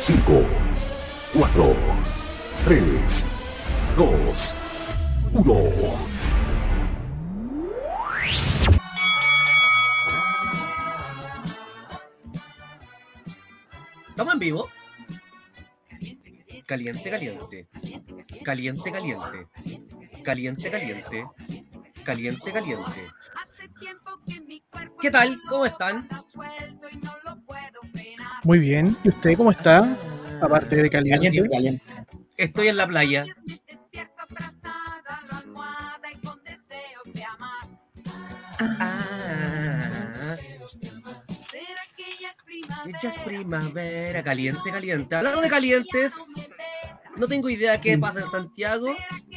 5, 4, 3, 2, 1. ¿Estamos en vivo? Caliente, caliente. Caliente, caliente. Caliente, caliente. Caliente, caliente. ¿Qué tal? ¿Cómo están? Muy bien. ¿Y usted cómo está? Aparte de caliente. Caliente, Estoy en la playa. Ah, ya es primavera, caliente, caliente. Hablando de calientes, no tengo idea qué pasa en Santiago.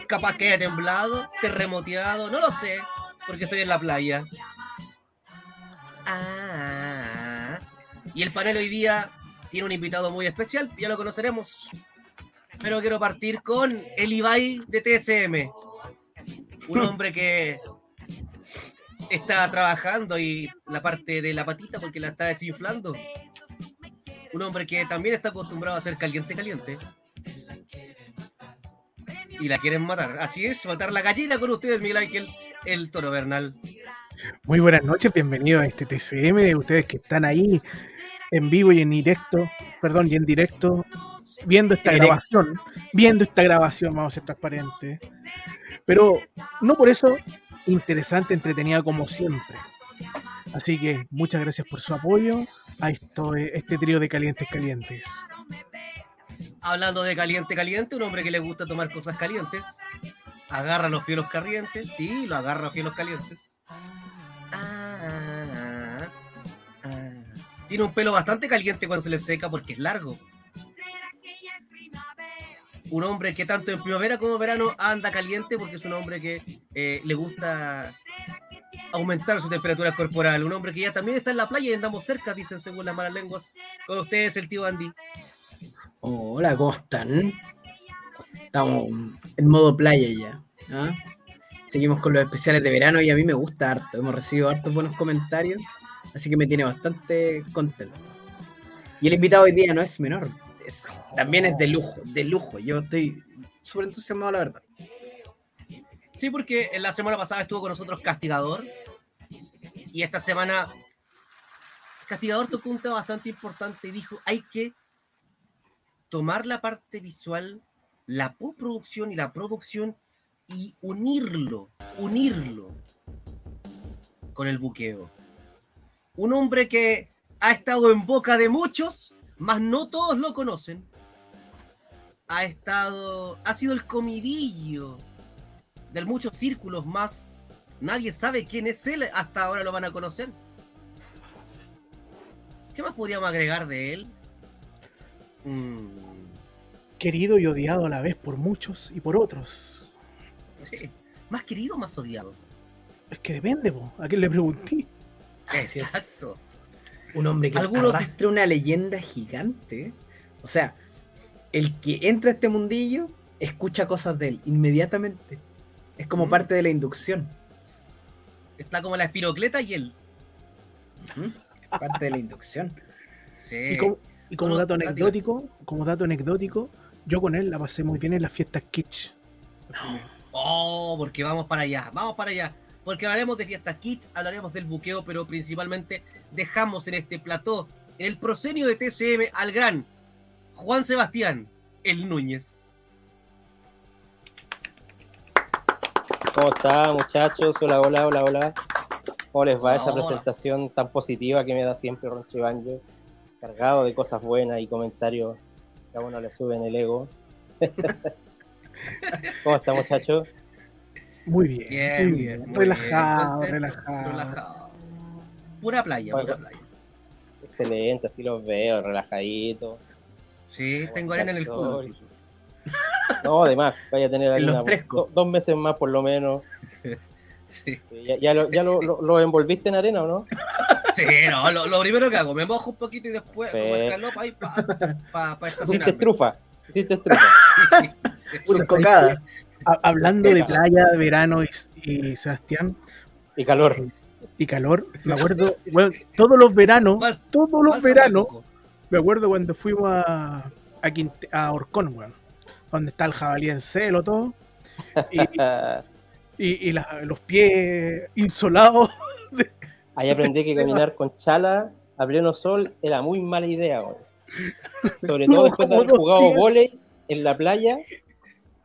Capaz que haya temblado, terremoteado, no lo sé, porque estoy en la playa. Ah, y el panel hoy día tiene un invitado muy especial, ya lo conoceremos. Pero quiero partir con el Ibai de TSM. Un hombre que está trabajando y la parte de la patita porque la está desinflando. Un hombre que también está acostumbrado a ser caliente, caliente. Y la quieren matar. Así es, matar la gallina con ustedes, Miguel Ángel, el toro Bernal. Muy buenas noches, bienvenidos a este TCM de ustedes que están ahí en vivo y en directo, perdón, y en directo, viendo esta grabación, viendo esta grabación, vamos a ser transparentes. Pero no por eso interesante, entretenida como siempre. Así que muchas gracias por su apoyo a esto, este trío de calientes calientes. Hablando de caliente caliente, un hombre que le gusta tomar cosas calientes, agarra los fielos calientes, sí, lo agarra los fielos calientes. Tiene un pelo bastante caliente cuando se le seca porque es largo. Un hombre que tanto en primavera como verano anda caliente porque es un hombre que eh, le gusta aumentar su temperatura corporal. Un hombre que ya también está en la playa y andamos cerca, dicen según las malas lenguas. Con ustedes, el tío Andy. Hola, ¿cómo están? Estamos en modo playa ya. ¿ah? Seguimos con los especiales de verano y a mí me gusta harto. Hemos recibido hartos buenos comentarios, así que me tiene bastante contento. Y el invitado hoy día no es menor, también es de lujo, de lujo. Yo estoy súper entusiasmado, la verdad. Sí, porque la semana pasada estuvo con nosotros Castigador. Y esta semana Castigador tocó un tema bastante importante y dijo, hay que tomar la parte visual, la postproducción y la producción y unirlo, unirlo con el buqueo. Un hombre que ha estado en boca de muchos, mas no todos lo conocen. Ha estado, ha sido el comidillo de muchos círculos, más nadie sabe quién es él, hasta ahora lo van a conocer. ¿Qué más podríamos agregar de él? Mm. Querido y odiado a la vez por muchos y por otros. Sí. ¿Más querido o más odiado? Es que depende, ¿a quién le pregunté? Exacto. Un hombre que arrastra una leyenda gigante. O sea, el que entra a este mundillo escucha cosas de él inmediatamente. Es como mm. parte de la inducción. Está como la espirocleta y él. parte de la inducción. Sí. Y como, dato anecdótico, como dato anecdótico, yo con él la pasé muy bien en las fiestas kitsch. Oh, porque vamos para allá, vamos para allá porque hablaremos de fiestas kits, hablaremos del buqueo, pero principalmente dejamos en este plató, en el proscenio de TCM, al gran Juan Sebastián, el Núñez. ¿Cómo está, muchachos? Hola, hola, hola, hola. ¿Cómo les va esa presentación tan positiva que me da siempre Roncho Banjo? Cargado de cosas buenas y comentarios que a uno le suben el ego. ¿Cómo está, muchachos? Muy bien, muy bien. relajado, relajado, Pura playa, pura playa. Excelente, así los veo, relajadito. Sí, tengo arena en el culo. No, además, vaya a tener ahí dos meses más por lo menos. Sí. ¿Ya, lo, ya lo, envolviste en arena o no? Sí, no, lo, primero que hago, me mojo un poquito y después como el calor para pa, pa, Hiciste estrufa, hiciste estrufa. Una cocada. Hablando de playa, verano y, Sebastián. Y calor. Y calor, me acuerdo, bueno, todos los veranos, todos los veranos, Me acuerdo cuando fuimos a, a, Quinte- a Orcón, weón, donde está el jabalí en celo, todo, y, y- y la- los pies insolados. Ahí aprendí que caminar con chala a pleno sol era muy mala idea, weón. Sobre No, todo después de haber jugado volei en la playa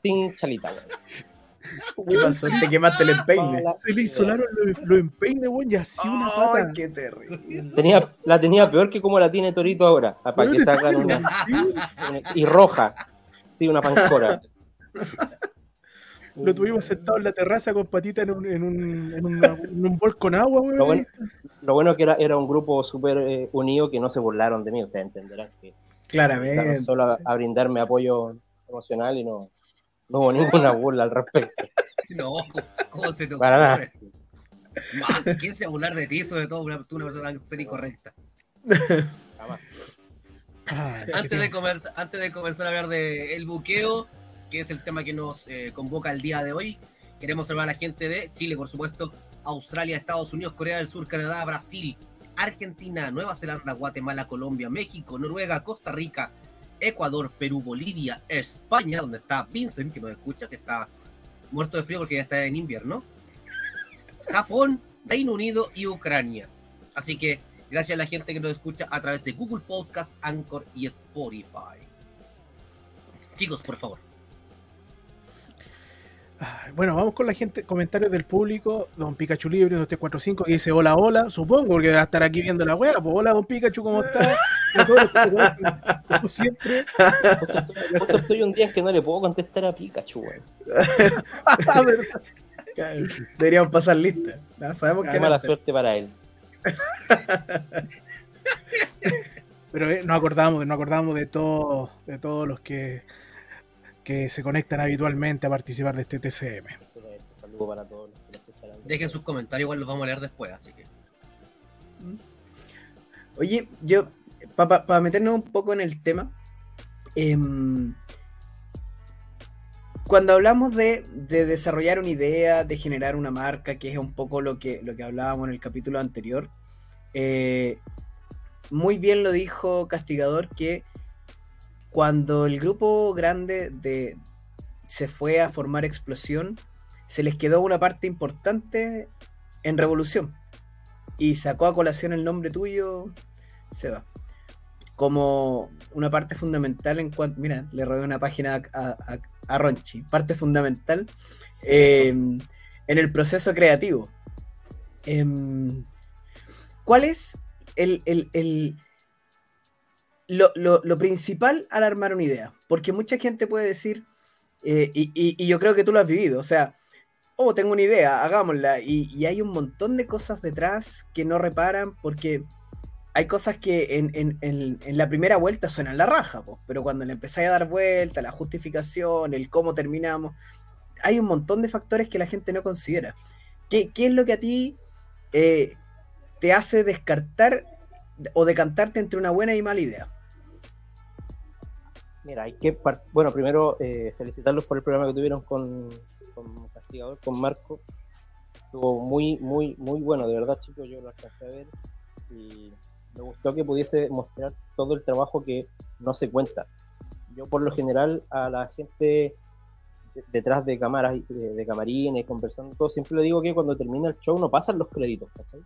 sin chalita, weón. ¿Qué pasó? Te quemaste el empeine. Se le insolaron los, los empeines, weón, y así una pata. qué terrible. Tenía, la tenía peor que como la tiene Torito ahora, para que sacan una. Y roja, sí, una pancora. Lo tuvimos sentado en la terraza con patita en un, en un, en un bol con agua, weón. Lo bueno, lo bueno que era, era un grupo súper eh, unido que no se burlaron de mí, ustedes entenderán que estaban Claramente. solo a, a brindarme apoyo emocional y no, no hubo ninguna burla al respecto. No, ¿cómo, se te Para nada. ocurre? Man, ¿Quién se va a burlar de ti? Sobre todo una, tú una persona tan ser incorrecta. Jamás. Ay, Antes de, comenzar, antes de comenzar a hablar de el buqueo, que es el tema que nos eh, convoca el día de hoy, queremos saludar a la gente de Chile, por supuesto, Australia, Estados Unidos, Corea del Sur, Canadá, Brasil, Argentina, Nueva Zelanda, Guatemala, Colombia, México, Noruega, Costa Rica, Ecuador, Perú, Bolivia, España, donde está Vincent, que nos escucha, que está muerto de frío porque ya está en invierno, Japón, Reino Unido y Ucrania. Así que gracias a la gente que nos escucha a través de Google Podcast, Anchor y Spotify. Chicos, por favor. Ay, Bueno, vamos con la gente, comentarios del público. Don Pikachu Libre 2345 que dice hola, hola. Supongo que va a estar aquí viendo la wea. Pues hola, don Pikachu, ¿cómo está? Y a todos los que se conectan, Como siempre. Justo estoy, estoy un día en que no le puedo contestar a Pikachu, weón. Ah, Deberíamos pasar lista. No, sabemos Qué que mala no. suerte para él. Pero eh, nos acordamos, nos acordamos de todos, de todos los que, que se conectan habitualmente a participar de este TCM. Un saludo para todos los que lo escucharán. Dejen sus comentarios, igual los vamos a leer después, así que. Oye, yo, para meternos un poco en el tema, em, cuando hablamos de, de desarrollar una idea, de generar una marca, que es un poco lo que, lo que hablábamos en el capítulo anterior, eh, muy bien lo dijo Castigador que cuando el grupo grande de, se fue a formar Explosión, se les quedó una parte importante en Revolución. Y sacó a colación el nombre tuyo, Seba. Como una parte fundamental en cuanto. Mira, le robé una página a, Ronchi. Parte fundamental eh, en el proceso creativo. Em, ¿Cuál es el- el- lo, lo- lo principal al armar una idea? Porque mucha gente puede decir, eh, y, y- yo creo que tú lo has vivido, o sea, oh, tengo una idea, hagámosla. Y, y hay un montón de cosas detrás que no reparan porque hay cosas que en, en- en- la primera vuelta suenan la raja, pero cuando le empezáis a dar vuelta, la justificación, el cómo terminamos, hay un montón de factores que la gente no considera. ¿Qué, qué es lo que a ti eh, te hace descartar o decantarte entre una buena y mala idea? Mira, hay que. Bueno, primero eh, felicitarlos por el programa que tuvieron con, con Castigador, con Marco. Estuvo muy, muy, muy bueno, de verdad, chicos. Yo lo alcancé a ver y me gustó que pudiese mostrar todo el trabajo que no se cuenta. Yo, por lo general, a la gente de- detrás de cámaras, de, de camarines, conversando, todo, siempre le digo que cuando termina el show no pasan los créditos, ¿cachai?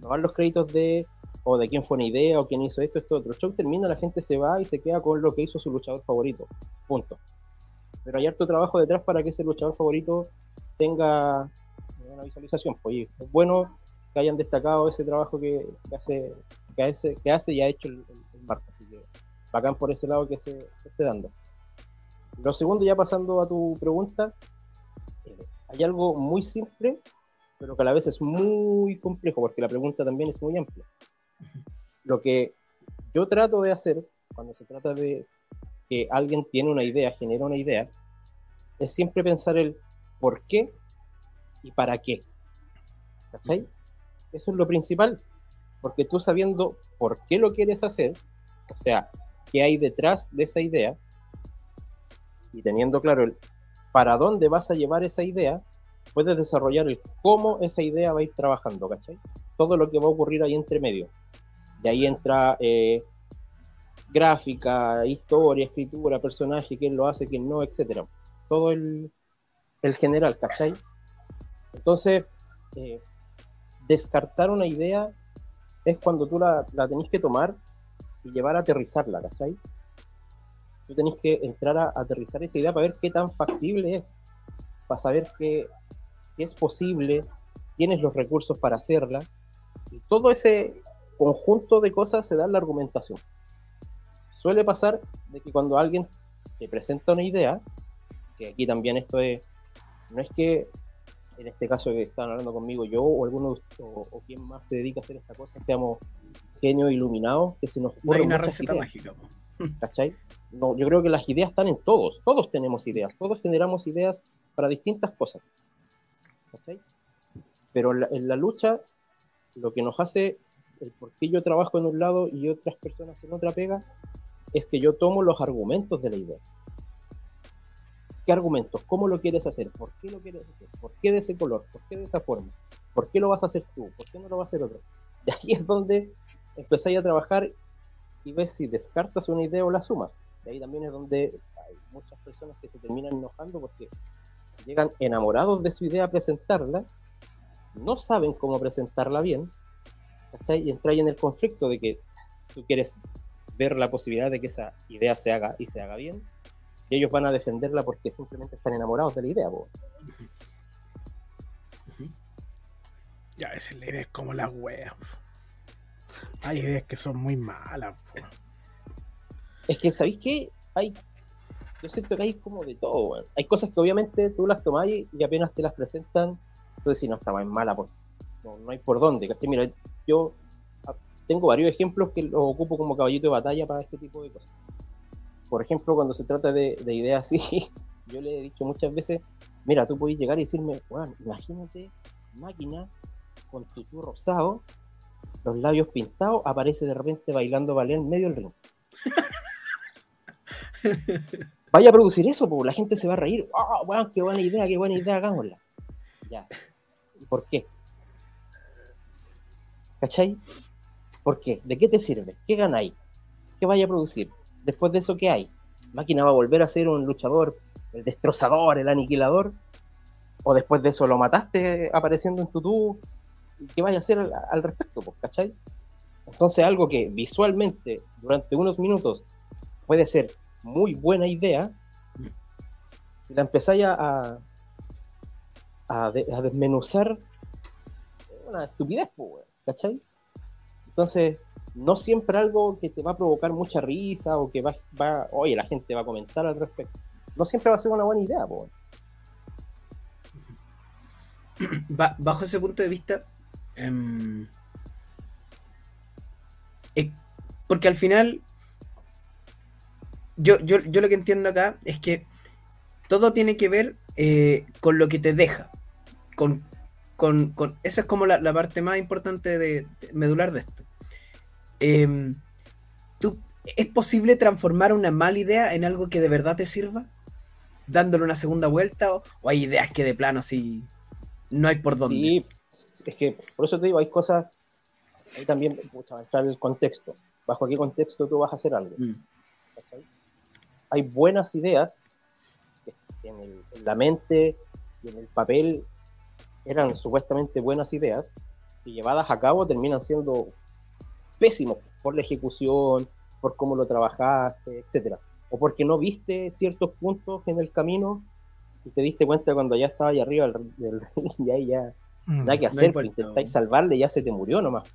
No van los créditos de o de quién fue una idea o quién hizo esto, esto, otro. El show termina, la gente se va y se queda con lo que hizo su luchador favorito. Punto. Pero hay harto trabajo detrás para que ese luchador favorito tenga una visualización. Pues, es bueno que hayan destacado ese trabajo que, hace, que hace, y ha hecho el, el. Así que bacán por ese lado que se, se esté dando. Lo segundo, ya pasando a tu pregunta, eh, hay algo muy simple, pero que a la vez es muy complejo, porque la pregunta también es muy amplia. Lo que yo trato de hacer cuando se trata de que alguien tiene una idea, genera una idea, es siempre pensar el por qué y para qué. ¿Cachai? Eso es lo principal, porque tú sabiendo por qué lo quieres hacer, o sea, qué hay detrás de esa idea, y teniendo claro el para dónde vas a llevar esa idea, puedes desarrollar el cómo esa idea va a ir trabajando, ¿cachai? Todo lo que va a ocurrir ahí entre medio. Y ahí entra eh, gráfica, historia, escritura, personaje, quién lo hace, quién no, etcétera. Todo el, el general, ¿cachai? Entonces, eh, descartar una idea es cuando tú la, la tenés que tomar y llevar a aterrizarla, ¿cachai? Tú tenés que entrar a aterrizar esa idea para ver qué tan factible es, para saber que si es posible, tienes los recursos para hacerla, y todo ese conjunto de cosas se da la argumentación. Suele pasar de que cuando alguien te presenta una idea, que aquí también esto es, no es que en este caso que están hablando conmigo yo o alguno o, o quien más se dedica a hacer esta cosa, seamos genios iluminados, que se nos No hay una receta ideas, mágica. po. ¿cachai? No, yo creo que las ideas están en todos, todos tenemos ideas, todos generamos ideas para distintas cosas, ¿cachai? Pero en la, en la lucha, lo que nos hace, el por qué yo trabajo en un lado y otras personas en otra pega, es que yo tomo los argumentos de la idea. ¿Qué argumentos? ¿Cómo lo quieres hacer? ¿Por qué lo quieres hacer? ¿Por qué de ese color? ¿Por qué de esa forma? ¿Por qué lo vas a hacer tú? ¿Por qué no lo va a hacer otro? Y ahí es donde empezáis a trabajar y ves si descartas una idea o la sumas. Y ahí también es donde hay muchas personas que se terminan enojando porque llegan enamorados de su idea a presentarla, no saben cómo presentarla bien, ¿cachai? Y entráis en el conflicto de que tú quieres ver la posibilidad de que esa idea se haga y se haga bien, y ellos van a defenderla porque simplemente están enamorados de la idea. po. Ya, a veces la idea es como la wea. Hay ideas que son muy malas. po. Es que, ¿sabéis qué? Hay, yo siento que hay como de todo, weón. Hay cosas que obviamente tú las tomáis y apenas te las presentan, tú decís, no, está más mala, por, no, no hay por dónde, ¿cachai? Mira, yo tengo varios ejemplos que los ocupo como caballito de batalla para este tipo de cosas. Por ejemplo, cuando se trata de, de ideas así, yo le he dicho muchas veces, mira, tú puedes llegar y decirme, bueno, imagínate, máquina, con tutú rosado, los labios pintados, aparece de repente bailando ballet en medio del ring. Vaya a producir eso, pues la gente se va a reír. ¡Ah, weón, qué buena idea, qué buena idea, hagámosla! Ya. ¿Y ¿Por qué? ¿Cachai? ¿Por qué? ¿De qué te sirve? ¿Qué ganáis? ¿Qué vaya a producir? Después de eso, ¿qué hay? ¿Máquina va a volver a ser un luchador, el destrozador, el aniquilador? ¿O después de eso lo mataste apareciendo en tu tubo? ¿Y ¿Qué vaya a hacer al, respecto? Pues, ¿Cachai? Entonces, algo que visualmente durante unos minutos puede ser muy buena idea, si la empezáis a, a, a de- a desmenuzar, es una estupidez, pues, ¿cachai? Entonces, no siempre algo que te va a provocar mucha risa o que va, va oye, la gente va a comentar al respecto. No siempre va a ser una buena idea. Ba- bajo ese punto de vista, em, eh, porque al final, yo, yo, yo lo que entiendo acá es que todo tiene que ver eh, con lo que te deja. Con, con, con- esa es como la, la parte más importante de, de- medular de esto. Em, ¿tú, ¿Es posible transformar una mala idea en algo que de verdad te sirva? Dándole una segunda vuelta o, o hay ideas que de plano así no hay por dónde. Sí, es que por eso te digo, hay cosas, ahí también pucha, entrar el contexto. ¿Bajo qué contexto tú vas a hacer algo? Mm. Hay buenas ideas en, el- en la mente y en el papel eran supuestamente buenas ideas y llevadas a cabo terminan siendo pésimos por la ejecución, por cómo lo trabajaste, etcétera. O porque no viste ciertos puntos en el camino y te diste cuenta cuando ya estaba ahí arriba del, ring y ahí ya Mm. nada que no hacer, pues, intentáis salvarle y ya se te murió nomás.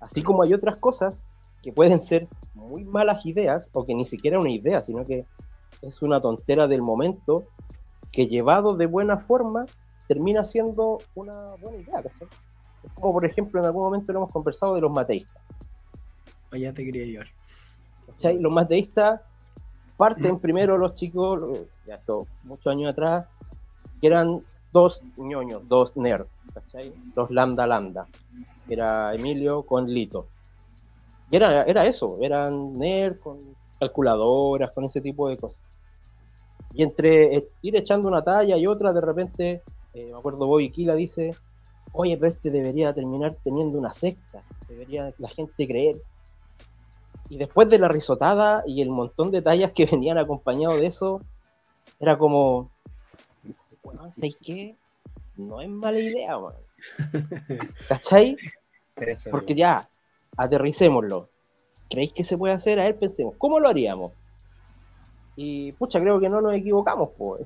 Así como hay otras cosas que pueden ser muy malas ideas, o que ni siquiera una idea, sino que es una tontera del momento, que llevado de buena forma termina siendo una buena idea, ¿cachai? Como por ejemplo en algún momento lo hemos conversado de los mateístas. Allá te quería llevar. ¿cachai? Los mateístas parten primero los chicos, ya esto, muchos años atrás, que eran dos ñoños, dos nerds, ¿cachai? Dos lambda lambda. Era Emilio con Lito. Y era, era eso, eran nerds con calculadoras, con ese tipo de cosas. Y entre eh, ir echando una talla y otra, de repente, eh, me acuerdo Bobby Kila dice, oye, pero este debería terminar teniendo una secta, debería la gente creer. y después de la risotada y el montón de tallas que venían acompañados de eso, era como, bueno, ¿sabes qué? No es mala idea, man. ¿Cachai? Porque ya, aterricémoslo. ¿Creéis que se puede hacer? A ver, pensemos, ¿cómo lo haríamos? Y pucha, creo que no nos equivocamos, pues.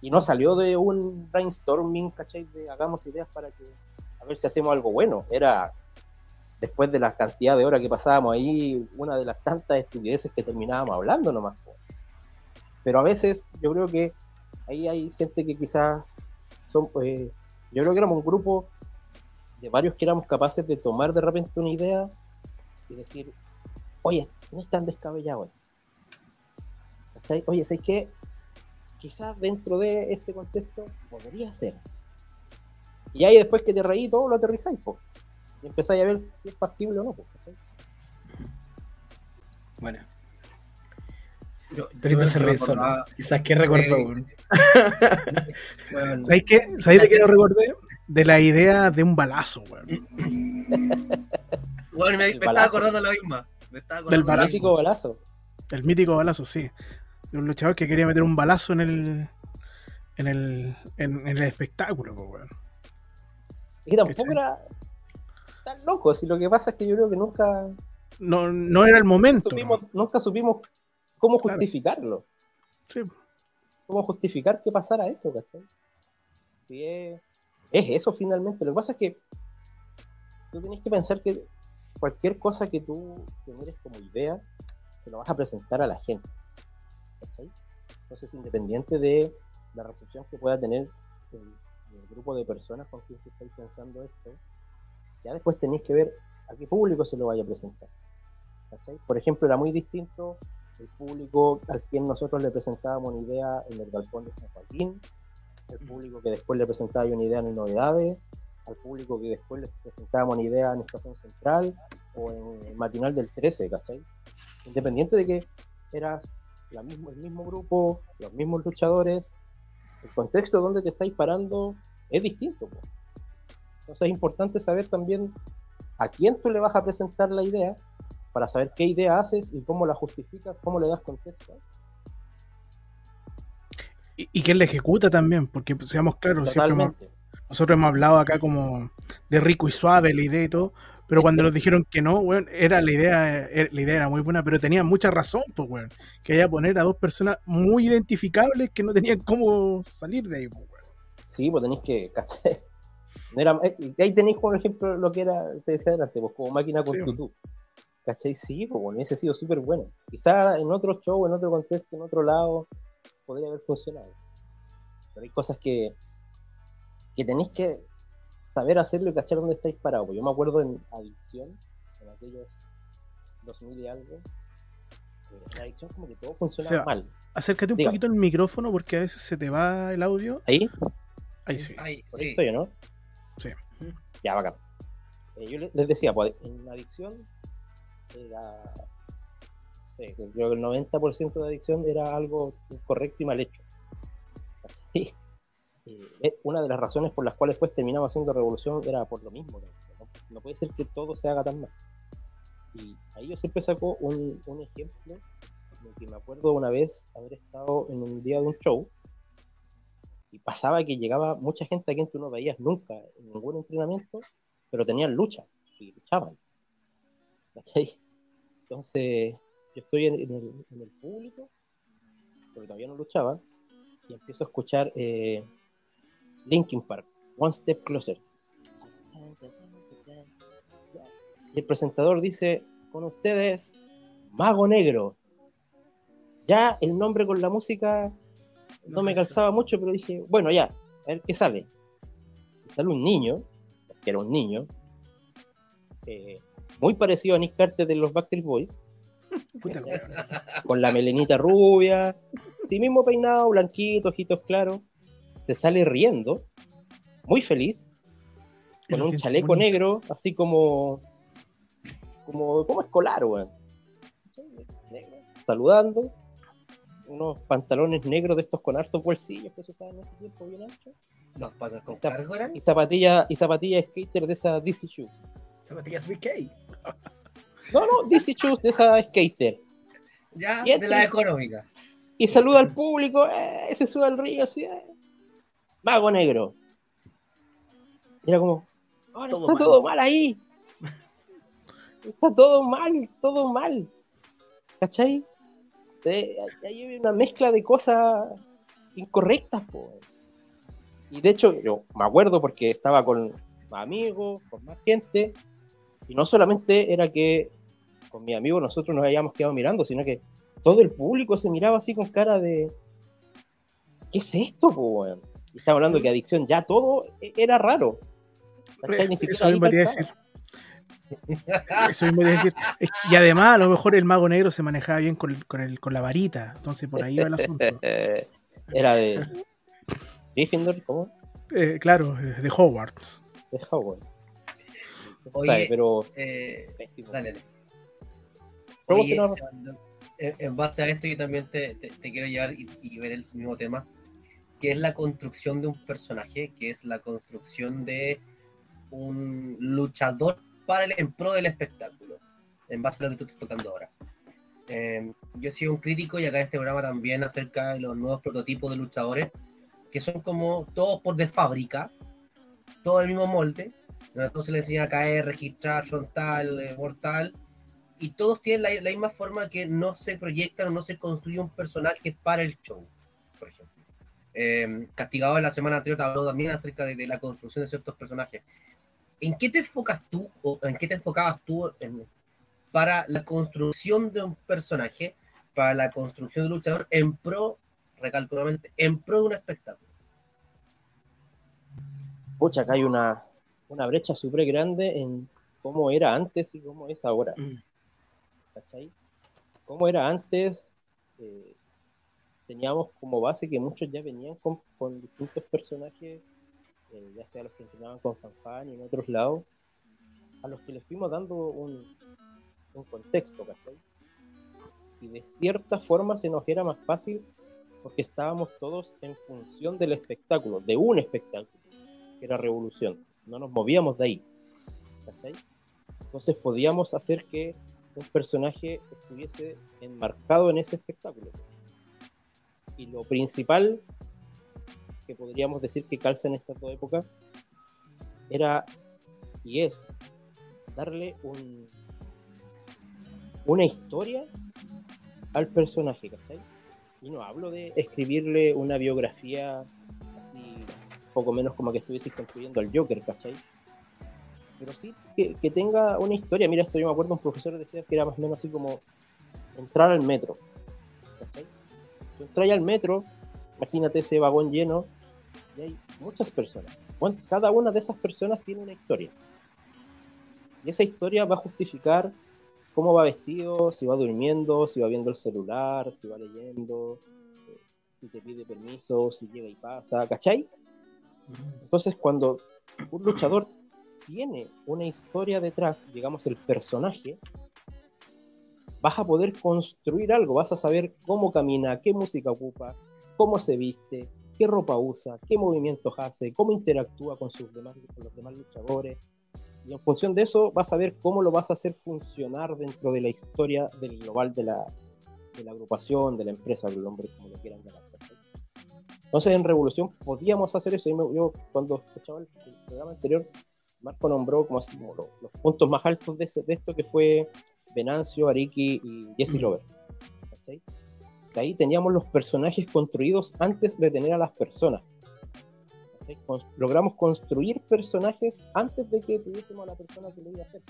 Y no salió de un brainstorming, ¿cachai? De hagamos ideas para que, a ver si hacemos algo bueno. Era, después de la cantidad de horas que pasábamos ahí, una de las tantas estupideces que terminábamos hablando nomás. Pero a veces yo creo que ahí hay gente que quizás pues, yo creo que éramos un grupo de varios que éramos capaces de tomar de repente una idea y decir, oye, no es tan descabellado. esto". ¿Cachai? Oye, ¿sabes qué? Quizás dentro de este contexto podría ser. Y ahí después que te reí todo lo aterrizáis, po. Y empezáis a ver si es factible o no, po, ¿cachai? Bueno, Yo, Torito se ríe solo. Quizás que recordó Sí. ¿Sabéis qué? ¿Sabéis de qué lo recordé? De la idea de un balazo, weón. weón, me, me estaba acordando la misma. Me estaba Del acordando balazo. Mítico balazo. El mítico balazo, sí. De un luchador que quería meter un balazo en el. en el. en, en el espectáculo, pues, weón. Que tampoco era tan loco, si lo que pasa es que yo creo que nunca No, no era el momento. supimos, ¿no? nunca supimos cómo Claro. justificarlo, Sí. cómo justificar que pasara eso, ¿cachai? Si es, es eso finalmente. Lo que pasa es que tú tienes que pensar que cualquier cosa que tú generes como idea, se lo vas a presentar a la gente. ¿Cachai? Entonces, independiente de la recepción que pueda tener el, el grupo de personas con quien estáis pensando esto, ya después tenéis que ver a qué público se lo vaya a presentar. ¿cachai? Por ejemplo, era muy distinto el público al quien nosotros le presentábamos una idea en el galpón de San Joaquín, el público que después le presentaba una idea en Novedades, al público que después le presentábamos una idea en Estación Central o en el matinal del 13, ¿cachai? Independiente de que eras la mismo, el mismo grupo, los mismos luchadores, el contexto donde te estáis parando es distinto. Entonces es importante saber también a quién tú le vas a presentar la idea para saber qué idea haces y cómo la justificas, cómo le das contexto. Y, y quién la ejecuta también, porque pues, seamos claros, siempre hemos- nosotros hemos hablado acá como de rico y suave la idea y todo, pero cuando nos dijeron que no, weón, era la idea, eh, la idea era muy buena, pero tenían mucha razón, pues, weón, que había poner a dos personas muy identificables que no tenían cómo salir de ahí, pues, weón. Sí, pues tenéis que, era, eh, ahí tenéis, por ejemplo, lo que era, te decía adelante, pues como máquina con Sí. tutú. ¿Cachai? Sí, pues bueno, hubiese sido súper bueno. Quizá en otro show, en otro contexto, en otro lado, podría haber funcionado. Pero hay cosas que, que tenéis que saber hacerlo y cachar dónde estáis parados. Yo me acuerdo en Adicción, en aquellos 2000 y algo, en Adicción como que todo funcionaba Seba. mal. Acércate un Diga. poquito al micrófono porque a veces se te va el audio. ¿Ahí? Ahí sí. ¿Por sí. esto yo no? Sí. Ya, bacán. Eh, yo le- les decía, pues, en adicción era. Sé, creo que el 90% de adicción era algo incorrecto y mal hecho. ¿Cachai? Eh, una de las razones por las cuales pues terminamos haciendo revolución era por lo mismo. ¿no? No, puede ser que todo se haga tan mal. Y ahí yo siempre saco un, un ejemplo de que me acuerdo una vez haber estado en un día de un show y pasaba que llegaba mucha gente a quien tú no veías nunca en ningún entrenamiento, pero tenían lucha y luchaban. ¿Cachai? Entonces, yo estoy en, en el, en el público, porque todavía no luchaban, y empiezo a escuchar eh, Linkin Park, One Step Closer. Y el presentador dice, con ustedes, Mago Negro. Ya el nombre con la música no me calzaba mucho, pero dije, bueno, ya, a ver qué sale. Y sale un niño, que era un niño, eh, muy parecido a Nick Carter de los Backstreet Boys, con la melenita rubia, sí mismo peinado, blanquito, ojitos claros, se sale riendo, muy feliz, con un chaleco bonito. negro, así como, como, como escolar, weón. Negro, Saludando, unos pantalones negros de estos con hartos bolsillos que se usaban en ese tiempo, bien anchos, Los patos con cargo eran. y zapatilla, y zapatilla skater de esas DC shoes. Zapatillas BK. No, no, DC Shoes de esa skater. Ya, Y este- de la económica. Y saluda al público, eh, se sube al río así, eh. Mago negro. Y era como, ahora Todo está mal. todo mal ahí. Está todo mal, todo mal. ¿Cachai? Ahí hay una mezcla de cosas incorrectas, po. Y de hecho, yo me acuerdo porque estaba con más amigos, con más gente, y no solamente era que con mi amigo nosotros nos habíamos quedado mirando, sino que todo el público se miraba así con cara de ¿qué es esto, po, weón? Y estaba hablando que adicción ya todo e- era raro. ¿Cachai? Ni siquiera Eso mismo te iba a decir. Eso mismo te iba a decir. Y además, a lo mejor el mago negro se manejaba bien con, el- con, el, con la varita. Entonces, por ahí va el asunto. Era de Gryffindor, ¿cómo? Eh, claro, eh, de Hogwarts. De. Oye, pero Eh, dale. dale. ¿Cómo Oye, que no? Sebastián, en, en base a esto yo también te, te- te quiero llevar y, y ver el mismo tema, que es la construcción de un personaje, que es la construcción de un luchador para el, en pro del espectáculo, en base a lo que tú estás tocando ahora. Eh, yo he sido un crítico y acá en este programa también acerca de los nuevos prototipos de luchadores, que son como todos por de fábrica, todo el mismo molde, todo se le enseña a caer, registrar, frontal, eh, mortal, y todos tienen la, la misma forma que no se proyectan o no se construye un personaje para el show. Eh, Castigado en la semana anterior te habló también acerca de, de la construcción de ciertos personajes. ¿En qué te enfocas tú o en qué te enfocabas tú en- para la construcción de un personaje, para la construcción de un luchador en pro, recalco nuevamente, en pro de un espectáculo? Pucha, acá hay una, una brecha súper grande en cómo era antes y cómo es ahora. Mm. ¿Cachai? Cómo era antes, eh, teníamos como base que muchos ya venían con, con distintos personajes, eh, ya sea los que entrenaban con Fanfan y en otros lados, a los que les fuimos dando un, un contexto, ¿cachai? Y de cierta forma se nos era más fácil porque estábamos todos en función del espectáculo, de un espectáculo, que era revolución. No nos movíamos de ahí. ¿cachai? Entonces podíamos hacer que un personaje estuviese enmarcado en ese espectáculo. Y lo principal que podríamos decir que calza en estas dos épocas era y es darle un, una historia al personaje, ¿cachai? Y no hablo de escribirle una biografía así, poco menos como que estuvieses construyendo al Joker, ¿cachai? Pero sí que, que tenga una historia. Mira, esto yo me acuerdo, un profesor decía que era más o menos así como entrar al metro. Tú entras al metro, imagínate ese vagón lleno, y hay muchas personas. Cada una de esas personas tiene una historia. Y esa historia va a justificar cómo va vestido, si va durmiendo, si va viendo el celular, si va leyendo, si te pide permiso, si llega y pasa, ¿cachai? Entonces, cuando un luchador tiene una historia detrás, digamos el personaje, vas a poder construir algo, vas a saber cómo camina, qué música ocupa, cómo se viste, qué ropa usa, qué movimientos hace, cómo interactúa con, sus demás, con los demás luchadores. Y en función de eso vas a ver cómo lo vas a hacer funcionar dentro de la historia del global de la, de la agrupación, de la empresa, del nombre como lo quieran llamar. Entonces en Revolución podíamos hacer eso. Y me- yo cuando escuchaba el, el programa anterior, Marco nombró como así como lo- los puntos más altos de, ese- de esto que fue Venancio, Ariki y Jesse Mm. Lover. ¿cachai? De ahí teníamos los personajes construidos antes de tener a las personas. logramos construir personajes antes de que tuviésemos a la persona que lo iba a hacer.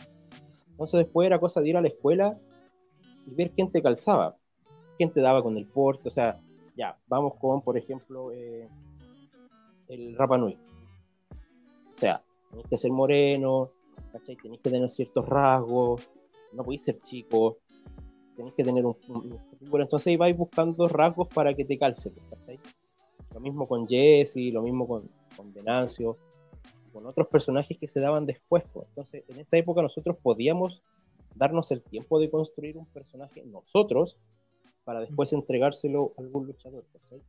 Entonces después era cosa de ir a la escuela y ver quién te calzaba, quién te daba con el porte, o sea, ya, vamos con, por ejemplo, eh, el Rapa Nui. O sea, tenés que ser moreno, ¿cachai? Tenés que tener ciertos rasgos, no podéis ser chico, tenés que tener un, un- bueno, entonces vais buscando rasgos para que te calce, pues, ¿cachai? Lo mismo con Jesse, lo mismo con, con Venancio, con otros personajes que se daban después. pues. Entonces, en esa época nosotros podíamos darnos el tiempo de construir un personaje nosotros para después entregárselo a algún luchador, ¿cachai?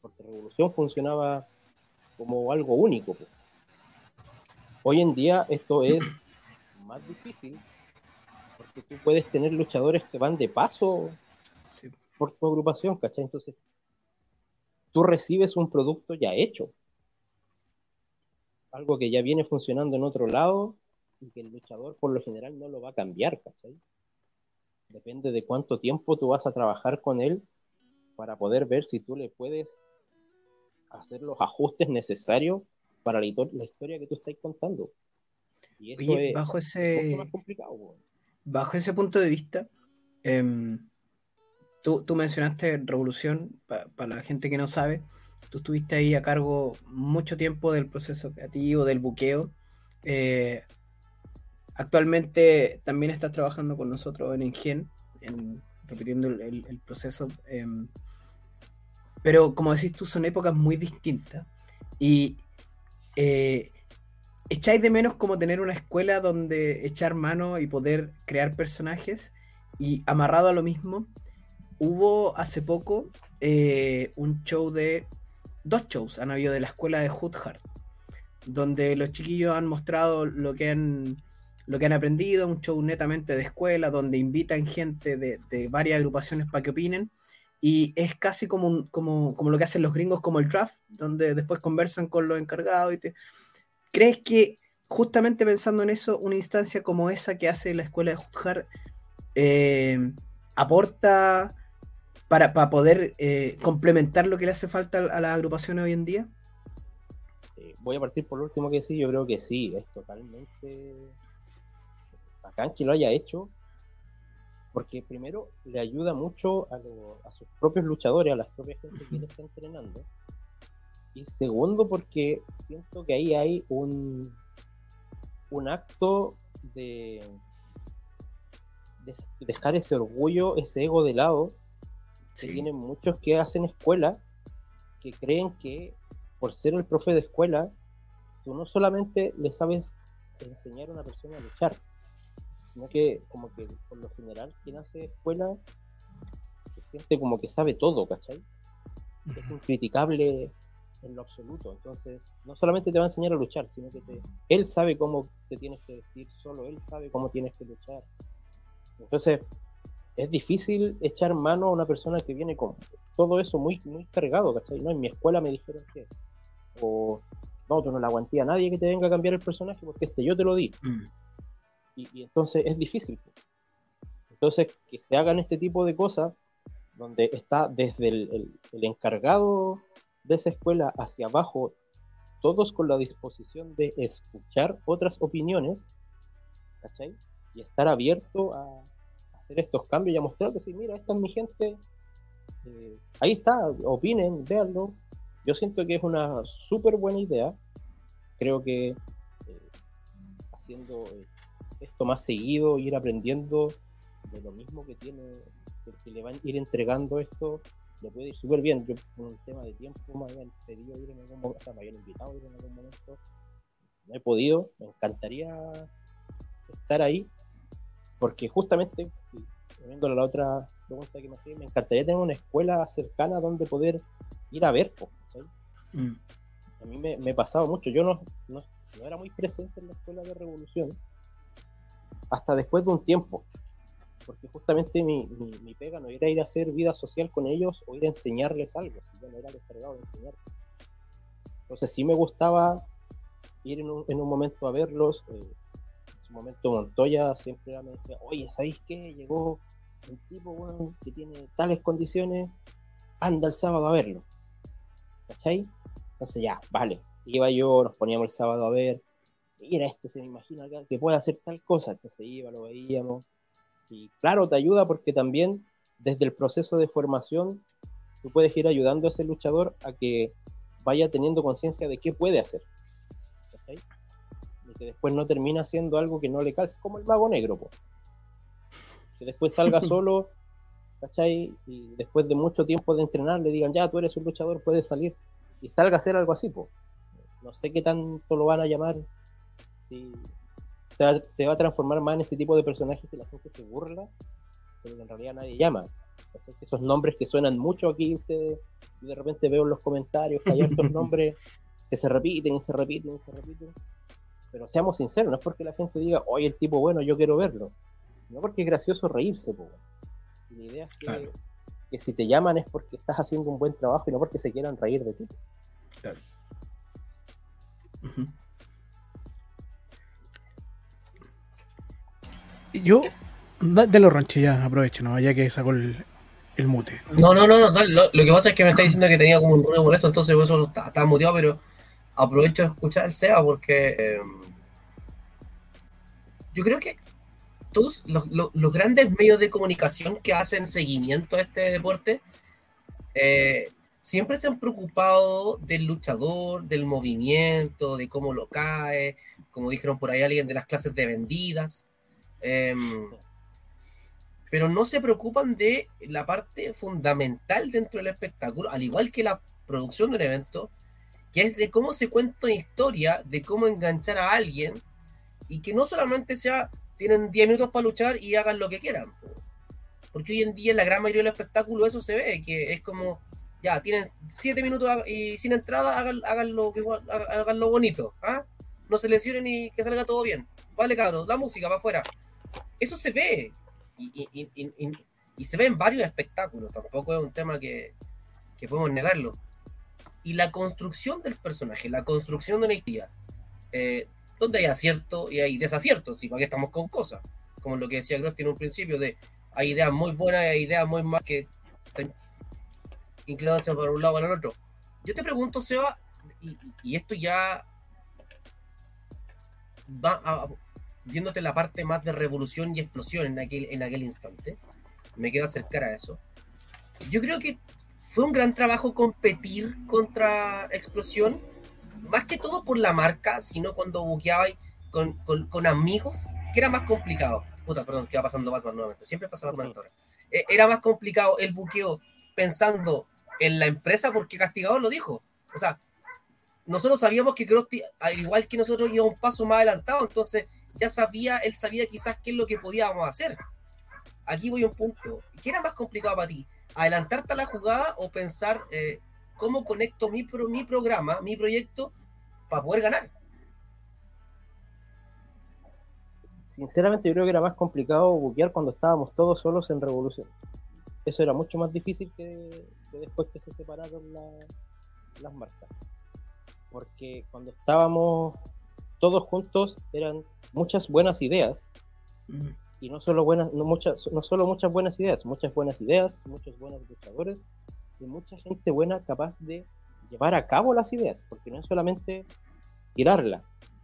Porque Revolución funcionaba como algo único. pues. Hoy en día esto es más difícil porque tú puedes tener luchadores que van de paso por tu agrupación, ¿cachai? Entonces, tú recibes un producto ya hecho, algo que ya viene funcionando en otro lado y que el luchador por lo general no lo va a cambiar, ¿cachai? Depende de cuánto tiempo tú vas a trabajar con él para poder ver si tú le puedes hacer los ajustes necesarios para la, historia que tú estás contando. Y eso es bajo ese, más complicado. Bajo ese punto de vista, em, tú, tú, mencionaste Revolución, para la gente que no sabe, tú estuviste ahí a cargo mucho tiempo del proceso creativo, del buqueo. Eh, actualmente también estás trabajando con nosotros en Engen, en, repitiendo el, proceso. Em, pero como decís tú, son épocas muy distintas. Y eh, echáis de menos como tener una escuela donde echar mano y poder crear personajes. Y amarrado a lo mismo, hubo hace poco eh, un show de. Dos shows han habido de la escuela de Hoodhart, donde los chiquillos han mostrado lo que han, lo que han aprendido, un show netamente de escuela, donde invitan gente de, varias agrupaciones para que opinen y es casi como, como, como, lo que hacen los gringos como el draft, donde después conversan con los encargados. Y te... ¿Crees que justamente pensando en eso, una instancia como esa que hace la escuela de Juzgar eh, aporta para, para poder eh, complementar lo que le hace falta a la agrupación hoy en día? Eh, voy a partir por lo último que sí, yo creo que sí, es totalmente bacán que lo haya hecho, porque primero le ayuda mucho a, sus propios luchadores, a las propias gente que le está entrenando. Y segundo, porque siento que ahí hay un, un acto de, dejar ese orgullo, ese ego de lado, que tienen muchos que hacen escuela, que creen que por ser el profe de escuela, tú no solamente le sabes enseñar a una persona a luchar, sino que como que por lo general quien hace escuela se siente como que sabe todo, ¿cachai? Es incriticable en lo absoluto. Entonces, no solamente te va a enseñar a luchar, sino que él sabe cómo te tienes que vestir solo, él sabe cómo tienes que luchar. Entonces, es difícil echar mano a una persona que viene con todo eso muy, muy cargado, ¿cachai? No, en mi escuela me dijeron que, o no, tú no le aguanté a nadie que te venga a cambiar el personaje porque este yo te lo di. Mm y, entonces es difícil. Entonces, que se hagan este tipo de cosas, donde está desde el, encargado de esa escuela hacia abajo, todos con la disposición de escuchar otras opiniones, ¿cachai? Y estar abierto a, hacer estos cambios y a mostrar que sí, mira, esta es mi gente, eh, ahí está, opinen, véanlo. Yo siento que es una súper buena idea. Creo que eh, haciendo esto más seguido, ir aprendiendo de lo mismo que tiene, que le van a ir entregando esto, le puede ir súper bien. Yo, con un tema de tiempo, me habían pedido ir en algún momento, o sea, me habían invitado a ir en algún momento, no he podido, me encantaría estar ahí, porque justamente, viendo la otra pregunta que me hacía, me encantaría tener una escuela cercana donde poder ir a ver. Mm. A mí me, me pasaba mucho, yo no, no, no era muy presente en la escuela de revolución, hasta después de un tiempo. Porque justamente mi, mi, pega no era ir a hacer vida social con ellos o ir a enseñarles algo, yo no era descargado de enseñar. Entonces sí me gustaba ir en un, en un momento a verlos. Eh, en su momento Montoya siempre me decía, oye, ¿sabéis qué? Llegó un tipo bueno, que tiene tales condiciones, anda el sábado a verlo. ¿Cachai? Entonces ya, vale. Iba yo, nos poníamos el sábado a ver, mira, este se me imagina que puede hacer tal cosa, entonces iba, lo veíamos. Y claro, te ayuda porque también desde el proceso de formación tú puedes ir ayudando a ese luchador a que vaya teniendo conciencia de qué puede hacer. ¿cachai? De que después no termina haciendo algo que no le calce, como el mago negro. pues Que después salga solo, ¿cachai? Y después de mucho tiempo de entrenar le digan, ya, tú eres un luchador, puedes salir. Y salga a hacer algo así, pues. No sé qué tanto lo van a llamar se va, a transformar más en este tipo de personajes que la gente se burla, pero en realidad nadie llama. esos nombres que suenan mucho aquí, ustedes, y de repente veo en los comentarios que hay otros nombres que se repiten y se repiten y se repiten. Pero seamos sinceros, no es porque la gente diga, oye, el tipo bueno, yo quiero verlo. sino porque es gracioso reírse. Po. La idea es que, que, si te llaman es porque estás haciendo un buen trabajo y no porque se quieran reír de ti. Claro. Yo, de los ranchos ya, aprovecho, ¿no? Ya que sacó el, el mute. No, no, no, no, lo, que pasa es que me está diciendo que tenía como un ruido molesto, entonces eso estaba, muteado, pero aprovecho de escuchar SEA porque eh, yo creo que todos los, grandes medios de comunicación que hacen seguimiento a este deporte eh, siempre se han preocupado del luchador, del movimiento, de cómo lo cae, como dijeron por ahí alguien, de las clases de vendidas. Em, pero no se preocupan de la parte fundamental dentro del espectáculo, al igual que la producción de un evento, que es de cómo se cuenta una historia, de cómo enganchar a alguien, y que no solamente sea, tienen 10 minutos para luchar y hagan lo que quieran. Porque hoy en día en la gran mayoría del espectáculo eso se ve, que es como, ya, tienen 7 minutos y sin entrada, hagan, hagan, lo, hagan lo bonito, ¿ah? No se lesionen y que salga todo bien. Vale, cabros, la música para afuera. Eso se ve, y, se ve en varios espectáculos, tampoco es un tema que, podemos negarlo. Y la construcción del personaje, la construcción de una historia, eh, donde hay acierto y hay desaciertos, y para qué estamos con cosas, como lo que decía Gross en un principio, de hay ideas muy buenas y hay ideas muy más que inclinadas por un lado o para el otro. Yo te pregunto, Seba, y, y esto ya va a, viéndote la parte más de revolución y explosión en aquel, en aquel instante, me quiero acercar a eso. Yo creo que fue un gran trabajo competir contra Explosión, más que todo por la marca, sino cuando buqueaba con, con, amigos, que era más complicado. Puta, perdón, que va pasando Batman nuevamente. Siempre pasa Batman ahora. Eh, era más complicado el buqueo pensando en la empresa porque Castigador lo dijo. O sea, nosotros sabíamos que al igual que nosotros, iba un paso más adelantado, entonces ya sabía, él sabía quizás qué es lo que podíamos hacer. Aquí voy a un punto. ¿Qué era más complicado para ti? ¿Adelantarte a la jugada o pensar eh, cómo conecto mi, mi programa, mi proyecto, para poder ganar? Sinceramente, yo creo que era más complicado buquear cuando estábamos todos solos en Revolución. Eso era mucho más difícil que, después que se separaron las marcas. Porque cuando estábamos todos juntos eran muchas buenas ideas. Y no solo buenas, no muchas, no solo muchas buenas ideas, muchas buenas ideas, muchos buenos luchadores y mucha gente buena capaz de llevar a cabo las ideas, porque no es solamente tirarla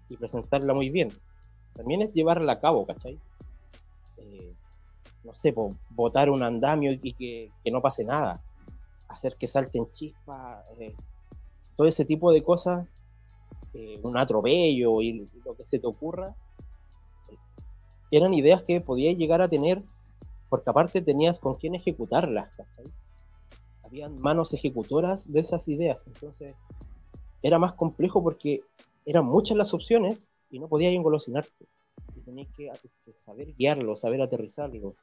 y presentarla muy bien, también es llevarla a cabo, ¿cachai? Eh, no sé, botar un andamio y que, no pase nada, hacer que salten chispas, eh, todo ese tipo de cosas eh, un atropello y lo que se te ocurra, eran ideas que podías llegar a tener porque aparte tenías con quién ejecutarlas, Habían manos ejecutoras de esas ideas, entonces era más complejo porque eran muchas las opciones y no podías engolosinarte. Y tenías que saber guiarlo, saber aterrizarlo.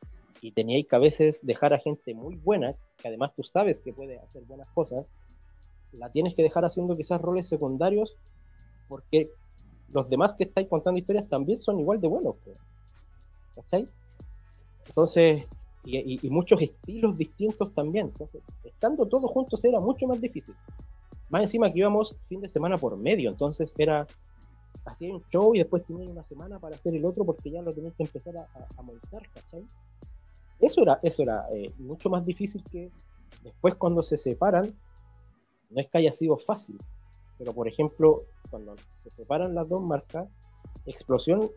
Y tenías que a veces dejar a gente muy buena, que además tú sabes que puede hacer buenas cosas, la tienes que dejar haciendo quizás roles secundarios porque los demás que estáis contando historias también son igual de buenos. ¿Cachai? Entonces, y, muchos estilos distintos también. Entonces, estando todos juntos era mucho más difícil. Más encima que íbamos fin de semana por medio, entonces era hacía un show y después tenía una semana para hacer el otro porque ya lo tenías que empezar a, montar, ¿cachai? Eso era, eso era eh, mucho más difícil que después cuando se separan, no es que haya sido fácil, pero por ejemplo, cuando se separan las dos marcas, Explosión,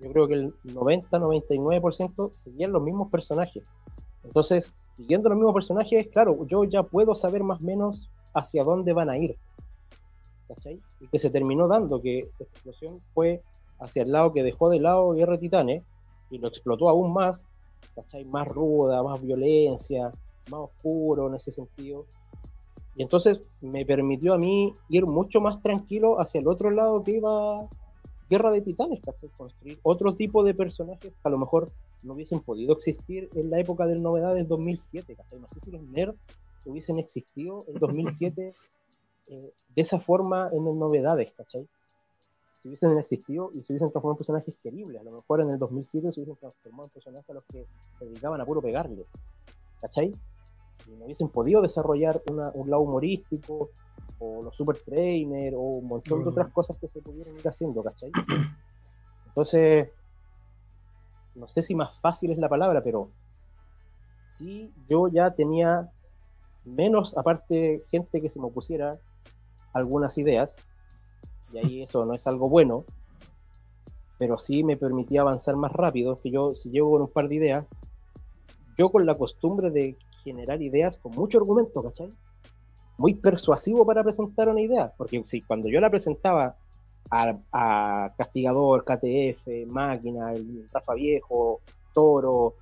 yo creo que el 90-99% seguían los mismos personajes. Entonces, siguiendo los mismos personajes, claro, yo ya puedo saber más o menos hacia dónde van a ir. ¿Cachai? Y que se terminó dando que Explosión fue hacia el lado que dejó de lado Guerra Titanes y lo explotó aún más, ¿cachai? Más ruda, más violencia, más oscuro en ese sentido. Y entonces me permitió a mí ir mucho más tranquilo hacia el otro lado que iba Guerra de Titanes, ¿cachai? Construir otro tipo de personajes que a lo mejor no hubiesen podido existir en la época del Novedades 2007, ¿cachai? No sé si los nerds hubiesen existido en 2007 eh, de esa forma en el Novedades, ¿cachai? si hubiesen existido y se hubiesen transformado en personajes queribles. A lo mejor en el 2007 se hubiesen transformado en personajes a los que se dedicaban a puro pegarle. ¿Cachai? Y no hubiesen podido desarrollar un lado humorístico, o los super trainers, o un montón de otras cosas que se pudieron ir haciendo, ¿cachai? Entonces, no sé si más fácil es la palabra, pero sí yo ya tenía menos, aparte, gente que se me opusiera algunas ideas, y ahí eso no es algo bueno, pero sí me permitía avanzar más rápido, que yo si llego con un par de ideas, yo con la costumbre de generar ideas con mucho argumento, ¿cachai? Muy persuasivo para presentar una idea, porque si cuando yo la presentaba a, Castigador, KTF, Máquina, Rafa Viejo, Toro,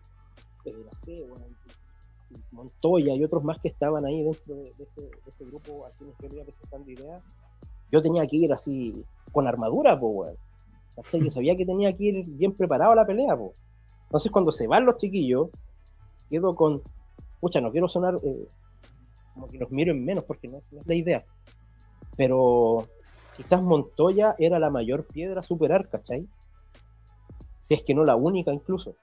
eh, no Montoya y otros más que estaban ahí dentro de, ese, grupo a quienes yo presentando ideas, yo tenía que ir así con armadura, pues, Yo sabía que tenía que ir bien preparado a la pelea, pues. Entonces cuando se van los chiquillos, quedo con, pucha, no quiero sonar eh, como que los miro en menos porque no, es la idea. Pero quizás Montoya era la mayor piedra a superar, ¿cachai? Si es que no la única incluso.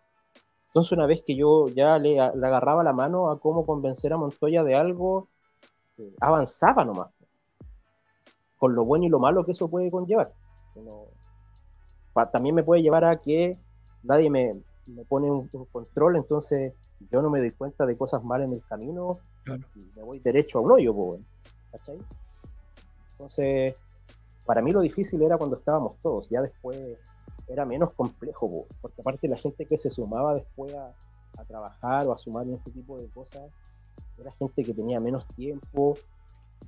Entonces una vez que yo ya le, agarraba la mano a cómo convencer a Montoya de algo, eh, avanzaba nomás. Con lo bueno y lo malo que eso puede conllevar. también me puede llevar a que nadie me, pone un, control, entonces yo no me doy cuenta de cosas malas en el camino y me voy derecho a un hoyo, ¿cachai? Entonces, para mí lo difícil era cuando estábamos todos, ya después era menos complejo, porque aparte la gente que se sumaba después a, trabajar o a sumar en este tipo de cosas, era gente que tenía menos tiempo,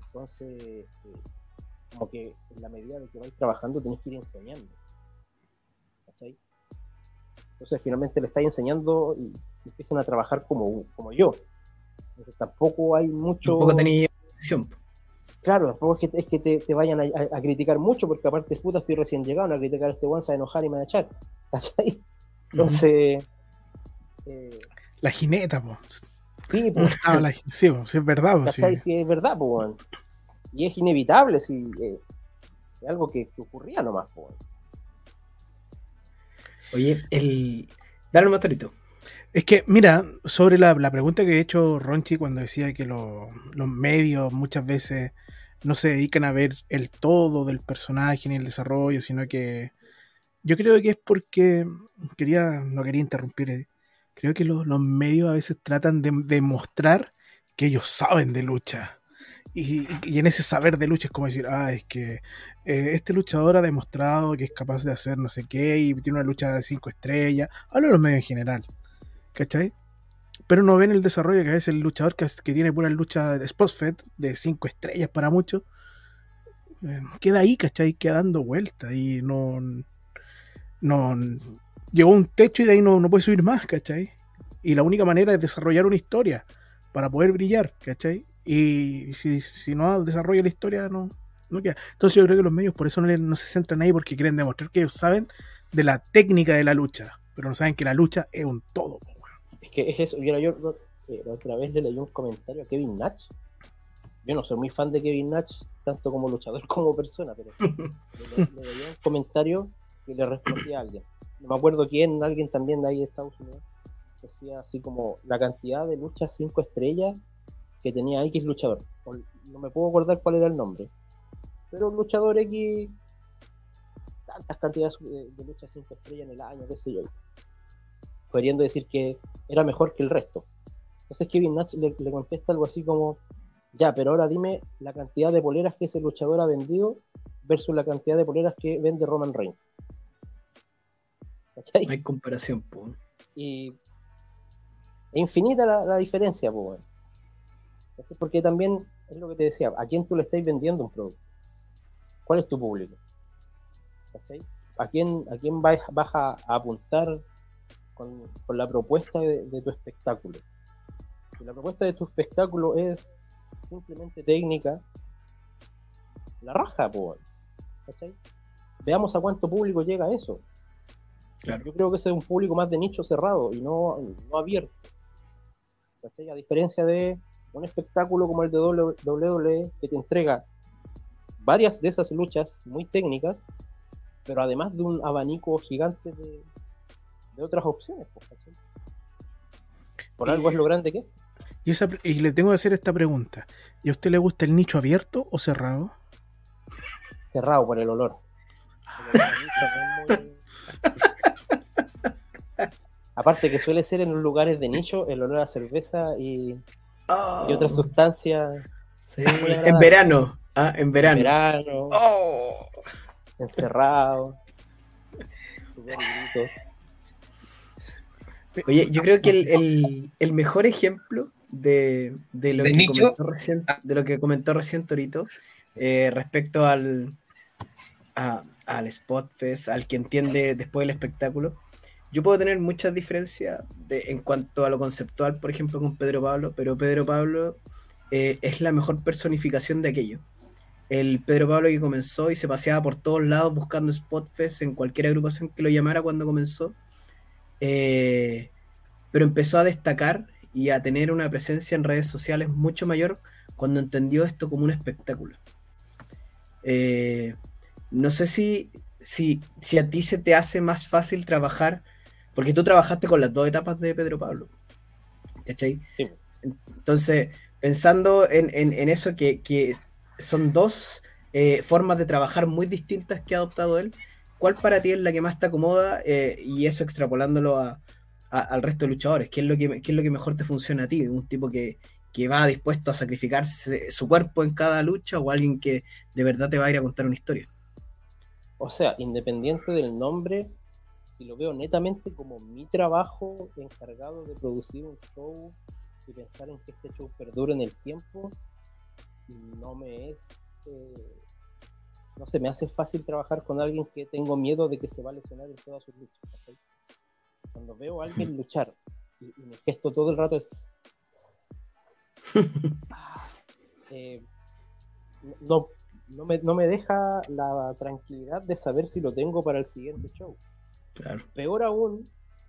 entonces, eh, como que en la medida de que vais trabajando tenés que ir enseñando, ¿cachai? Entonces finalmente le estáis enseñando y empiezan a trabajar como, como yo. Entonces tampoco hay mucho... Tampoco tenía Claro, tampoco es que, es que te, vayan a, criticar mucho, porque aparte, puta, estoy recién llegado a criticar a este one, a enojar y me va a echar. ¿Cachai? Entonces. Eh, la jineta, pues. Sí, pues. sí, sí, es verdad. Pues, ¿Cachai? Sí. es verdad, pues. Y es inevitable, sí. Eh, es algo que, ocurría nomás, pues. Oye, el. Dale un motorito. Es que, mira, sobre la, pregunta que he hecho Ronchi cuando decía que los medios muchas veces no se dedican a ver el todo del personaje ni el desarrollo, sino que yo creo que es porque quería, no quería interrumpir, eh, creo que los, medios a veces tratan de demostrar que ellos saben de lucha. Y, en ese saber de lucha es como decir, ah, es que eh, este luchador ha demostrado que es capaz de hacer no sé qué y tiene una lucha de cinco estrellas. Hablo de los medios en general. ¿Cachai? Pero no ven el desarrollo que es el luchador que, tiene pura lucha de Fed de 5 estrellas para muchos. Eh, queda ahí, ¿cachai? Queda dando vueltas y no. No. Llegó a un techo y de ahí no, no puede subir más, ¿cachai? Y la única manera es desarrollar una historia para poder brillar, ¿cachai? Y si, si no desarrolla la historia, no, no queda. Entonces yo creo que los medios por eso no, no se centran ahí porque quieren demostrar que ellos saben de la técnica de la lucha, pero no saben que la lucha es un todo que es eso. Yo, yo eh, otra vez le leí un comentario a Kevin Nash. Yo no soy muy fan de Kevin Nash, tanto como luchador como persona, pero le, leí un comentario que le respondía a alguien. No me acuerdo quién, alguien también de ahí de Estados Unidos, decía así como la cantidad de luchas 5 estrellas que tenía X luchador. No me puedo acordar cuál era el nombre. Pero un luchador X, tantas cantidades de, de luchas 5 estrellas en el año, qué sé yo queriendo decir que era mejor que el resto. Entonces Kevin Nash le, contesta algo así como, ya, pero ahora dime la cantidad de poleras que ese luchador ha vendido versus la cantidad de poleras que vende Roman Reigns. ¿Cachai? hay comparación, pues. Y es infinita la, diferencia, pues. Porque también es lo que te decía, ¿a quién tú le estás vendiendo un producto? ¿Cuál es tu público? ¿Cachai? ¿A quién, a quién vas, vas a apuntar con, la propuesta de, tu espectáculo. Si la propuesta de tu espectáculo es simplemente técnica, la raja, pues. Veamos a cuánto público llega eso. Yo creo que ese es un público más de nicho cerrado y no, no abierto. A diferencia de un espectáculo como el de WWE que te entrega varias de esas luchas muy técnicas pero además de un abanico gigante de, de otras opciones. pues. Por algo es lo grande que es. Y, esa, y le tengo que hacer esta pregunta. ¿Y a usted le gusta el nicho abierto o cerrado? Cerrado por el olor. Muy- Aparte que suele ser en los lugares de nicho el olor a cerveza y, Oh, y otras sustancias sí. En verano. Ah, en en verano. verano, Oh. encerrado, sudor y gritos. Oye, yo creo que el, el- el mejor ejemplo de, de lo ¿De que comentó recién, de lo que comentó recién Torito eh, respecto al a- al Spotfest, al que entiende después del espectáculo. Yo puedo tener muchas diferencias de, en cuanto a lo conceptual, por ejemplo, con Pedro Pablo, pero Pedro Pablo eh, es la mejor personificación de aquello. El Pedro Pablo que comenzó y se paseaba por todos lados buscando Spotfest en cualquier agrupación que lo llamara cuando comenzó. Eh, pero empezó a destacar y a tener una presencia en redes sociales mucho mayor cuando entendió esto como un espectáculo. Eh, no sé si, si, si a ti se te hace más fácil trabajar, porque tú trabajaste con las dos etapas de Pedro Pablo. ¿Cachai? Sí. Entonces, pensando en, en- en eso, que, que son dos eh, formas de trabajar muy distintas que ha adoptado él, ¿cuál para ti es la que más te acomoda? Eh, y eso extrapolándolo a, al resto de luchadores. ¿Qué es, lo que, es lo que mejor te funciona a ti? ¿Un tipo que, que va dispuesto a sacrificarse su cuerpo en cada lucha o alguien que de verdad te va a ir a contar una historia? O sea, independiente del nombre, si lo veo netamente como mi trabajo encargado de producir un show y pensar en que este show perdure en el tiempo, no me es. eh, no sé, me hace fácil trabajar con alguien que tengo miedo de que se va a lesionar en todas sus luchas. Cuando veo a alguien luchar y, y mi gesto todo el rato es. Ah, eh, no, no me, no me deja la tranquilidad de saber si lo tengo para el siguiente show. Claro. Peor aún,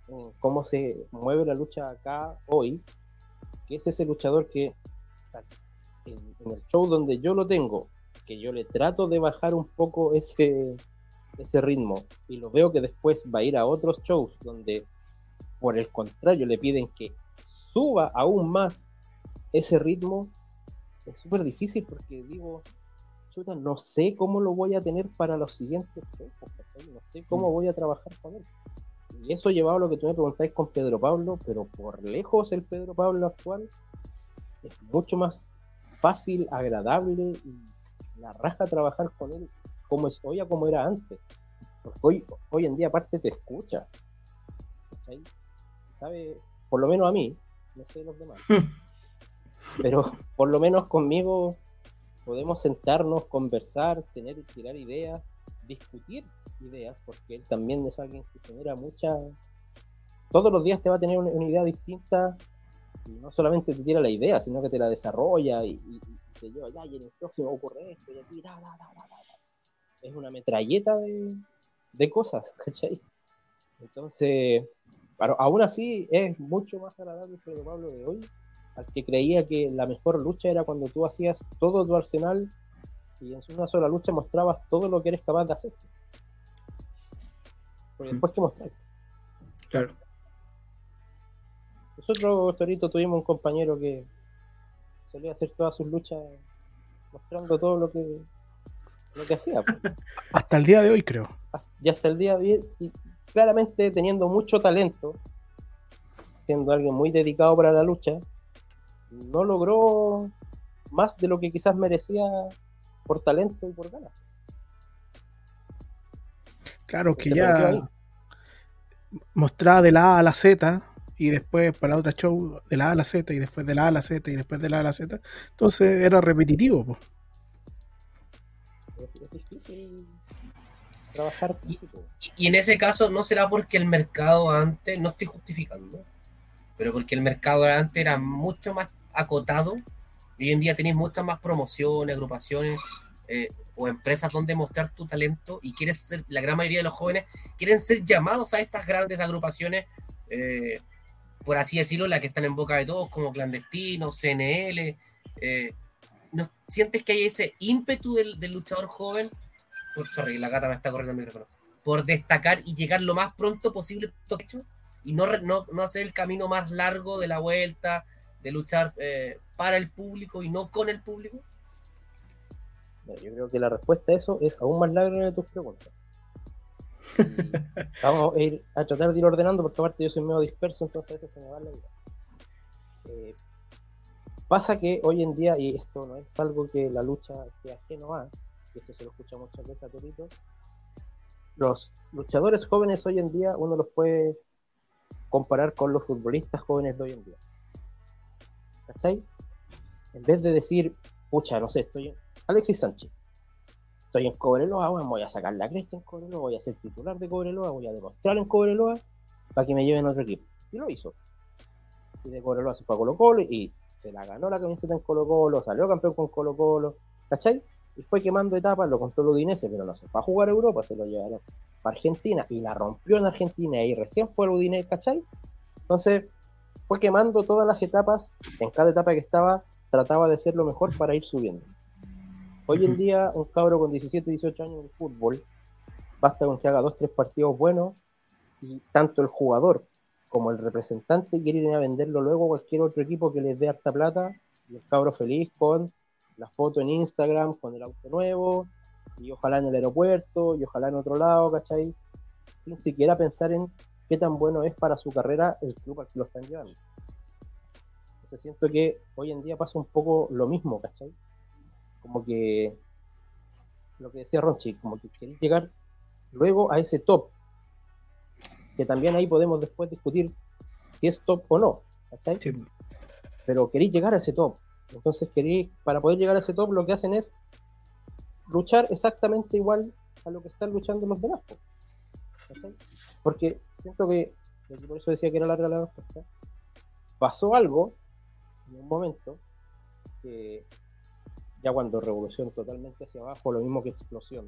en cómo se mueve la lucha acá hoy, que es ese luchador que en el show donde yo lo tengo, que yo le trato de bajar un poco ese, ese ritmo y lo veo que después va a ir a otros shows donde por el contrario le piden que suba aún más ese ritmo, es súper difícil porque digo, chuta, no sé cómo lo voy a tener para los siguientes shows, ¿cachai? no sé cómo voy a trabajar con él. Y eso llevado a lo que tú me preguntáis con Pedro Pablo, pero por lejos el Pedro Pablo actual es mucho más fácil, agradable y la raja trabajar con él como es hoy a como era antes. Porque hoy, hoy en día aparte te escucha. Sabe, por lo menos a mí, no sé los demás. pero por lo menos conmigo podemos sentarnos, conversar, tener, tirar ideas, discutir ideas, porque él también es alguien que genera mucha... Todos los días te va a tener una, una idea distinta y no solamente te tira la idea, sino que te la desarrolla y, y- y te lleva, ya, y en el próximo ocurre esto, y aquí, da, da, da, da, da". Es una metralleta de, de cosas, ¿cachai? Entonces, pero aún así es mucho más agradable el Pablo de hoy al que creía que la mejor lucha era cuando tú hacías todo tu arsenal y en una sola lucha mostrabas todo lo que eres capaz de hacer. Porque después que mostrar. Claro. Nosotros, Torito, tuvimos un compañero que solía hacer todas sus luchas mostrando todo lo que lo que hacía. pues. Hasta el día de hoy, creo. Y hasta el día de hoy, y claramente teniendo mucho talento, siendo alguien muy dedicado para la lucha, no logró más de lo que quizás merecía por talento y por ganas. Claro que ya mostraba de la A a la Z y después para la otra show de la A a la Z y después de la A a la Z y después de la A a la Z. Entonces era repetitivo. po. Es, difícil trabajar pues. Y en ese caso no será porque el mercado antes, no estoy justificando, pero porque el mercado antes era mucho más acotado. Hoy en día tenéis muchas más promociones, agrupaciones eh, o empresas donde mostrar tu talento y quieres ser, la gran mayoría de los jóvenes quieren ser llamados a estas grandes agrupaciones, eh, por así decirlo, las que están en boca de todos, como Clandestinos, CNL. eh, ¿no ¿Sientes que hay ese ímpetu del, luchador joven? Oh, sorry, la gata me está corriendo el micrófono. por destacar y llegar lo más pronto posible y no, no, no, hacer el camino más largo de la vuelta, de luchar eh, para el público y no con el público? Yo creo que la respuesta a eso es aún más larga de tus preguntas. Vamos a ir a tratar de ir ordenando porque aparte yo soy medio disperso, entonces a veces se me va la vida. Eh, pasa que hoy en día, y esto no es algo que la lucha esté ajeno a, y esto se lo escucha muchas veces a Torito, los luchadores jóvenes hoy en día uno los puede comparar con los futbolistas jóvenes de hoy en día. ¿Cachai? En vez de decir, pucha, no sé, estoy. Alexis Sánchez. Estoy en Cobreloa, voy a sacar la cresta en Cobreloa, voy a ser titular de Cobreloa, voy a demostrar en Cobreloa para que me lleven a otro equipo. Y lo hizo. Y de Cobreloa se fue a Colo Colo y se la ganó la camiseta en Colo Colo, salió campeón con Colo Colo, ¿cachai? y fue quemando etapas, lo el Udinese, pero no se fue a jugar a Europa, se lo llevaron para Argentina y la rompió en Argentina y recién fue el Udinese, ¿cachai? Entonces fue quemando todas las etapas, en cada etapa que estaba trataba de ser lo mejor para ir subiendo. Hoy en día un cabro con 17, 18 años en fútbol, basta con que haga dos, tres partidos buenos y tanto el jugador como el representante quieren ir a venderlo luego a cualquier otro equipo que les dé harta plata y el cabro feliz con la foto en Instagram con el auto nuevo, y ojalá en el aeropuerto, y ojalá en otro lado, ¿cachai? Sin siquiera pensar en qué tan bueno es para su carrera el club al que lo están llevando. Entonces siento que hoy en día pasa un poco lo mismo, ¿cachai? Como que lo que decía Ronchi, como que queréis llegar luego a ese top, que también ahí podemos después discutir si es top o no, ¿cachai? Pero queréis llegar a ese top, entonces, queréis, para poder llegar a ese top, lo que hacen es luchar exactamente igual a lo que están luchando los demás. Porque siento que, por eso decía que era larga la respuesta, pasó algo en un momento que ya cuando revolución totalmente hacia abajo, lo mismo que explosión,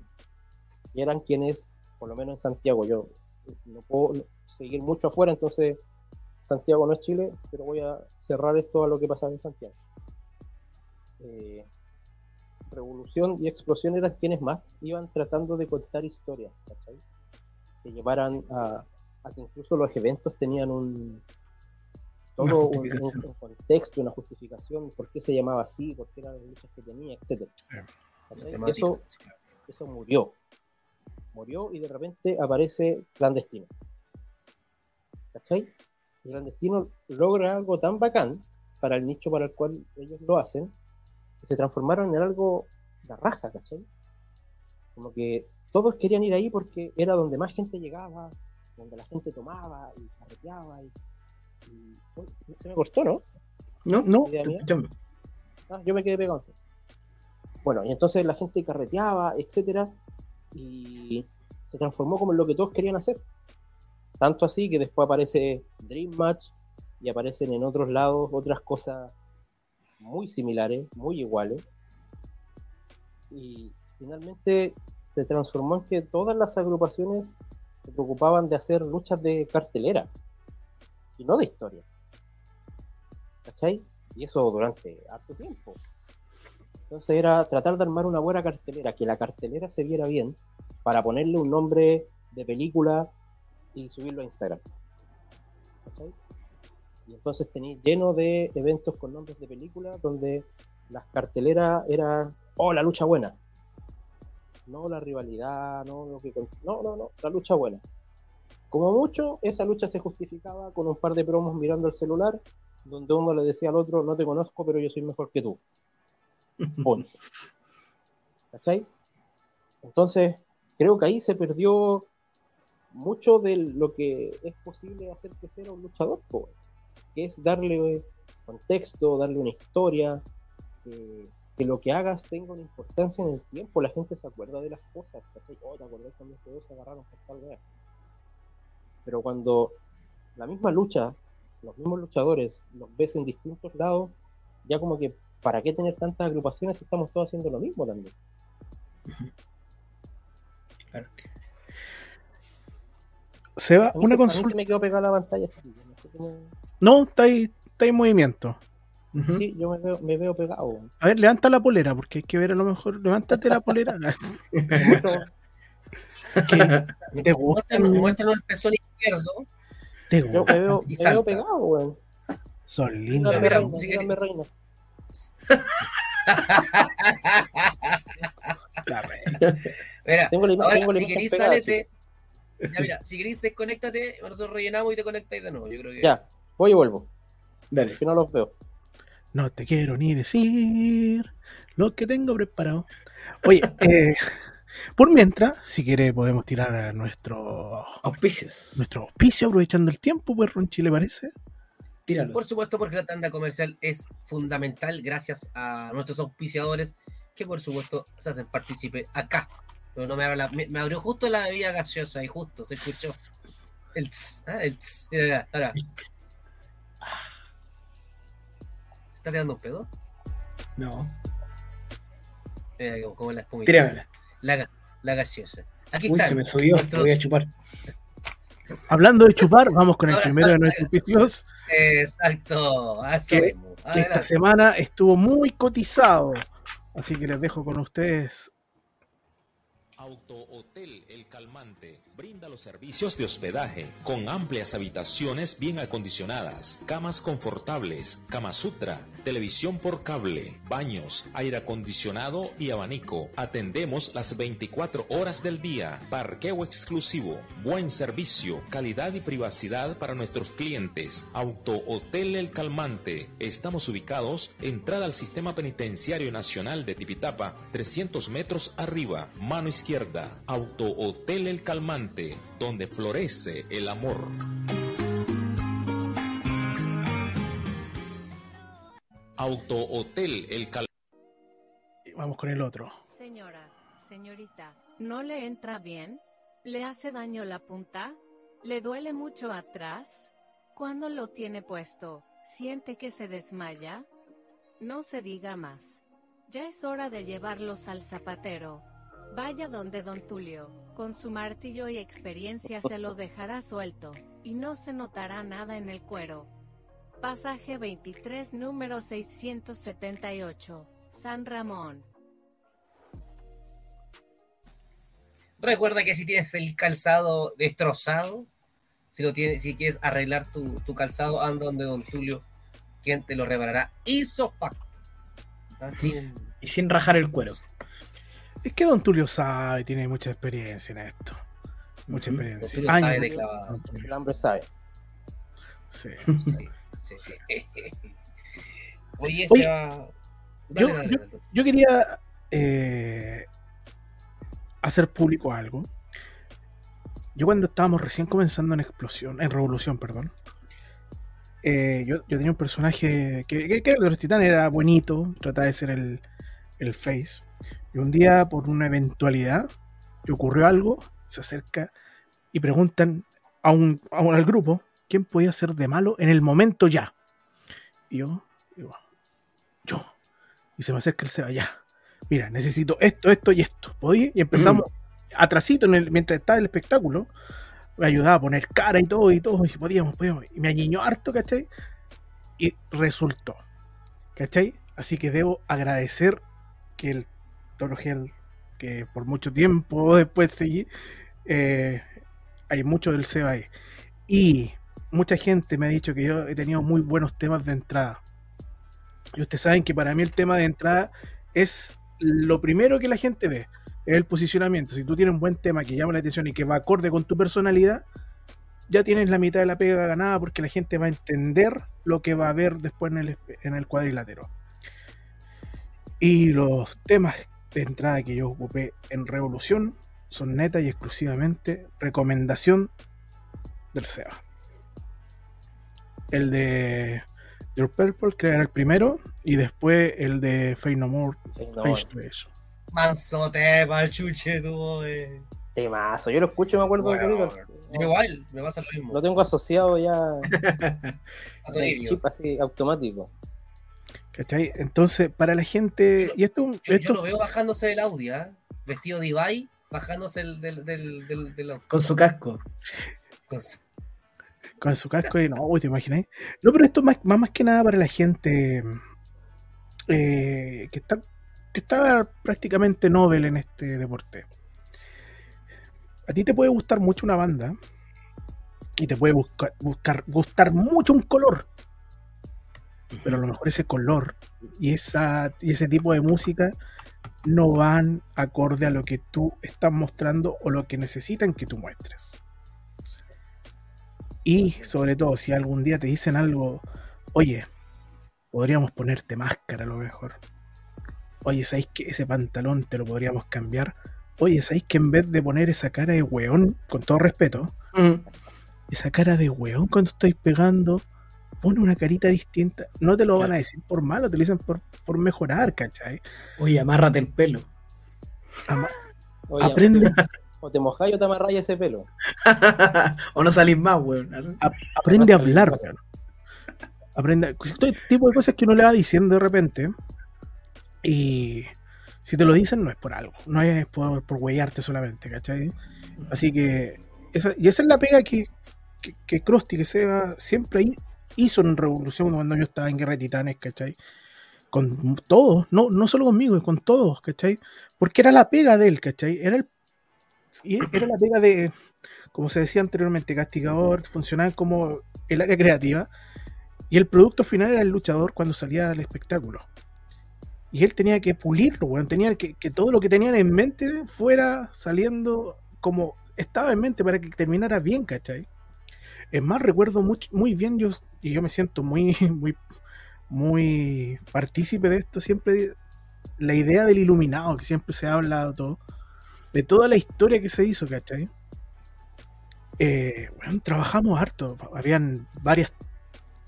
y eran quienes, por lo menos en Santiago, yo no puedo seguir mucho afuera, entonces Santiago no es Chile, pero voy a cerrar esto a lo que pasaba en Santiago. Eh, Revolución y Explosión eran quienes más iban tratando de contar historias, Que llevaran a, que incluso los eventos tenían un todo un, contexto, una justificación, por qué se llamaba así, por qué eran las luchas que tenía, etcétera. Eso, eso murió. Murió y de repente aparece clandestino. ¿Cachai? El clandestino logra algo tan bacán para el nicho para el cual ellos lo hacen, se transformaron en algo de raja, ¿cachai? Como que todos querían ir ahí porque era donde más gente llegaba, donde la gente tomaba y carreteaba y, se me cortó, ¿no? No, no. Ah, yo me quedé pegado Bueno, y entonces la gente carreteaba, etcétera, y se transformó como en lo que todos querían hacer. Tanto así que después aparece Dream Match y aparecen en otros lados otras cosas muy similares, muy iguales. Y finalmente se transformó en que todas las agrupaciones se preocupaban de hacer luchas de cartelera y no de historia. ¿Cachai? Y eso durante harto tiempo. Entonces era tratar de armar una buena cartelera, que la cartelera se viera bien, para ponerle un nombre de película y subirlo a Instagram. ¿Cachai? Y entonces tenía lleno de eventos con nombres de películas donde las carteleras eran, oh, la lucha buena. No la rivalidad, no lo que... No, no, no, la lucha buena. Como mucho, esa lucha se justificaba con un par de promos mirando el celular, donde uno le decía al otro, no te conozco, pero yo soy mejor que tú. Punto. ¿Cachai? Entonces, creo que ahí se perdió mucho de lo que es posible hacer crecer a un luchador, pues que es darle contexto, darle una historia, que lo que hagas tenga una importancia en el tiempo, la gente se acuerda de las cosas, oh, ¿te acordás cuando estos se agarraron por tal vez? Pero cuando la misma lucha, los mismos luchadores, los ves en distintos lados, ya como que, ¿para qué tener tantas agrupaciones si estamos todos haciendo lo mismo también? Claro. Seba, una consulta. me quedo pegada la pantalla. No, está ahí, está en movimiento. Sí, yo me veo, me veo, pegado. A ver, levanta la polera, porque hay que ver a lo mejor. Levántate la polera. ¿Te gusta? Muéstranos, el pezón izquierdo. ¿Te Yo me gusta? veo, Y me veo pegado, weón. Son Dígame, lindas. mira, reina, si dígame, querés- reina. La reina. Mira, Tengo la ahora, tengo la si querís, pegada, sálete. Ya, mira, si querís, desconéctate, nosotros rellenamos y te conectáis de nuevo. Yo creo que. Ya, voy y vuelvo, Dale. que no los veo. No te quiero ni decir lo que tengo preparado. Oye, eh, por mientras, si quiere, podemos tirar a nuestro, Auspicios. nuestro auspicio aprovechando el tiempo, pues, Ronchi, ¿le parece? Tíralo. Por supuesto, porque la tanda comercial es fundamental gracias a nuestros auspiciadores que, por supuesto, se hacen partícipe acá. Pero no me, abra la- me, me abrió justo la bebida gaseosa y justo se escuchó el tss, ah, el tss. Mira, mira, ahora. ¿Está tirando un pedo? No. Mira, como, como la espumita. Tíramela. La, ga- la gaseosa. Aquí Uy, está. se me subió. nuestros- Voy a chupar. Hablando de chupar, vamos con el Ahora, primero de nuestros auspicios, Exacto. Que- que esta semana estuvo muy cotizado. Así que les dejo con ustedes. Auto Hotel El Calmante brinda los servicios de hospedaje con amplias habitaciones bien acondicionadas, camas confortables, cama sutra, televisión por cable, baños, aire acondicionado y abanico. Atendemos las 24 horas del día. Parqueo exclusivo, buen servicio, calidad y privacidad para nuestros clientes. Auto Hotel El Calmante. Estamos ubicados entrada al Sistema Penitenciario Nacional de Tipitapa, 300 metros arriba, mano izquierda. Auto Hotel El Calmante, donde florece el amor. Auto Hotel El Calmante. Vamos con el otro. Señora, señorita, ¿no le entra bien? ¿Le hace daño la punta? ¿Le duele mucho atrás? Cuando lo tiene puesto, siente que se desmaya? No se diga más. Ya es hora de llevarlos al zapatero. Vaya donde don Tulio, con su martillo y experiencia se lo dejará suelto, y no se notará nada en el cuero. Pasaje 23, número 678, San Ramón. Recuerda que si tienes el calzado destrozado, si lo tienes, si quieres arreglar tu, tu calzado, anda donde Don Tulio, quien te lo reparará isofacto. Así, Y sin rajar el cuero. Es que Don Tulio sabe, tiene mucha experiencia en esto. Mucha. Don experiencia. Años sabe de- clavadas. El hambre sabe. Sí. Sí, sí, sí. Oye, Oye, yo- Dale, dale, dale. Yo quería eh, hacer público algo. Yo cuando estábamos recién comenzando en Explosión, en Revolución, perdón, eh, yo, yo tenía un personaje que, que, que los titanes era bonito, trataba de ser el, el face. Y un día, por una eventualidad, que ocurrió algo, se acerca y preguntan a un, a un- al grupo quién podía ser de malo en el momento ya. Y yo, digo, yo. Y se me acerca el Seba, ya. Mira, necesito esto, esto y esto. ¿Podía? Y empezamos atrasito en el, mientras estaba el espectáculo. Me ayudaba a poner cara y todo y todo. Y podíamos, podíamos. Y me añiñó harto, ¿cachai? Y resultó. ¿Cachai? Así que debo agradecer que el Toro Gel, que por mucho tiempo después seguí, eh, hay mucho del Seba ahí. Y mucha gente me ha dicho que yo he tenido muy buenos temas de entrada. Y ustedes saben que para mí el tema de entrada es lo primero que la gente ve, es el posicionamiento. Si tú tienes un buen tema que llama la atención y que va acorde con tu personalidad, ya tienes la mitad de la pega ganada porque la gente va a entender lo que va a ver después en el, en el cuadrilátero. Y los temas de entrada que yo ocupé en Revolución son neta y exclusivamente recomendación del SEBA. El de Your Purple, que era el primero, y después el de Fade No More, Face to. Manso tema, chuche, tú, eh. temazo. Yo lo escucho y me acuerdo de Bueno, películas. yo Igual, me pasa lo mismo. Lo tengo asociado ya a chip así automático. ¿Cachai? Entonces, para la gente. Y esto, Yo, yo esto lo veo bajándose del Audi, ¿ah? Vestido de Ibai, bajándose el, del, del, del, del auto. Con su casco. Con su- con su casco y no, uy, te imagináis. No, pero esto más, más, más que nada para la gente eh, que está que está prácticamente Nobel en este deporte. a ti te puede gustar mucho una banda y te puede buscar, buscar, gustar mucho un color, pero a lo mejor ese color y, esa, y ese tipo de música no van acorde a lo que tú estás mostrando o lo que necesitan que tú muestres. Y sobre todo, si algún día te dicen algo, oye, podríamos ponerte máscara a lo mejor. Oye, ¿sabéis que ese pantalón te lo podríamos cambiar? Oye, ¿sabéis que en vez de poner esa cara de weón, con todo respeto, esa cara de weón cuando estáis pegando, pone una carita distinta? No te lo van a decir por malo, te lo dicen por, por mejorar, ¿cachai? Oye, amárrate el pelo. Ama- Oye, aprende, O te mojáis o te amarráis ese pelo. o no salís más, weón. Aprende a hablar, ver. weón. Aprende, todo este tipo de cosas que uno le va diciendo de repente. Y si te lo dicen, no es por algo, no es por, por huellarte solamente, ¿cachai? Así que, esa, y esa es la pega que, que, que Krusty, que Seba, siempre hi- hizo en Revolución cuando yo estaba en Guerra de Titanes, ¿cachai? Con todos, no, no solo conmigo, con todos, ¿cachai? Porque era la pega de él, ¿cachai? Era, el, era la pega de, como se decía anteriormente, castigador, funcionaba como el área creativa, y el producto final era el luchador cuando salía al espectáculo. Y él tenía que pulirlo, weón. Tenía que, que todo lo que tenían en mente fuera saliendo como estaba en mente para que terminara bien, ¿cachai? Es más, recuerdo mucho, muy bien, yo, y yo me siento muy, muy, muy partícipe de esto, siempre la idea del iluminado, que siempre se ha hablado todo, de toda la historia que se hizo, ¿cachai? Eh, weón, trabajamos harto, habían varias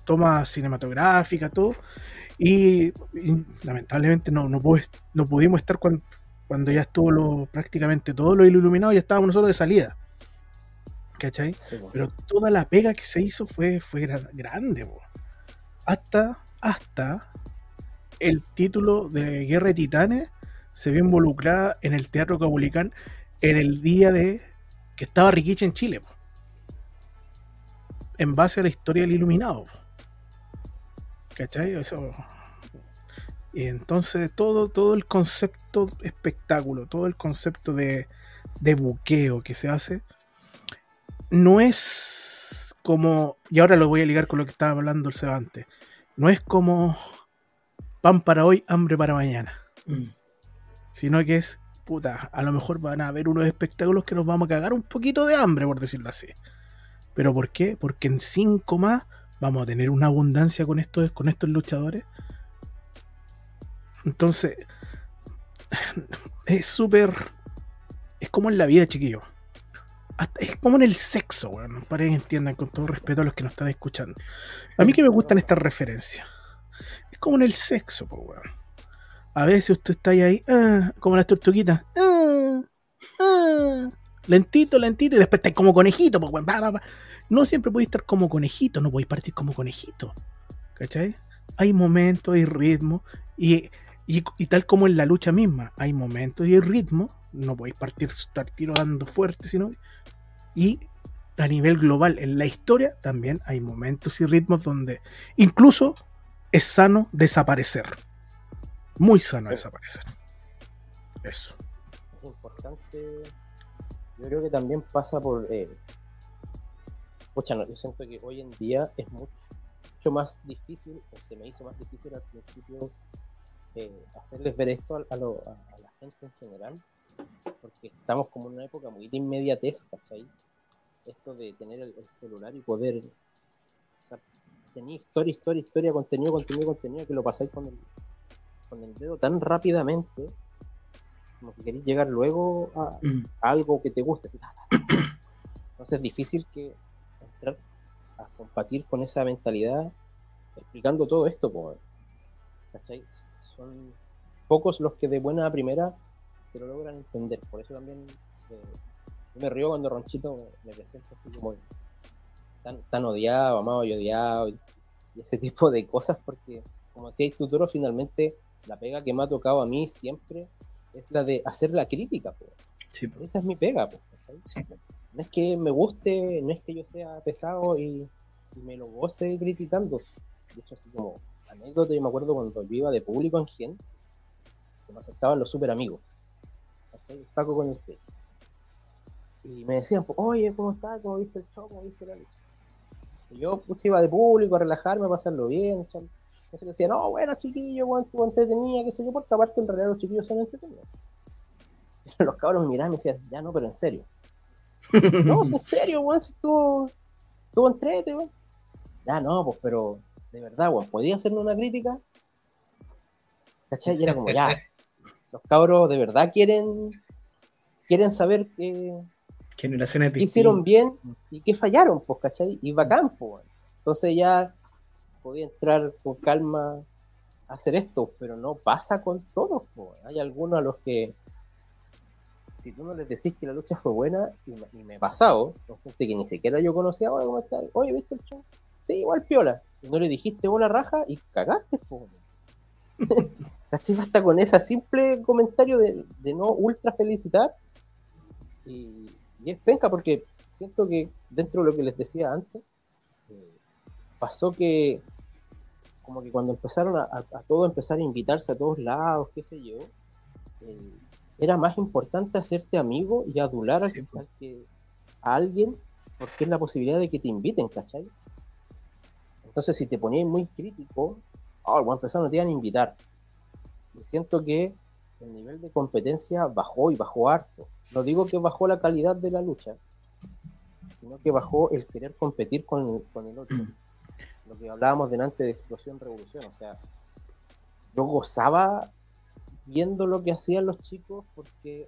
tomas cinematográficas, todo, y, y lamentablemente no, no, no pudimos estar cuando, cuando ya estuvo lo, prácticamente todo lo iluminado, ya estábamos nosotros de salida. ¿Cachai? Sí. Pero toda la pega que se hizo fue, fue gra- grande. Hasta, hasta el título de Guerra de Titanes se vio involucrada en el Teatro Cabulicán en el día de que estaba Rikichi en Chile, en base a la historia del Iluminado. po. ¿Cachai? Eso. Y entonces todo, todo el concepto espectáculo, todo el concepto de, de buqueo que se hace, no es como, y ahora lo voy a ligar con lo que estaba hablando el Seba antes, no es como pan para hoy, hambre para mañana, Mm. sino que es, puta, a lo mejor van a haber unos espectáculos que nos vamos a cagar un poquito de hambre, por decirlo así. ¿Pero por qué? Porque en cinco más vamos a tener una abundancia con estos, con estos luchadores. Entonces, es súper... Es como en la vida, chiquillos. Es como en el sexo, weón, para que entiendan con todo respeto a los que nos están escuchando. A mí que me gustan estas referencias. Es como en el sexo, pues, weón. A veces usted está ahí, ah, como las tortuguitas. ah, ah, lentito, lentito, y después está como conejito. No siempre podéis estar como conejito, no podéis partir como conejito. ¿Cachai? Hay momentos, hay ritmo, y, y, y tal como en la lucha misma, hay momentos y hay ritmo. No podéis partir, estar tiro dando fuerte, sino y a nivel global en la historia también hay momentos y ritmos donde incluso es sano desaparecer. Muy sano Sí. desaparecer. Eso. es importante. Yo creo que también pasa por. Eh, pucha, no, yo siento que hoy en día es mucho más difícil, o se me hizo más difícil al principio, eh, hacerles ver esto a, a lo- a- a la gente en general, porque estamos como en una época muy de inmediatez, ¿cachai? Esto de tener el, el celular y poder. O sea, tenía historia, historia, historia, contenido, contenido, contenido, que lo pasáis con el, con el dedo tan rápidamente como que queréis llegar luego a, Mm. a algo que te guste. así, ta, ta, ta. Entonces es difícil que entrar a combatir con esa mentalidad explicando todo esto, ¿cachai? Son pocos los que de buena a primera te lo logran entender. Por eso también eh, yo me río cuando Ronchito me, presenta así como tan, tan odiado, amado y odiado y, y ese tipo de cosas, porque como decíais tú, Toro, finalmente la pega que me ha tocado a mí siempre es la de hacer la crítica, po. Sí, po. Esa es mi pega, ¿cachai? No es que me guste, no es que yo sea pesado y, y me lo goce criticando. De hecho, así como anécdota, yo me acuerdo cuando yo iba de público en Gen, se me acercaban los super amigos. Paco con el Face. y me decían, pues, oye, ¿cómo estás? ¿Cómo viste el show? ¿Cómo viste la lucha? Y yo pues, iba de público a relajarme, a pasarlo bien. chal. Entonces decía, no, bueno, chiquillo, tú entretenía, qué sé yo, porque aparte en realidad los chiquillos son entretenidos. Los cabros me miraban y me decían, ya no, pero en serio. no, si en serio, weón, si estuvo, estuvo entrete, weón. Ya no, pues, pero de verdad, weón, ¿podía hacerme una crítica? ¿Cachai? Y era como, ya, los cabros de verdad quieren, quieren saber qué, Generaciones qué hicieron bien y qué fallaron, pues, ¿cachai? Y bacán, pues. Entonces ya podía entrar con calma a hacer esto, pero no pasa con todos, pues. Hay algunos a los que, si tú no les decís que la lucha fue buena, y me, y me he pasado, con gente que ni siquiera yo conocía, oye, ¿cómo estás? Oye, ¿viste el show? Sí, igual piola. Y no le dijiste hola raja y cagaste, pues. ¿Cachai? Basta con ese simple comentario de, de no ultra felicitar. Y, y es penca porque siento que dentro de lo que les decía antes, eh, pasó que como que cuando empezaron a, a, a todo empezar a invitarse a todos lados, qué sé yo, eh, era más importante hacerte amigo y adular al, al que, a alguien porque es la posibilidad de que te inviten, ¿cachai? Entonces si te ponías muy crítico, oh, bueno, empezaron a te iban a invitar. Y siento que el nivel de competencia bajó y bajó harto. No digo que bajó la calidad de la lucha, sino que bajó el querer competir con, con el otro. Lo que hablábamos delante de explosión revolución, o sea, yo gozaba viendo lo que hacían los chicos porque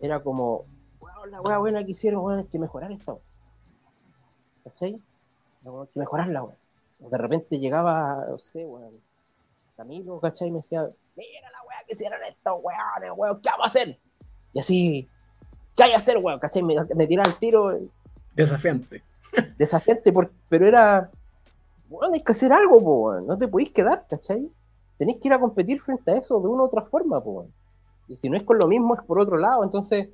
era como, wow, la wea buena que hicieron, weón, hay que mejorar esto. ¿Cachai? Era como, Hay que mejorarla, weón. O de repente llegaba, no sé, weón, Camilo, ¿cachai? Y me decía, mira la wea que hicieron estos weones, weón, ¿qué vamos a hacer? Y así, ¿qué hay que hacer, weón? ¿cachai? Me, me tiraba el tiro, Desafiante. desafiante, por- pero era, bueno, hay que hacer algo, po, weón. no te podéis quedar, ¿cachai? Tenéis que ir a competir frente a eso de una u otra forma, po, weón. y si no es con lo mismo, es por otro lado, entonces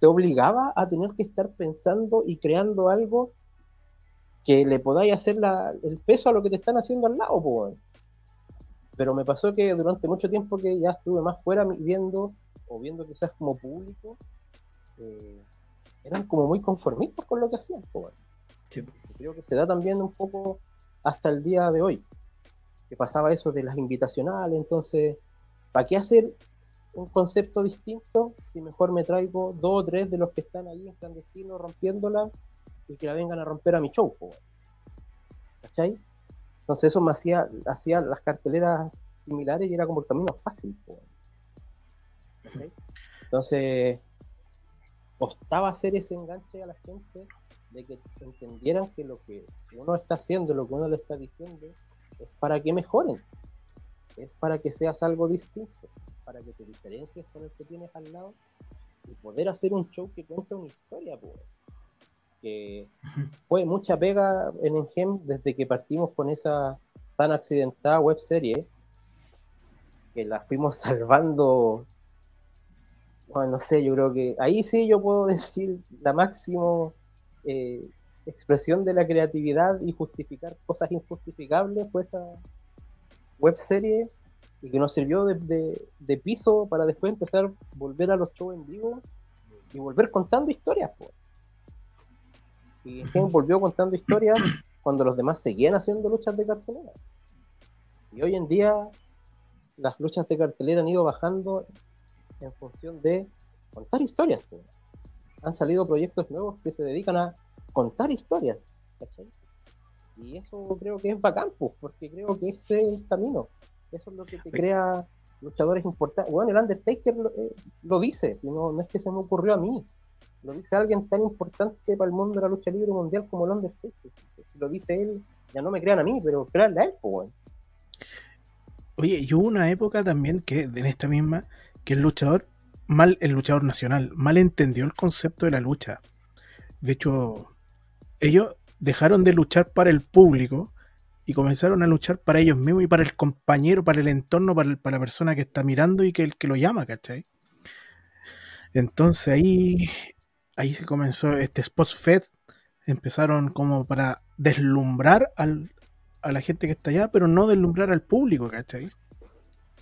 te obligaba a tener que estar pensando y creando algo que le podáis hacer la- el peso a lo que te están haciendo al lado, po, weón. Pero me pasó que durante mucho tiempo que ya estuve más fuera viendo, o viendo quizás como público, eh, eran como muy conformistas con lo que hacían. Sí. Creo que se da también un poco hasta el día de hoy, que pasaba eso de las invitacionales, entonces, ¿para qué hacer un concepto distinto si mejor me traigo dos o tres de los que están ahí en clandestino rompiéndola y que la vengan a romper a mi show? ¿Cachai? Entonces eso me hacía, hacía las carteleras similares y era como el camino fácil. Entonces, costaba hacer ese enganche a la gente de que entendieran que lo que uno está haciendo, lo que uno le está diciendo, es para que mejoren, es para que seas algo distinto, para que te diferencies con el que tienes al lado y poder hacer un show que cuente una historia, pues. Que fue mucha pega en Engem desde que partimos con esa tan accidentada web serie, que la fuimos salvando bueno, no sé, yo creo que ahí sí yo puedo decir la máximo eh, expresión de la creatividad y justificar cosas injustificables fue esa web serie y que nos sirvió de, de- de piso para después empezar a volver a los shows en vivo y volver contando historias. po. Y Gen volvió contando historias cuando los demás seguían haciendo luchas de cartelera. Y hoy en día las luchas de cartelera han ido bajando en función de contar historias. Han salido proyectos nuevos que se dedican a contar historias. ¿cachai? Y eso creo que es bacán, pues, porque creo que ese es el camino. Eso es lo que te crea luchadores importantes. Bueno, el Undertaker lo, eh, lo dice, si no, no es que se me ocurrió a mí. Lo dice alguien tan importante para el mundo de la lucha libre mundial como el Undertaker. Si lo dice él, ya no me crean a mí, pero créanle a él, pues. Oye, y hubo una época también que, en esta misma, que el luchador, mal, el luchador nacional, mal entendió el concepto de la lucha. De hecho, ellos dejaron de luchar para el público y comenzaron a luchar para ellos mismos y para el compañero, para el entorno, para, el- para la persona que está mirando y que el que lo llama, ¿cachai? Entonces ahí, ahí se comenzó este Spots Fed, empezaron como para deslumbrar al, a la gente que está allá, pero no deslumbrar al público, ¿cachai?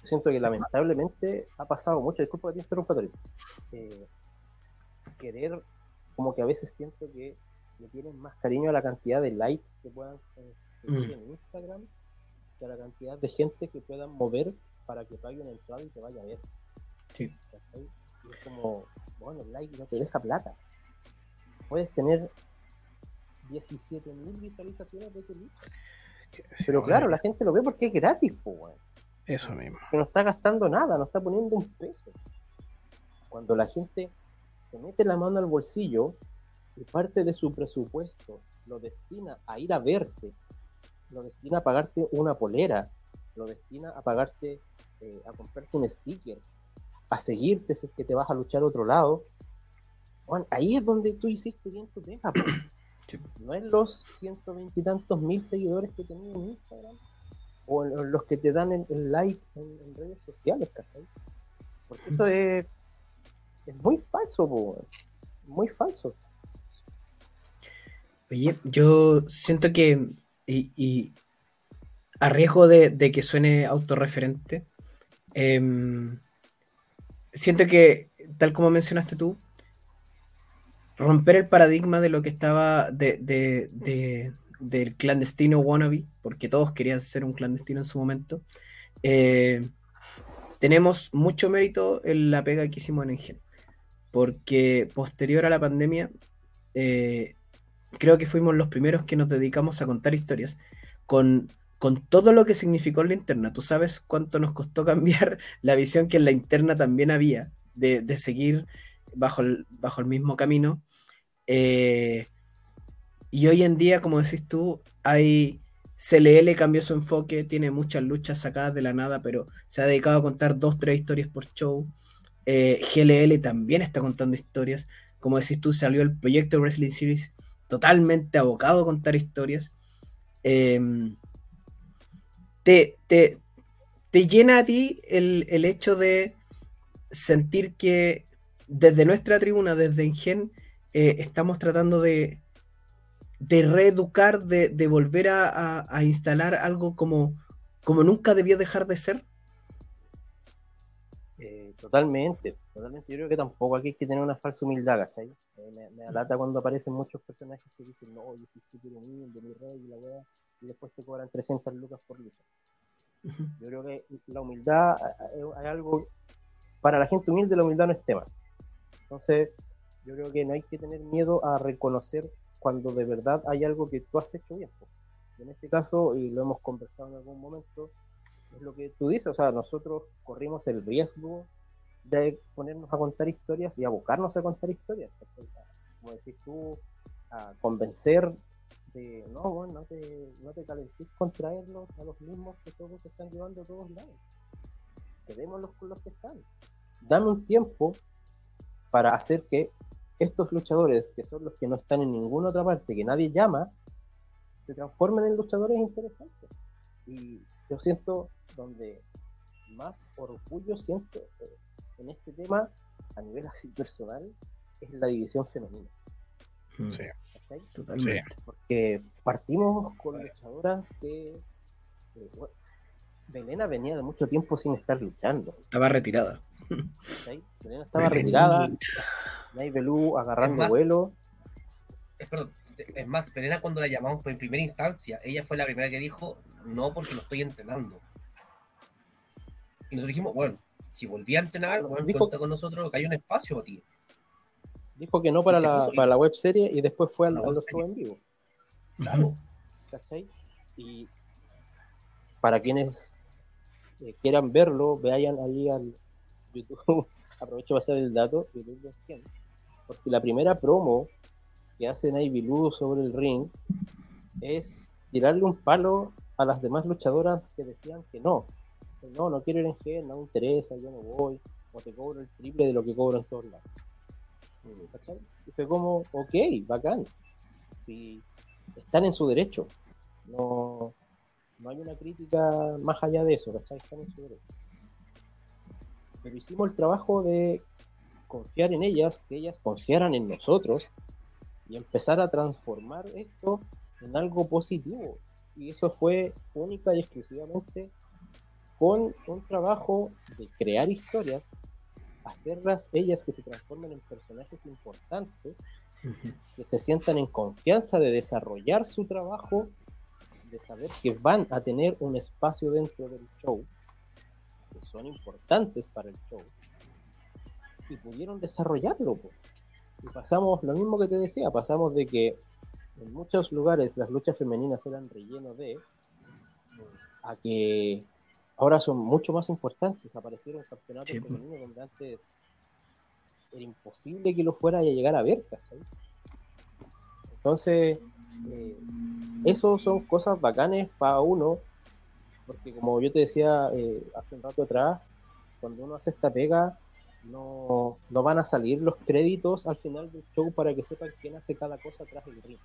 siento que lamentablemente ha pasado mucho, disculpa que te interrumpa. Eh, querer como que a veces siento que le tienen más cariño a la cantidad de likes que puedan eh, seguir Mm. en Instagram que a la cantidad de gente que puedan mover para que pague una entrada y te vaya a ver. Sí. ¿cachai? Y es como, bueno, el like no te deja plata. Puedes tener 17.000 visualizaciones de tu link. Pero claro, la gente lo ve porque es gratis, weón. Eso mismo. que no está gastando nada, no está poniendo un peso. Cuando la gente se mete la mano al bolsillo y parte de su presupuesto lo destina a ir a verte, lo destina a pagarte una polera, lo destina a pagarte, eh, a comprarte un sticker, a seguirte si es que te vas a luchar a otro lado, bueno, ahí es donde tú hiciste bien tu pega. Sí. no en los ciento veintitantos mil seguidores que tenías en Instagram o en los que te dan el, el like en, en redes sociales, ¿cachai? Porque eso es, es muy falso, po, muy falso. Oye, yo siento que, y, y a riesgo de, de que suene autorreferente, em, siento que, tal como mencionaste tú, romper el paradigma de lo que estaba de, de- de- del clandestino wannabe, porque todos querían ser un clandestino en su momento, eh, tenemos mucho mérito en la pega que hicimos en Engen, porque posterior a la pandemia, eh, creo que fuimos los primeros que nos dedicamos a contar historias con, con todo lo que significó la interna. Tú sabes cuánto nos costó cambiar la visión que en la interna también había de, de seguir bajo el, bajo el mismo camino. Eh, y hoy en día, como decís tú, hay CLL cambió su enfoque, tiene muchas luchas sacadas de la nada, pero se ha dedicado a contar dos, tres historias por show. Eh, GLL también está contando historias. Como decís tú, salió el proyecto Wrestling Series totalmente abocado a contar historias. Eh, te, te, te llena a ti el, el hecho de sentir que desde nuestra tribuna, desde Ingen, eh, estamos tratando de, de reeducar, de, de volver a, a- a instalar algo como, como nunca debió dejar de ser. Eh, totalmente, totalmente. Yo creo que tampoco aquí hay que tener una falsa humildad, ¿cachai? Eh, me, me alata cuando aparecen muchos personajes que dicen, no, yo soy súper humilde, mi rey, y la wea, y después te cobran 300 lucas por lucha. Yo creo que la humildad eh, es algo, para la gente humilde la humildad no es tema. Entonces, yo creo que no hay que tener miedo a reconocer cuando de verdad hay algo que tú has hecho bien. po. En este caso, y lo hemos conversado en algún momento, es lo que tú dices, o sea, nosotros corrimos el riesgo de ponernos a contar historias y abocarnos a contar historias. Como decís tú, a convencer de, no, bueno, no te, no te calentes con traerlos a los mismos que todos se están llevando a todos lados. Quedémoslos con los que están. Dame un tiempo para hacer que estos luchadores, que son los que no están en ninguna otra parte, que nadie llama, se transformen en luchadores interesantes. Y yo siento donde más orgullo siento eh, en este tema, a nivel así personal, es la división femenina. Sí. ¿cachai? Totalmente. Porque partimos con luchadoras que. eh, bueno, Belena venía de mucho tiempo sin estar luchando. Estaba retirada. Belena estaba retirada, Nay Belú agarrando Es más, vuelo. Es, perdón, es más, Verena cuando la llamamos en primera instancia, ella fue la primera que dijo, no porque no estoy entrenando. Y nosotros dijimos, bueno, si volví a entrenar, bueno, Dijo- cuenta con nosotros que hay un espacio para ti. Dijo que no para la, para la web serie y después fue al, a los en vivo. Claro. ¿cachai? Y para quienes eh, quieran verlo, vayan ahí al YouTube. Aprovecho para hacer el dato. YouTube de Skin, Porque la primera promo que hace Navy Blue sobre el ring es tirarle un palo a las demás luchadoras que decían que no. Que no, no quiero ir en Gen, no me interesa, yo no voy. O te cobro el triple de lo que cobro en todos lados. ¿Cachai? Y fue como, ok, bacán. Si están en su derecho. No, no hay una crítica más allá de eso, ¿cachai? Están en su derecho. Pero hicimos el trabajo de confiar en ellas, que ellas confiaran en nosotros y empezar a transformar esto en algo positivo. Y eso fue única y exclusivamente con un trabajo de crear historias, hacerlas ellas que se transformen en personajes importantes que se sientan en confianza de desarrollar su trabajo, de saber que van a tener un espacio dentro del show, que son importantes para el show, y pudieron desarrollarlo. Y pasamos, lo mismo que te decía, pasamos de que en muchos lugares las luchas femeninas eran relleno de, a que ahora son mucho más importantes. Aparecieron campeonatos Sí, femeninos donde antes era imposible que lo fuera a llegar a ver, ¿cachai? Entonces, eh, eso son cosas bacanes para uno, porque como yo te decía eh, hace un rato atrás, cuando uno hace esta pega, no, no van a salir los créditos al final del show para que sepan quién hace cada cosa atrás del ring.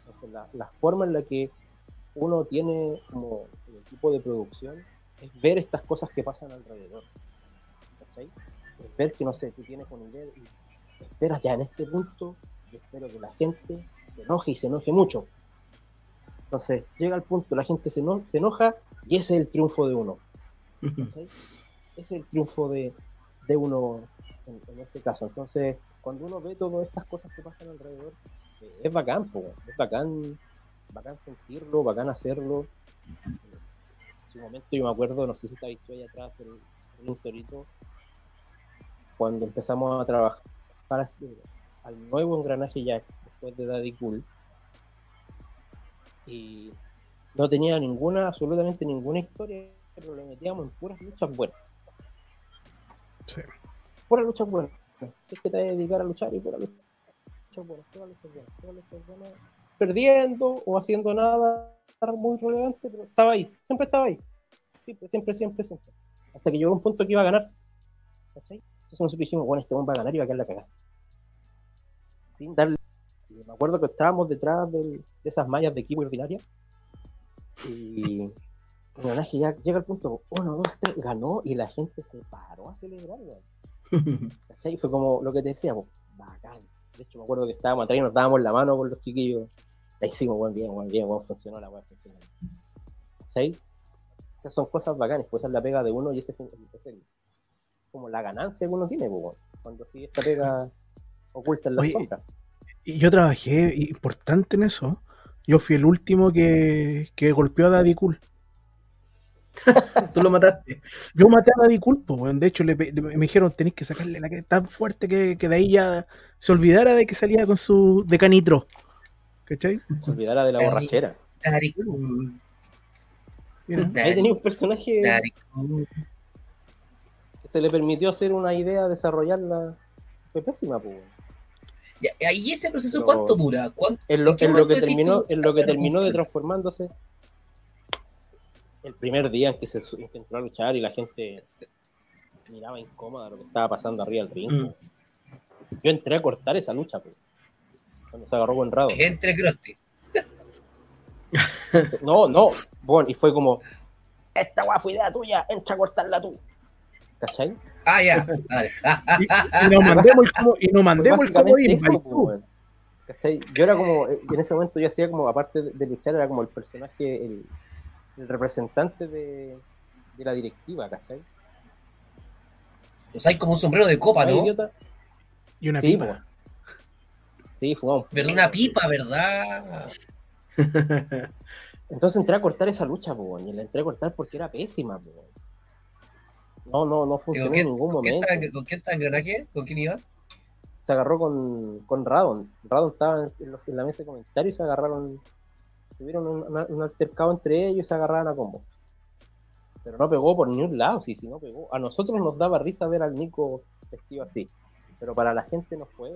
Entonces, la, la forma en la que uno tiene como el equipo de producción es ver estas cosas que pasan alrededor. Es ver que, no sé, tú tienes una idea y esperas ya en este punto, yo espero que la gente se enoje y se enoje mucho. Entonces, llega el punto, la gente se, eno- se enoja y ese es el triunfo de uno. Ese es el triunfo de, de uno en, en ese caso. Entonces, cuando uno ve todas estas cosas que pasan alrededor, eh, es bacán, po, es bacán, bacán sentirlo, bacán hacerlo. En su momento yo me acuerdo, no sé si está visto ahí atrás, pero en un torito, cuando empezamos a trabajar para este- al nuevo engranaje ya después de Daddy Cool, y no tenía ninguna, absolutamente ninguna historia, pero le metíamos en puras luchas buenas. Sí. Puras luchas buenas. Si es que te vas a dedicar a luchar y puras luchas buenas, puras luchas buenas, puras luchas buenas. Perdiendo o haciendo nada muy relevante, pero estaba ahí, siempre estaba ahí. Siempre, siempre, siempre, siempre. Hasta que llegó un punto que iba a ganar. ¿Cachai? Entonces nosotros dijimos, bueno, este hombre va a ganar y va a quedar la cagada. Sin darle. Me acuerdo que estábamos detrás del- de esas mallas de equipo ordinaria. Y el engranaje ya llega al punto, uno, dos, tres, ganó y la gente se paró a celebrar. Fue como lo que te decía, pues, bacán. De hecho, me acuerdo que estábamos atrás y nos dábamos la mano con los chiquillos. La hicimos, buen bien, buen bien, buen funcionó la weá. funcionó. ¿Cachai? Esas son cosas bacanas, pues esa es la pega de uno y ese es el- como la ganancia que uno tiene, weón. cuando sigue esta pega oculta en la Oye, sombra. Y yo trabajé importante en eso. Yo fui el último que, que golpeó a Daddy Cool. Tú lo mataste. Yo maté a Daddy Cool, pues, weón. de hecho le, le- me dijeron tenéis que sacarle la que tan fuerte que, que de ahí ya se olvidara de que salía con su de canitro. ¿Cachai? Se olvidara de la Daddy. borrachera. Daddy Cool. Ahí Daddy, tenía un personaje Daddy Cool. que se le permitió hacer una idea, desarrollarla. Fue pésima, pues. ¿Y ese proceso cuánto dura? ¿Cuánto- En lo, ¿En lo que terminó, en lo que "Esta no terminó de funciona"? transformándose el primer día en que se su- en que entró a luchar y la gente miraba incómoda lo que estaba pasando arriba del ring. Mm. Yo entré a cortar esa lucha, pues, cuando se agarró con Rado. Entre Krusty. No, no, bueno, y fue como, esta weá fue idea tuya, entra a cortarla tú. ¿Cachai? Ah, ya. Y, y nos mandemos el, como- y nos mandemos el eso, pues, weón. ¿Cachai? Yo era como, eh, en ese momento yo hacía como, aparte de, luchar, era como el personaje, el, el representante de, de la directiva, ¿cachai? Usáis como un sombrero de copa, ¿No. Y una Sí, pipa. po. Sí, fumamos. Pero una pipa, ¿verdad? Entonces entré a cortar esa lucha, po, weón, y la entré a cortar porque era pésima, po, weón. No, no, no ¿Y funcionó ¿Con quién, en ningún con quién momento. está, ¿Con quién está engranaje? ¿Con quién iba? Se agarró con, con Radon. Radon estaba en, la mesa de comentarios y se agarraron. Tuvieron un, un altercado entre ellos y se agarraron a combo. Pero no pegó por ni un lado, sí, sí, no pegó. A nosotros nos daba risa ver al Nico vestido así. Pero para la gente no fue.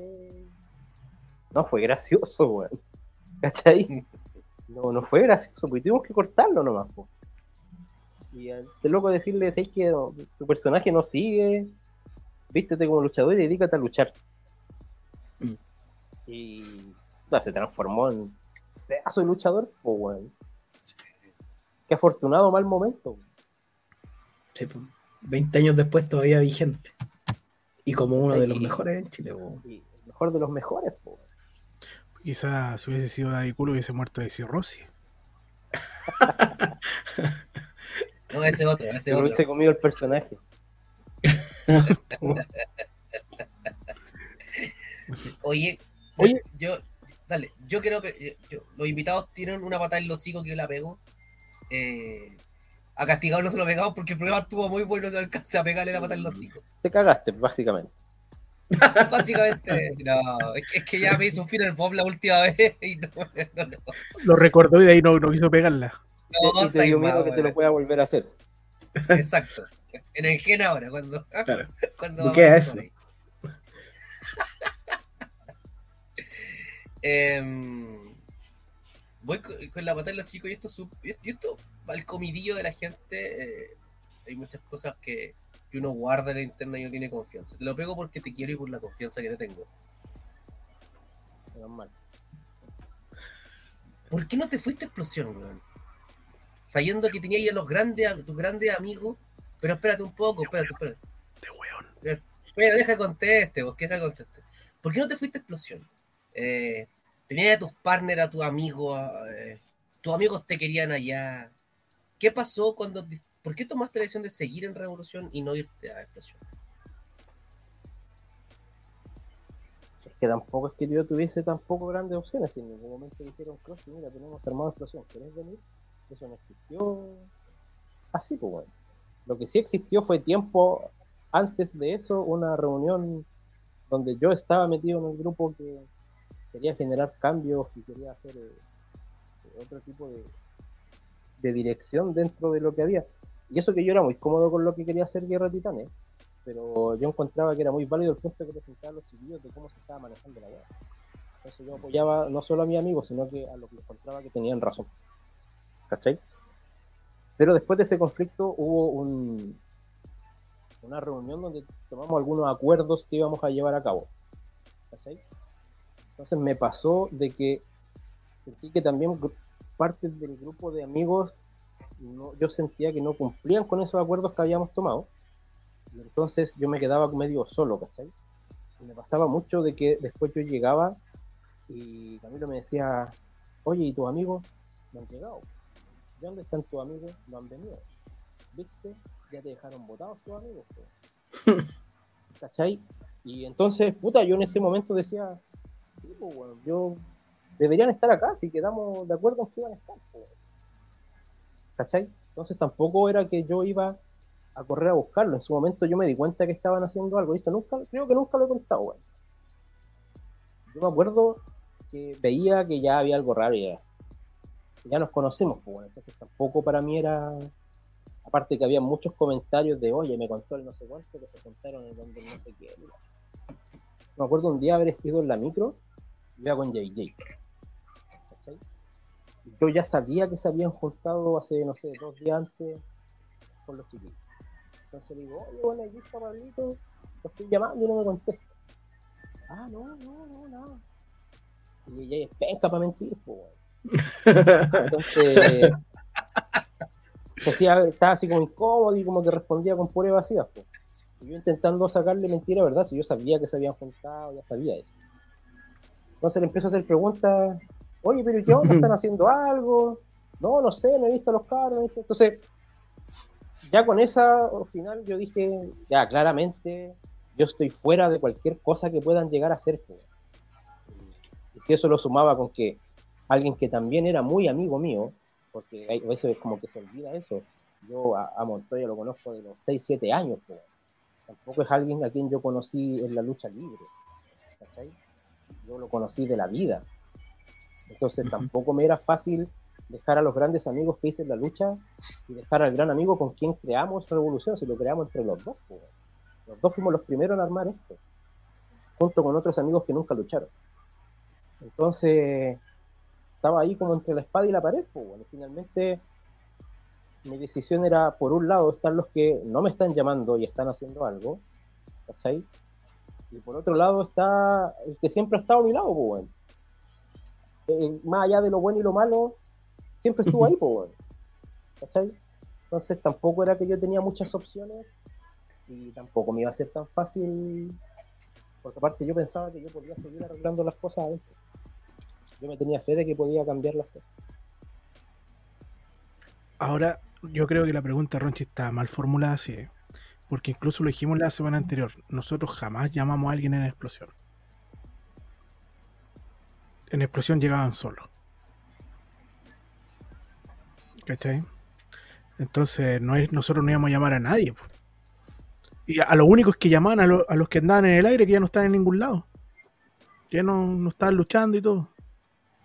No fue gracioso, weón. ¿Cachai? No, no fue gracioso, porque tuvimos que cortarlo nomás, po. Y al este loco decirle, ¿sabes que no, tu personaje no sigue? Vístete como luchador y dedícate a luchar. Mm. Y no, se transformó en pedazo de luchador, pues, weón. Qué afortunado mal momento. Sí, pues, 20 años después todavía vigente. Y como uno de los mejores en Chile. po. Y el mejor de los mejores, pues. Quizás si hubiese sido Daddy Cool hubiese muerto de cirrosis. No, ese otro, ese Se otro. hubiese comido el personaje. Oye, Oye, yo, dale, yo quiero, yo- los invitados tienen una patada en los hocico que yo la pego. Eh, a castigado no se lo pegamos porque el programa estuvo muy bueno que alcancé a pegarle la patada en los hocico. Te cagaste, básicamente. Básicamente, no, es que, es que ya me hizo un final Bob la última vez y no, no, no, Lo recordó y de ahí no, no quiso pegarla. No, y te dio miedo mal, que te lo pueda volver a hacer. Exacto. En el gen ahora, cuando, Claro. cuando ¿Y qué es. Em, voy con, con la patada en los y esto, y esto al comidillo de la gente. eh, hay muchas cosas que, que uno guarda en la interna y no tiene confianza. Te lo pego porque te quiero y por la confianza que te tengo. Menos mal. ¿Por qué no te fuiste a explosión, weón? Sabiendo que tenías ahí a los grandes, a tus grandes amigos. Pero espérate un poco, espérate, espérate. De weón. Espera, deja conteste, vos, que deja conteste. ¿Por qué no te fuiste a explosión? Eh, tenías a tus partners, a tus amigos, eh, tus amigos te querían allá. ¿Qué pasó cuando... ¿Por qué tomaste la decisión de seguir en Revolución y no irte a explosión? Es que tampoco es que yo tuviese tampoco grandes opciones. En ningún momento dijeron, Crossy, mira, tenemos armado explosión, ¿querés venir? Eso no existió así, pues. Lo que sí existió fue tiempo antes de eso, una reunión donde yo estaba metido en el grupo que quería generar cambios y quería hacer eh, otro tipo de, de dirección dentro de lo que había. Y eso que yo era muy cómodo con lo que quería hacer Guerra Titanes, pero yo encontraba que era muy válido el punto que presentaban los chiquillos de cómo se estaba manejando la web. Entonces yo apoyaba no solo a mis amigos, sino que a los que encontraba que tenían razón. ¿Cachai? Pero después de ese conflicto hubo un, una reunión donde tomamos algunos acuerdos que íbamos a llevar a cabo. Entonces me pasó de que sentí que también partes del grupo de amigos no- yo sentía que no cumplían con esos acuerdos que habíamos tomado. Entonces yo me quedaba medio solo, ¿cachai? Me pasaba mucho de que después yo llegaba y Camilo me decía, oye, ¿y tus amigos no han llegado? ¿Y dónde están tus amigos? No han venido. ¿Viste? Ya te dejaron votados tus amigos. po". ¿Cachai? Y entonces, puta, yo en ese momento decía, sí, pues bueno, yo deberían estar acá si quedamos de acuerdo en que iban a estar. po". ¿Cachai? Entonces tampoco era que yo iba a correr a buscarlo. En su momento yo me di cuenta que estaban haciendo algo. ¿viste? Nunca, creo que nunca lo he contado, weón. Yo me acuerdo que veía que ya había algo raro y ya, ya nos conocemos, pues, bueno. Entonces tampoco para mí era. Aparte que había muchos comentarios de, oye, me contó el no sé cuánto que se contaron en donde no sé qué. Me acuerdo un día haber ido en la micro, iba con JJ. ¿cachai? Yo ya sabía que se habían juntado hace, no sé, dos días antes con los chiquillos. Entonces le digo, oye, bueno, aquí está Pablito, lo estoy llamando y no me contesta. Ah, no, no, no, nada. Y ella es penca para mentir, pues. Entonces, decía, estaba así como incómodo y como que respondía con pura evasiva, pues. Y yo intentando sacarle mentira, ¿verdad? Si yo sabía que se habían juntado, ya sabía eso. Entonces le empiezo a hacer preguntas, oye, pero ¿y qué onda? ¿Están haciendo algo? No, no sé, no he visto a los cabros. no he visto-". Entonces, ya con esa al final yo dije, ya claramente yo estoy fuera de cualquier cosa que puedan llegar a hacer. pues. Y si eso lo sumaba con que alguien que también era muy amigo mío, porque a veces como que se olvida eso, yo a, a Montoya lo conozco de los 6, 7 años, pues. tampoco es alguien a quien yo conocí en la lucha libre, ¿cachai? Yo lo conocí de la vida, entonces tampoco me era fácil dejar a los grandes amigos que hice en la lucha y dejar al gran amigo con quien creamos Revolución, si lo creamos entre los dos. pues. Los dos fuimos los primeros en armar esto, junto con otros amigos que nunca lucharon. Entonces, estaba ahí como entre la espada y la pared. Pues, bueno, finalmente, mi decisión era, por un lado, están los que no me están llamando y están haciendo algo, ¿cachai? Y por otro lado está el que siempre ha estado a mi lado, pues, bueno. Eh, más allá de lo bueno y lo malo, siempre estuvo ahí, pues, bueno. ¿cachai? Entonces tampoco era que yo tenía muchas opciones y tampoco me iba a ser tan fácil, porque aparte yo pensaba que yo podía seguir arreglando las cosas adentro. Yo me tenía fe de que podía cambiar las cosas. Ahora, yo creo que la pregunta, Ronchi, está mal formulada ¿eh? porque incluso lo dijimos la semana anterior, nosotros jamás llamamos a alguien en explosión. en explosión llegaban solos. ¿Cachai? Entonces no es, nosotros no íbamos a llamar a nadie. Y a, a los únicos que llamaban a, lo- a los que andaban en el aire que ya no están en ningún lado. Que ya no, no estaban luchando y todo.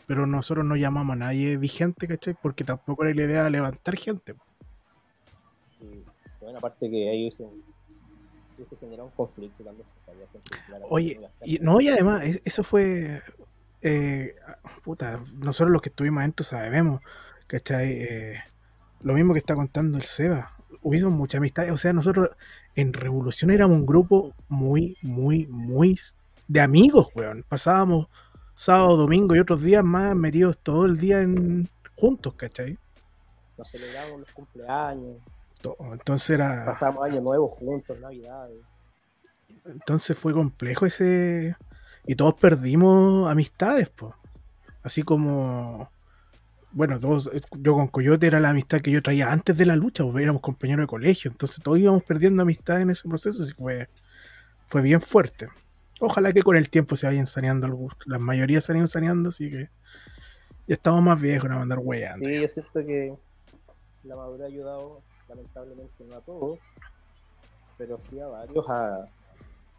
Pero nosotros no llamamos a nadie vigente, ¿cachai? Porque tampoco era la idea de levantar gente. Sí. Bueno, aparte que ahí se, se generó un conflicto también. Oye, y, no, y además, es- eso fue. eh, puta, nosotros los que estuvimos adentro sabemos, ¿cachai? Eh, lo mismo que está contando el Seba. Hubieron mucha amistad. O sea, nosotros en Revolución éramos un grupo muy, muy, muy de amigos, weón. Pasábamos sábado, domingo y otros días más metidos todo el día en, juntos, ¿cachai? Nos celebramos los cumpleaños, To- Entonces era. pasamos años nuevos juntos, navidades. Entonces fue complejo ese. Y todos perdimos amistades, pues. Así como. Bueno, todos, yo con Coyote era la amistad que yo traía antes de la lucha, pues éramos compañeros de colegio. Entonces todos íbamos perdiendo amistad en ese proceso. Así fue, fue bien fuerte. Ojalá que con el tiempo se vayan saneando algunos. La mayoría se han ido saneando, así que. Ya estamos más viejos, no vamos a andar weyando. Sí, yo siento que la madurez ha ayudado, lamentablemente no a todos, pero sí a varios a,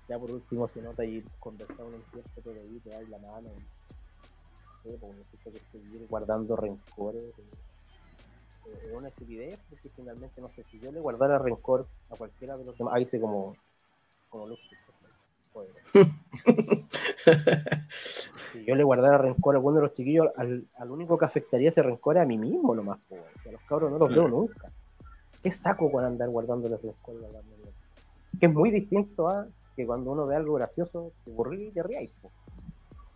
ya por último se nota ir conversando un tiempo todo ahí, te das la mano, no sé, porque necesito que seguir guardando rencores, eh, eh, es una estupidez, porque finalmente, no sé, si yo le guardara rencor a cualquiera de los demás, ahí hice como, como Luxis, si yo le guardara rencor a alguno de los chiquillos, al, al único que afectaría ese rencor es a mí mismo nomás, a los cabros no los veo nunca. ¿Qué saco con andar guardándoles rencor? Que es muy distinto a que cuando uno ve algo gracioso, te aburrí y te ríais, po.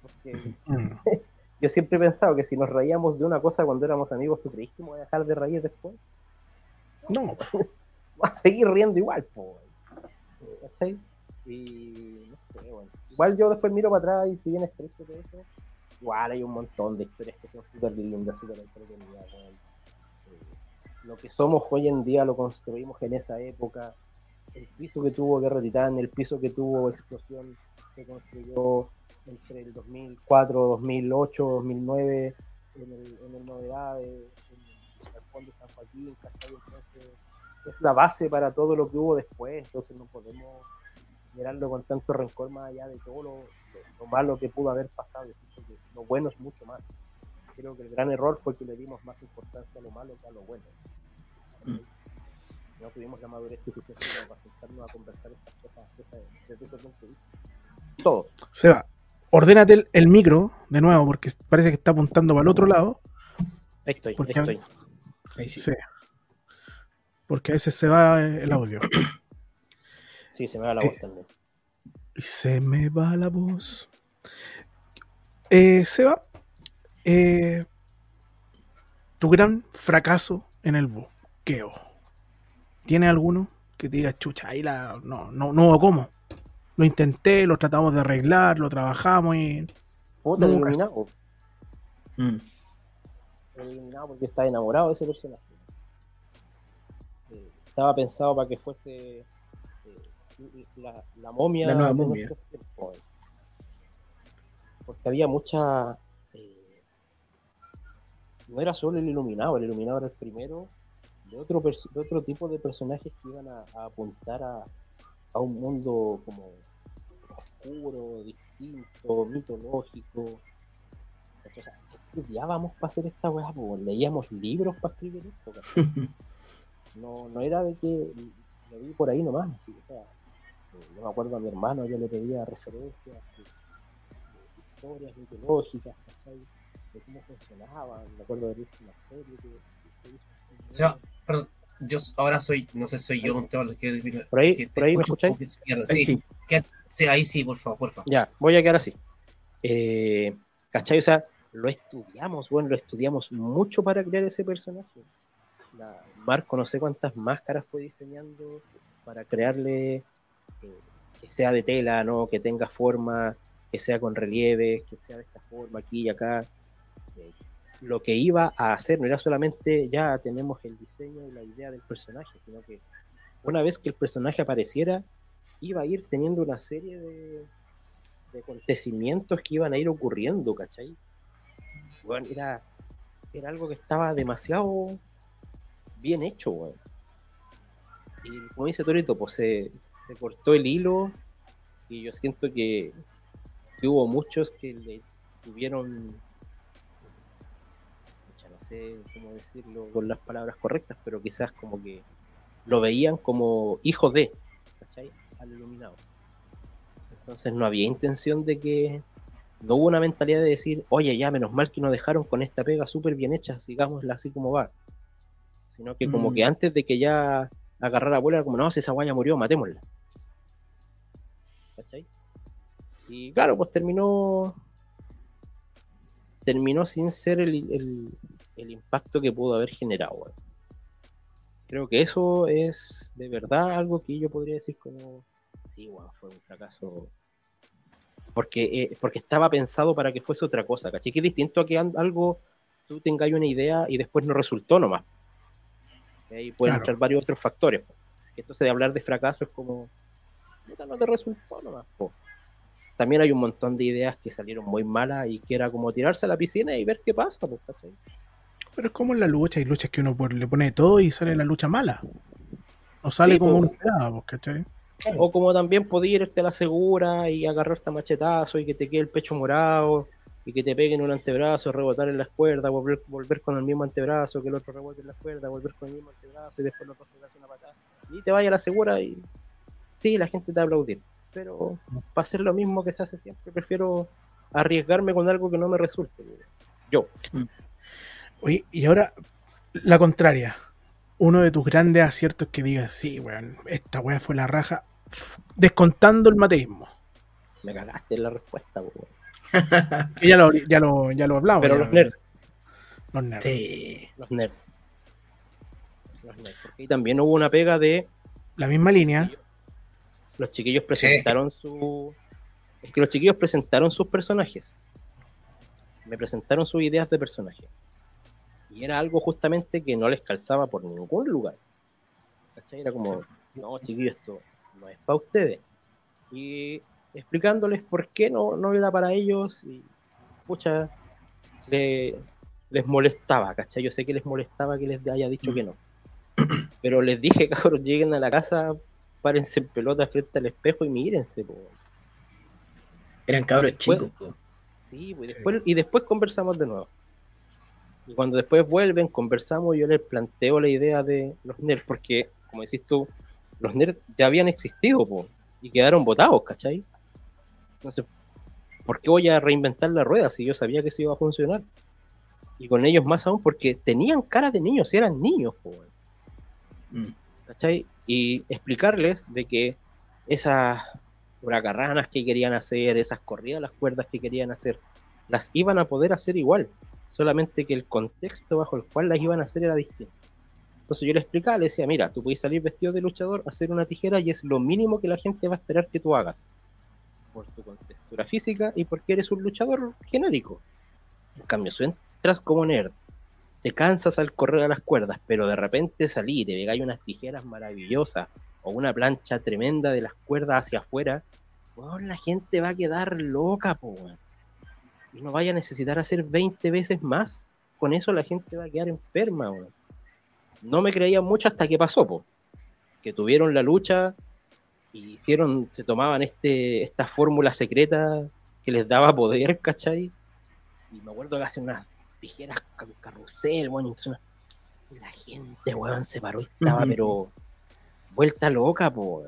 Porque Mm. yo siempre he pensado que si nos reíamos de una cosa cuando éramos amigos, ¿tú creíste que me voy a dejar de reír después? No, va a seguir riendo igual, po. Y Igual yo después miro para atrás y si bien es triste todo eso, igual hay un montón de historias que son súper lindas, súper entretenidas. Eh, Lo que somos hoy en día lo construimos en esa época. El piso que tuvo Guerra Titán, el piso que tuvo Explosión, se construyó entre el 2004, 2008, 2009, en el, en el Novedades, en el fondo de San Joaquín, ¿cachai? Entonces, es la base para todo lo que hubo después, entonces no podemos mirarlo con tanto rencor más allá de todo lo, lo- lo malo que pudo haber pasado, que lo bueno es mucho más. Creo que el gran error fue que le dimos más importancia a lo malo que a lo bueno. No tuvimos la madurez suficiente para sentarnos a conversar estas cosas desde ese- desde ese punto de vista. Todo. Seba, ordénate el, el micro de nuevo, porque parece que está apuntando para el otro lado. Ahí estoy, ¿Por ahí estoy. Ahí sí. Sí. Porque a veces se va el audio. Sí, se me va la voz también. Se me va la voz. Eh, Seba, eh, tu gran fracaso en el buqueo. ¿Tiene alguno que te diga, chucha, ahí la. No, no, no hubo cómo? Lo intenté, lo tratamos de arreglar, lo trabajamos y. Puta, el Nunca. iluminado. Mm. El iluminado porque estaba enamorado de ese personaje. Eh, estaba pensado para que fuese eh, la, la momia La nueva momia. tiempos. Porque había mucha. eh, no era solo el iluminado, el iluminado era el primero de otro, de otro tipo de personajes que iban a, a apuntar a, a un mundo como oscuro, distinto, mitológico. O sea, estudiábamos para hacer esta weá, leíamos libros para escribir esto. No, no era de que lo vi por ahí nomás, así, o sea, eh, yo me acuerdo a mi hermano, yo le pedía referencias de, de historias mitológicas, ¿cachai? de cómo funcionaban, me acuerdo de visto una serie que, que se hizo. O sea, perdón, yo ahora soy, no sé, soy yo, Esteban, lo que, Por ahí- que te por ahí me escucho un escucháis. que pierde. Ahí Sí, sí. que- sí, ahí sí, por favor, por favor. Ya, voy a quedar así. Eh, ¿Cachai? O sea, lo estudiamos, bueno, lo estudiamos mucho para crear ese personaje. La- Marco no sé cuántas máscaras fue diseñando para crearle que sea de tela, ¿no? Que tenga forma, que sea con relieve, que sea de esta forma, aquí y acá. Eh, lo que iba a hacer no era solamente ya tenemos el diseño y la idea del personaje, sino que una vez que el personaje apareciera, iba a ir teniendo una serie de, de acontecimientos que iban a ir ocurriendo, ¿cachai? weón, era, era algo que estaba demasiado bien hecho, weón. Y como dice Torito, pues se, se cortó el hilo y yo siento que, que hubo muchos que le tuvieron, no sé cómo decirlo con las palabras correctas, pero quizás como que lo veían como hijo de, ¿cachai? Al iluminado. Entonces no había intención de que, no hubo una mentalidad de decir, oye, ya menos mal que nos dejaron con esta pega súper bien hecha, sigámosla así como va. Sino que como Mm. que antes de que ya agarrara vuelo era como, no, si esa guaya murió, matémosla. ¿Cachai? Y claro, pues terminó. Terminó sin ser el, el- impacto que pudo haber generado. weón. Creo que eso es de verdad algo que yo podría decir como. Sí, weón, fue un fracaso. Porque, eh, porque estaba pensado para que fuese otra cosa, ¿cachai? Que es distinto a que algo tú tengas una idea y después no resultó nomás. Y ahí pueden Claro. entrar varios otros factores. po. Entonces, de hablar de fracaso es como. no te resultó nomás, po. También hay un montón de ideas que salieron muy malas y que era como tirarse a la piscina y ver qué pasa, ¿cachai? Pero es como en la lucha, hay luchas que uno le pone todo y sale la lucha mala. No sale Sí, como po. uno esperaba, ¿cachai? O como también podía irte a la segura y agarrarte a machetazo y que te quede el pecho morado y que te peguen un antebrazo, rebotar en las cuerdas, volver, volver con el mismo antebrazo, que el otro rebote en las cuerdas, volver con el mismo antebrazo y después los otro pegarse una patada. Y te vaya a la segura y sí, la gente te va a aplaudir. Pero para hacer lo mismo que se hace siempre, prefiero arriesgarme con algo que no me resulte. Yo. Oye, y ahora, la contraria. Uno de tus grandes aciertos que digas, sí, weón, esta weá fue la raja, descontando el mateísmo. Me cagaste la respuesta, weón. Ya lo, ya lo, ya lo hablamos. Pero ya, los nerds, Los nerds. Sí. los nerds. Los nerds. Porque también hubo una pega de La misma línea. los chiquillos presentaron su. Es que los chiquillos presentaron sus personajes. Me presentaron sus ideas de personaje. Y era algo justamente que no les calzaba por ningún lugar. ¿Cachai? Era como, no, chiquillos, esto no es para ustedes. Y explicándoles por qué no, no era para ellos. Y, pucha, le- les molestaba, ¿cachai? Yo sé que les molestaba que les haya dicho que no. Pero les dije, cabros, lleguen a la casa, párense en pelota frente al espejo y mírense, po. Eran cabros chicos. po. Sí, pues, y después, y después conversamos de nuevo. Y cuando después vuelven, conversamos, yo les planteo la idea de los nerds, porque, como decís tú, los nerds ya habían existido, po, y quedaron votados, ¿cachai? Entonces, ¿por qué voy a reinventar la rueda si yo sabía que eso iba a funcionar? Y con ellos más aún, porque tenían cara de niños, eran niños, po, Mm. ¿cachai? Y explicarles de que esas huracarranas que querían hacer, esas corridas las cuerdas que querían hacer, las iban a poder hacer igual, solamente que el contexto bajo el cual las iban a hacer era distinto. Entonces yo le explicaba, le decía, mira, tú puedes salir vestido de luchador, hacer una tijera y es lo mínimo que la gente va a esperar que tú hagas. Por tu contextura física y porque eres un luchador genérico. En cambio, si entras como nerd, te cansas al correr a las cuerdas, pero de repente salí y te pegáis unas tijeras maravillosas o una plancha tremenda de las cuerdas hacia afuera, la gente va a quedar loca, po. Y no vaya a necesitar hacer 20 veces más. Con eso la gente va a quedar enferma. No me creían mucho hasta que pasó, po. Que tuvieron la lucha y hicieron, se tomaban este, esta fórmula secreta que les daba poder, ¿cachai? Y me acuerdo que hacen unas tijeras ca- carrusel, y la gente, weón, se paró y estaba, pero vuelta loca, po.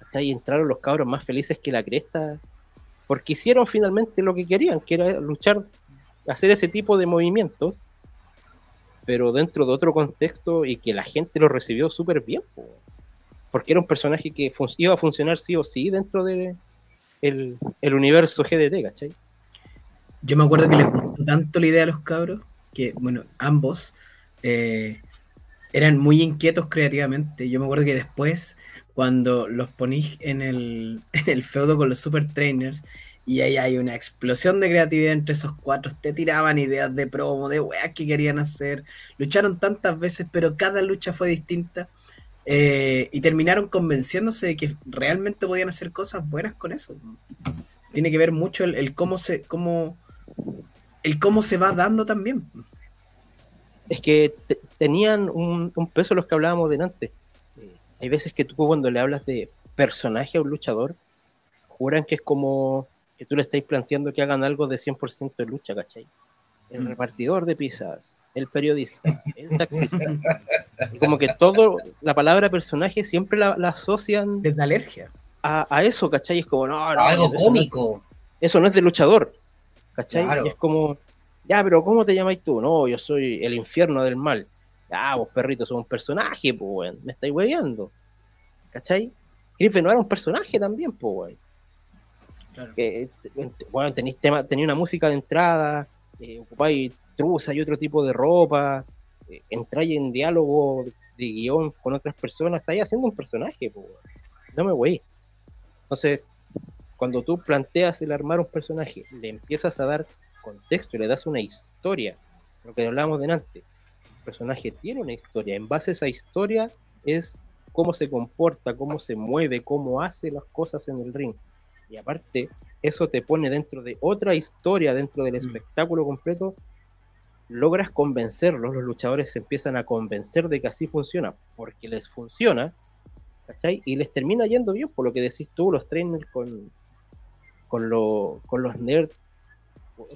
¿cachai? Y entraron los cabros más felices que la cresta, porque hicieron finalmente lo que querían, que era luchar, hacer ese tipo de movimientos, pero dentro de otro contexto y que la gente lo recibió súper bien, po. Porque era un personaje que iba a funcionar sí o sí dentro de el universo GDT, ¿cachai? Yo me acuerdo que les gustó tanto la idea a los cabros que, bueno, ambos eh, eran muy inquietos creativamente. Yo me acuerdo que después, cuando los ponís en el, en el feudo con los super trainers y ahí hay una explosión de creatividad entre esos cuatro, te tiraban ideas de promo, de weas que querían hacer, lucharon tantas veces, pero cada lucha fue distinta. Eh, y terminaron convenciéndose de que realmente podían hacer cosas buenas con eso. Tiene que ver mucho el, el cómo se, cómo, el cómo se va dando también. Es que te- tenían un, un peso los que hablábamos delante. Eh, hay veces que tú cuando le hablas de personaje a un luchador, juran que es como que tú le estáis planteando que hagan algo de 100% de lucha, ¿cachai? El Mm. repartidor de pizzas, el periodista, el taxista. Y como que todo, la palabra personaje siempre la, la asocian Les da alergia. a, a eso, ¿cachai? Es como, no, no, Algo eso no es- cómico. eso no es de luchador. ¿Cachai? Claro. Es como, ya, pero ¿cómo te llamáis tú? No, yo soy el infierno del mal. Ya, vos perrito, sos un personaje, pues, weón. Me estáis hueveando. ¿Cachai? Chris Benoit era un personaje también, pues, weón. Claro. Que, eh, bueno, tenéis tema, tenía una música de entrada, eh, ocupáis truza y otro tipo de ropa, eh, entráis en diálogo de guion con otras personas, estáis haciendo un personaje, weón. No me wey. Entonces, cuando tú planteas el armar un personaje, le empiezas a dar contexto le das una historia, lo que hablábamos delante, el personaje tiene una historia, en base a esa historia es cómo se comporta, cómo se mueve, cómo hace las cosas en el ring. Y aparte, eso te pone dentro de otra historia, dentro del Mm. espectáculo completo, logras convencerlos, los luchadores se empiezan a convencer de que así funciona, porque les funciona, ¿cachai? Y les termina yendo bien, por lo que decís tú, los trainers con, con, lo- con los nerds,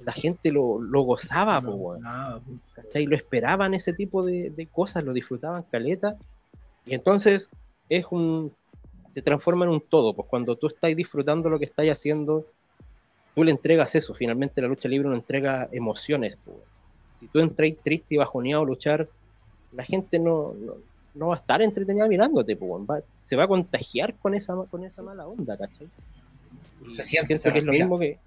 la gente lo, lo gozaba, po. Ah, ¿cachai? Lo esperaban ese tipo de, de cosas, lo disfrutaban caleta. Y entonces es un. se transforma en un todo. Pues cuando tú estás disfrutando lo que estás haciendo, tú le entregas eso. Finalmente la lucha libre no entrega emociones. pues. Si tú entras triste y bajoneado a luchar, la gente no, no, no va a estar entretenida mirándote, pues, va- se va a contagiar con esa, con esa mala onda, ¿cachai? Se siente, se que es lo mismo que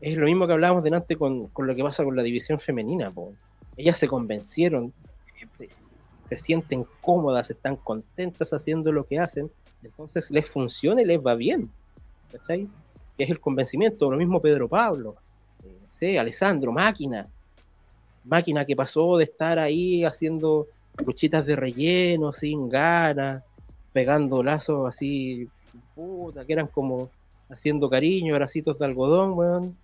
es lo mismo que hablábamos delante con, con lo que pasa con la división femenina. po. Ellas se convencieron, se, se sienten cómodas, están contentas haciendo lo que hacen, entonces les funciona y les va bien. ¿Cachai? Que es el convencimiento. Lo mismo Pedro Pablo, eh, no sé, Alessandro, máquina. Máquina que pasó de estar ahí haciendo luchitas de relleno, sin ganas, pegando lazos así, puta, que eran como haciendo cariño, bracitos de algodón, weón,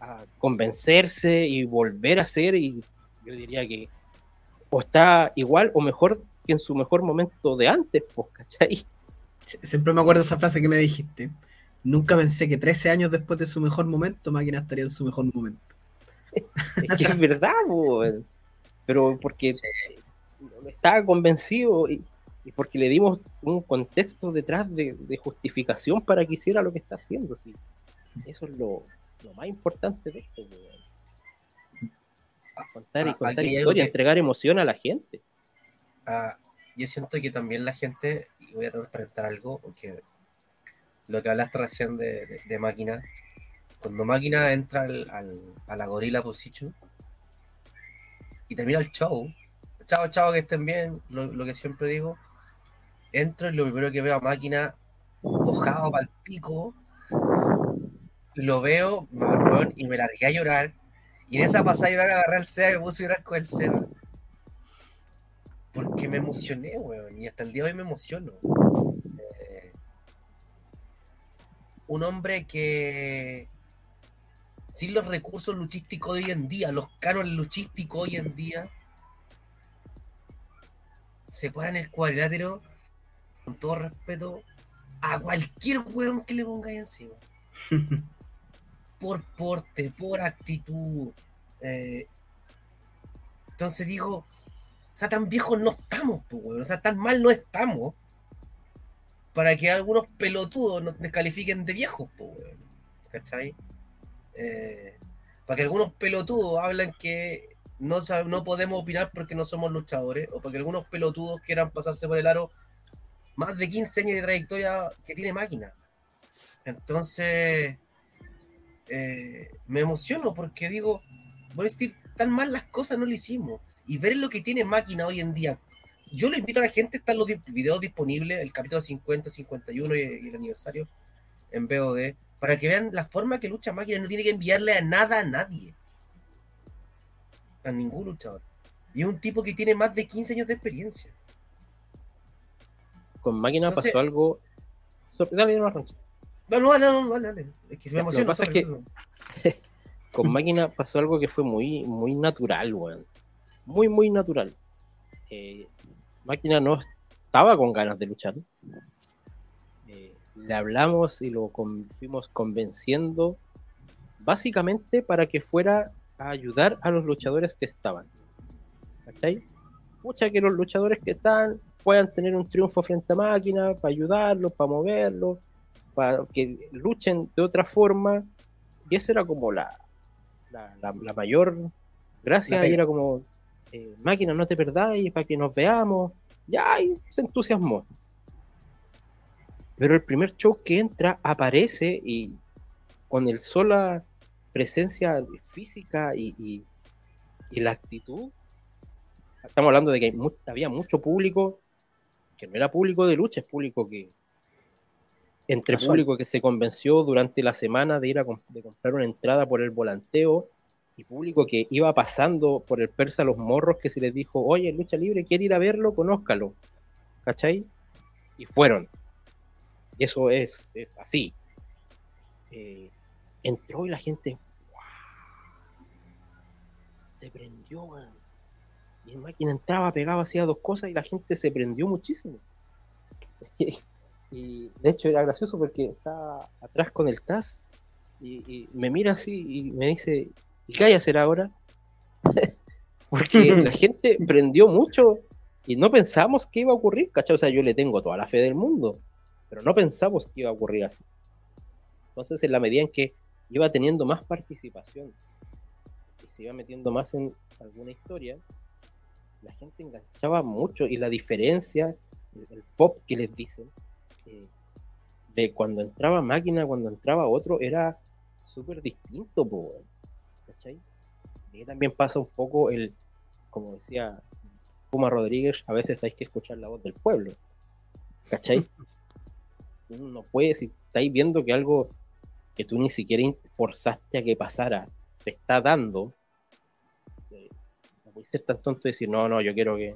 a convencerse y volver a hacer, y yo diría que o está igual o mejor que en su mejor momento de antes, pues, ¿cachai? Siempre me acuerdo esa frase que me dijiste. Nunca pensé que 13 años después de su mejor momento, Máquina estaría en su mejor momento. Es que es verdad, weón. pero porque estaba convencido y, y porque le dimos un contexto detrás de, de justificación para que hiciera lo que está haciendo. Sí. Eso es lo, lo más importante de esto. weón. Contar y Ah, contar historia, que- entregar emoción a la gente. Ah, yo siento que también la gente, y voy a transparentar algo, porque lo que hablaste recién de, de- máquina, cuando máquina entra al, al- a la gorila position y termina el show, chao, chao, que estén bien, lo, que siempre digo, entro y lo primero que veo a máquina mojado para el pico, lo veo, me weón, y me largué a llorar, y en esa pasada a llorar agarré al Seba y me puse llorar con el. Porque me emocioné, weón. Y hasta el día de hoy me emociono. Un hombre que. Sin los recursos luchísticos de hoy en día, los cánones luchísticos hoy en día, se para en el cuadrilátero, con todo respeto, a cualquier weón que le pongáis encima. por porte, por actitud. eh, entonces digo, o sea, tan viejos no estamos, pues, weón. O sea, tan mal no estamos para que algunos pelotudos nos descalifiquen de viejos, pues, weón. ¿Cachai? Eh, para que algunos pelotudos hablan que no, no podemos opinar porque no somos luchadores, o para que algunos pelotudos quieran pasarse por el aro más de 15 años de trayectoria que tiene máquina. Entonces, eh, me emociono porque digo, voy a decir, tan mal las cosas no lo hicimos. Y ver lo que tiene máquina hoy en día. Yo le invito a la gente, están los videos disponibles, el capítulo 50, 51 y, y el aniversario en VOD, para que vean la forma que lucha máquina. No tiene que enviarle a nada a nadie. A ningún luchador. Y es un tipo que tiene más de 15 años de experiencia. Con máquina Entonces- pasó algo. Dale, no. No, no, no, dale, dale. Es que se me Lo que emociona. pasa es que- con máquina pasó algo que fue muy, muy natural, weón. Muy, muy natural. Eh, máquina no estaba con ganas de luchar. Eh, le hablamos y lo con- fuimos convenciendo básicamente para que fuera a ayudar a los luchadores que estaban. ¿Cachai? Mucha que los luchadores que están puedan tener un triunfo frente a máquina para ayudarlos, para moverlos, para que luchen de otra forma. Y esa era como la, la, la- la mayor gracia. Y era como, eh, máquina, no te perdáis, para que nos veamos. Ya, y se entusiasmó. Pero el primer show que entra aparece y con el sola presencia física y, y- y la actitud, estamos hablando de que hay había mucho público que no era público de lucha, es público que entre Casual. público que se convenció durante la semana de ir a de comprar una entrada por el volanteo y público que iba pasando por el persa los morros que se les dijo, oye, lucha libre, quiere ir a verlo, conózcalo, ¿cachai? Y fueron. Y eso es, es así. Eh, entró y la gente se prendió, weón. Y el máquina entraba, pegaba, hacía dos cosas y la gente se prendió muchísimo. y de hecho era gracioso porque estaba atrás con el TAS y me mira así y me dice, ¿y qué hay a hacer ahora? porque la gente prendió mucho y no pensamos que iba a ocurrir, ¿cachai? O sea, yo le tengo toda la fe del mundo, pero no pensamos que iba a ocurrir así. Entonces, en la medida en que iba teniendo más participación y se iba metiendo más en alguna historia, la gente enganchaba mucho y la diferencia, el, pop que les dicen, eh, de cuando entraba máquina, cuando entraba otro, era súper distinto, po. ¿Cachai? Y también pasa un poco el, como decía Puma Rodríguez, a veces hay que escuchar la voz del pueblo, ¿cachai? Uno no puede, si estáis viendo que algo que tú ni siquiera forzaste a que pasara, se está dando, eh, no puedes ser tan tonto y decir, no, no, yo quiero que,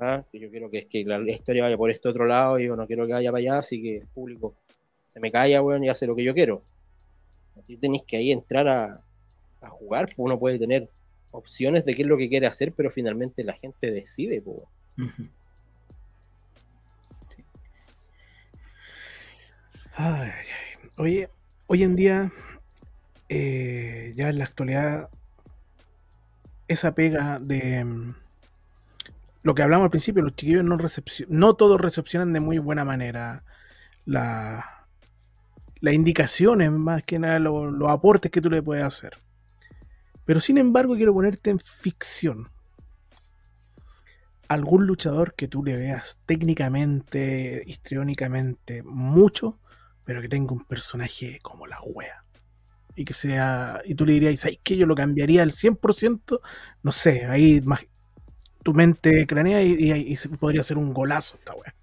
ah, yo quiero que, que la, la historia vaya por este otro lado y yo no quiero que vaya para allá, así que el público se me calla, weón, y hace lo que yo quiero. Así tenéis que ahí entrar a, a jugar, pues uno puede tener opciones de qué es lo que quiere hacer, pero finalmente la gente decide, pues. Ay, ay. Oye, hoy en día, eh, ya en la actualidad, esa pega de mm, lo que hablamos al principio, los chiquillos no no todos recepcionan de muy buena manera la, las indicaciones, más que nada lo- los aportes que tú le puedes hacer. Pero sin embargo, quiero ponerte en ficción. Algún luchador que tú le veas técnicamente, histriónicamente, mucho, pero que tenga un personaje como la wea. Y que sea. Y tú le dirías, ¿sabes qué? Yo lo cambiaría al 100%. No sé, ahí más, tu mente cranea y, y- se- podría ser un golazo esta wea.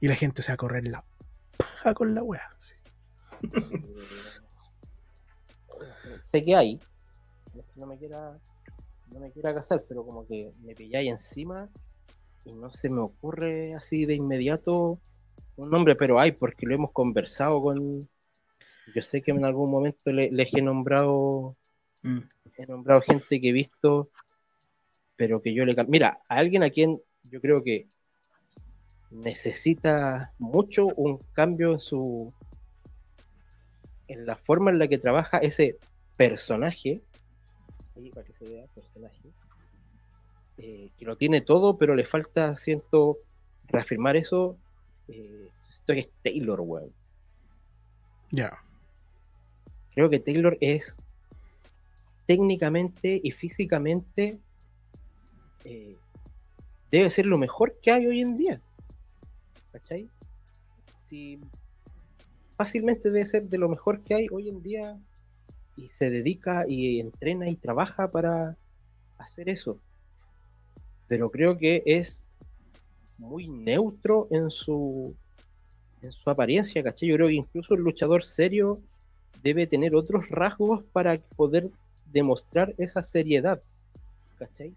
Y la gente se va a correr la paja con la wea. sí. sé, sé que hay. No me quiera, no me quiera casar, pero como que me pilláis encima y no se me ocurre así de inmediato un nombre, pero hay, porque lo hemos conversado con. Yo sé que en algún momento le- les he nombrado, Mm. he nombrado gente que he visto, pero que yo le Mira, a alguien a quien yo creo que necesita mucho un cambio en su en la forma en la que trabaja ese personaje ahí para que se vea personaje eh, que lo tiene todo pero le falta siento reafirmar eso eh, que es Taylor weón. Ya. creo que Taylor es técnicamente y físicamente eh, debe ser lo mejor que hay hoy en día. ¿Cachai? Si fácilmente debe ser de lo mejor que hay hoy en día y se dedica y entrena y trabaja para hacer eso. Pero creo que es muy neutro en su en su apariencia, ¿cachai? Yo creo que incluso el luchador serio debe tener otros rasgos para poder demostrar esa seriedad, ¿cachai?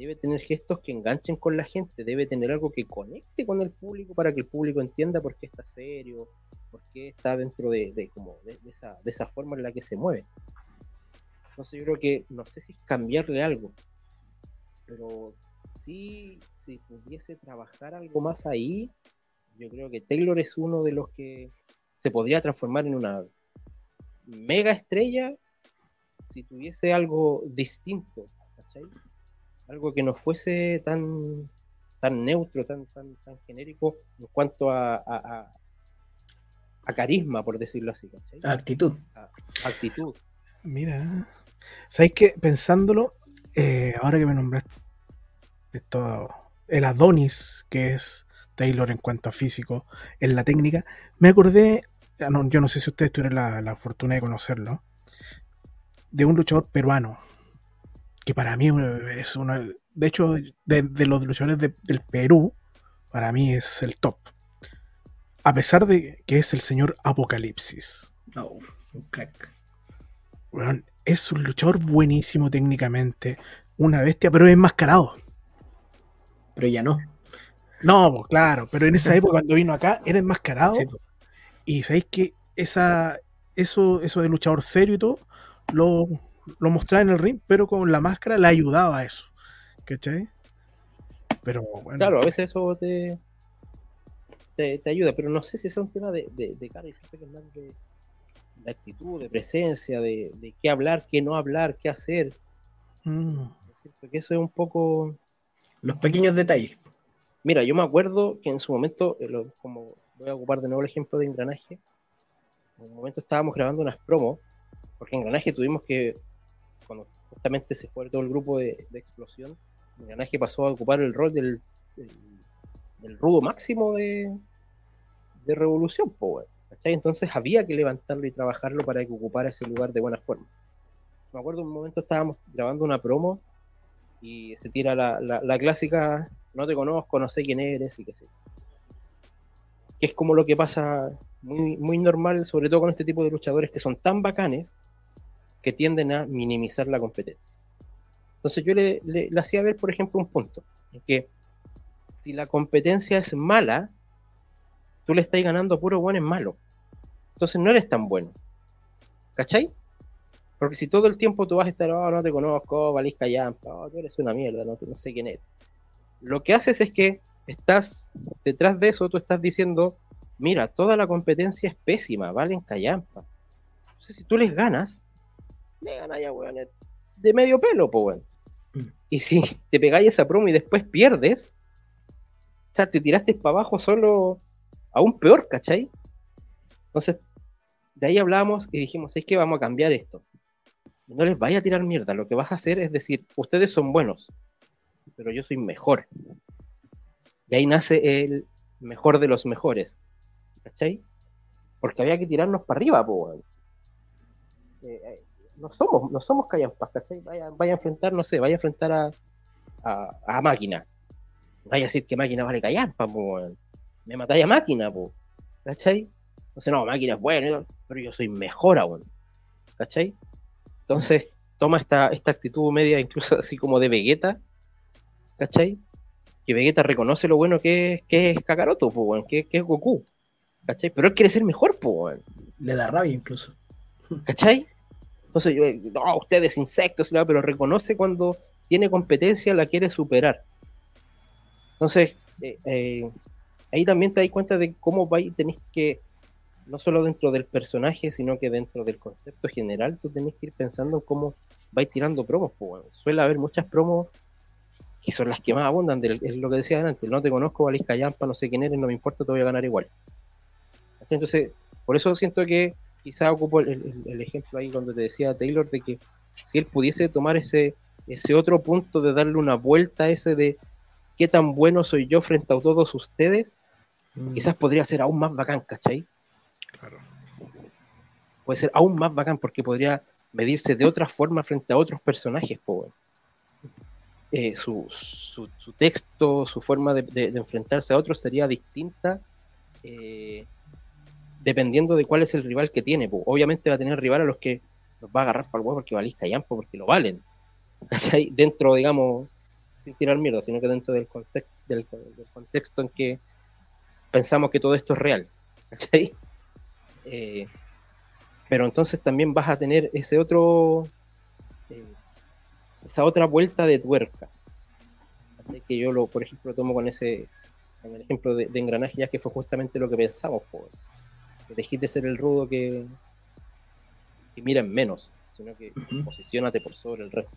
Debe tener gestos que enganchen con la gente, debe tener algo que conecte con el público para que el público entienda por qué está serio, por qué está dentro de, como de esa, de esa forma en la que se mueve. Entonces yo creo que no sé si es cambiarle algo, pero sí, si pudiese trabajar algo más ahí, yo creo que Taylor es uno de los que se podría transformar en una mega estrella si tuviese algo distinto, ¿cachai? Algo que no fuese tan tan neutro, tan, tan, tan genérico en cuanto a, a, a carisma, por decirlo así, ¿cachai? Actitud. A- actitud. Mira, ¿sabéis que pensándolo, eh, ahora que me nombraste esto, el Adonis, que es Taylor en cuanto a físico, en la técnica, me acordé, ah, no, yo no sé si ustedes tuvieron la, la fortuna de conocerlo, de un luchador peruano, que para mí es uno, de hecho, de, de los luchadores de- del Perú, para mí es el top. A pesar de que es el señor Apocalipsis. No, un crack. Es un luchador buenísimo técnicamente, una bestia, pero es enmascarado. Pero ya no. No, pues, claro, pero en esa época cuando vino acá era enmascarado Sí, y sabéis que esa, eso, eso de luchador serio y todo, lo, lo mostraba en el ring, pero con la máscara le ayudaba a eso. ¿Cachai? Pero bueno, Claro, a veces eso te, te, te ayuda, pero no sé si es un tema de, de, de cara, y siento que es más de, de actitud, de presencia, de, de qué hablar, qué no hablar, qué hacer. mm, Siento que eso es un poco... Los pequeños detalles. Mira, yo me acuerdo que en su momento, eh, como voy a ocupar de nuevo el ejemplo de engranaje, en un momento estábamos grabando unas promos, porque engranaje tuvimos que, cuando justamente se fue todo el grupo de, de explosión, engranaje pasó a ocupar el rol del, del, rudo máximo de, de revolución, po, weón, ¿cachai? Entonces había que levantarlo y trabajarlo para que ocupara ese lugar de buena forma. Me acuerdo un momento estábamos grabando una promo y se tira la, la, la clásica no te conozco, no sé quién eres y qué sé. Que es como lo que pasa muy, muy normal, sobre todo con este tipo de luchadores que son tan bacanes que tienden a minimizar la competencia. Entonces yo le, hacía ver, por ejemplo, un punto, que si la competencia es mala, tú le estás ganando puro bueno en malo. Entonces no eres tan bueno. ¿Cachai? Porque si todo el tiempo tú vas a estar, oh, no te conozco, valís callampa, oh, tú eres una mierda, no sé quién eres lo que haces es que estás detrás de eso, tú estás diciendo, mira, toda la competencia es pésima, valen callampa. Entonces, si tú les ganas, de medio pelo, pues, weón. Y si te pegáis esa promo y después pierdes, o sea, te tiraste para abajo solo aún peor, ¿cachai? Entonces, de ahí hablamos y dijimos, es que vamos a cambiar esto. No les vaya a tirar mierda, lo que vas a hacer es decir, ustedes son buenos, pero yo soy mejor. Y ahí nace el mejor de los mejores. ¿Cachai? Porque había que tirarnos para arriba, po, eh, no somos, no somos callampas, ¿cachai? Vaya, vaya a enfrentar, no sé, vaya a enfrentar a, a, a máquina. Vaya a decir que máquina vale callampa, weón. Me matáis a máquina, po. ¿Cachai? Entonces, no, máquina es bueno, pero yo soy mejor aún. ¿Cachai? Entonces, toma esta, esta actitud media, incluso así como de Vegeta, ¿cachai? Que Vegeta reconoce lo bueno que es, que es Kakaroto, weón, que, que es Goku, ¿cachai? Pero él quiere ser mejor, weón, Le da rabia incluso. ¿cachai? Entonces, yo, no, ustedes insectos, pero reconoce cuando tiene competencia, la quiere superar. Entonces, eh, eh, ahí también te das cuenta de cómo vais, tenéis que, no solo dentro del personaje, sino que dentro del concepto general, tú tenés que ir pensando en cómo vais tirando promos. weón. Suele haber muchas promos que son las que más abundan, es lo que decía antes, no te conozco, valís callampa, no sé quién eres, no me importa, te voy a ganar igual. Entonces, por eso siento que quizá ocupo el, el- el ejemplo ahí cuando te decía Taylor de que si él pudiese tomar ese, ese otro punto de darle una vuelta a ese de qué tan bueno soy yo frente a todos ustedes, Mm. quizás podría ser aún más bacán, ¿cachai? claro. Puede ser aún más bacán porque podría medirse de otra forma frente a otros personajes. Eh, su, su, su texto, su forma de, de- de enfrentarse a otros sería distinta eh, dependiendo de cuál es el rival que tiene. po. Obviamente va a tener rival a los que los va a agarrar para el huevo porque valís callampo, porque lo valen. ¿Cachai? Dentro, digamos, sin tirar mierda, sino que dentro del, concept- del, contexto en que pensamos que todo esto es real. ¿Cachai? Eh, pero entonces también vas a tener ese otro eh, esa otra vuelta de tuerca. Así que yo lo, por ejemplo, tomo con ese, en el ejemplo de, engranaje, ya que fue justamente lo que pensamos, por dejes de ser el rudo que, que mira en menos, sino que posicionate por sobre el resto.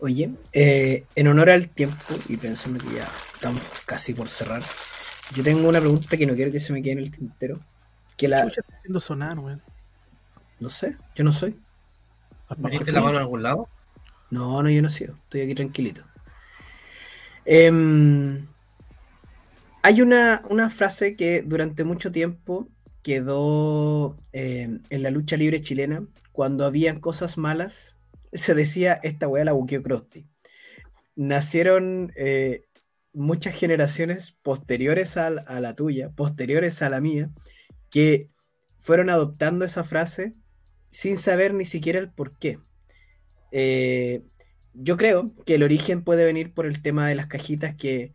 Oye, eh, en honor al tiempo y pensando que ya estamos casi por cerrar, yo tengo una pregunta que no quiero que se me quede en el tintero. Que la... está haciendo sonar, weón? No sé, yo no soy. ¿Metiste la mano en algún lado? No, no, yo no sigo. Estoy aquí tranquilito. Em, hay una, frase que durante mucho tiempo quedó em, en la lucha libre chilena. Cuando habían cosas malas, se decía esta weá la buqueo Krusty. Nacieron eh, muchas generaciones posteriores a, la tuya, posteriores a la mía, que fueron adoptando esa frase sin saber ni siquiera el por qué. Eh, yo creo que el origen puede venir por el tema de las cajitas, que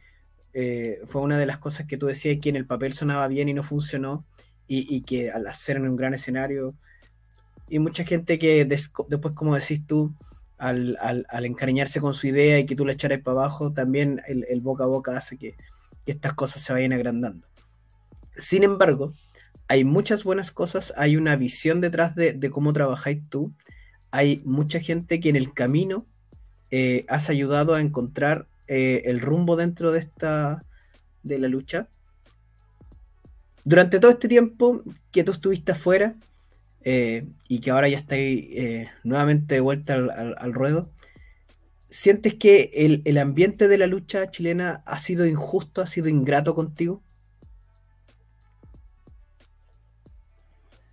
eh, fue una de las cosas que tú decías que en el papel sonaba bien y no funcionó, y, que al hacer un gran escenario, y mucha gente que después, como decís tú, al, encariñarse con su idea y que tú la echaras para abajo, también el, boca a boca hace que, estas cosas se vayan agrandando. Sin embargo, hay muchas buenas cosas, hay una visión detrás de, cómo trabajáis tú, hay mucha gente que en el camino eh, has ayudado a encontrar eh, el rumbo dentro de esta de la lucha. Durante todo este tiempo que tú estuviste afuera, eh, y que ahora ya estáis eh, nuevamente de vuelta al, ruedo, ¿sientes que el, ambiente de la lucha chilena ha sido injusto, ha sido ingrato contigo?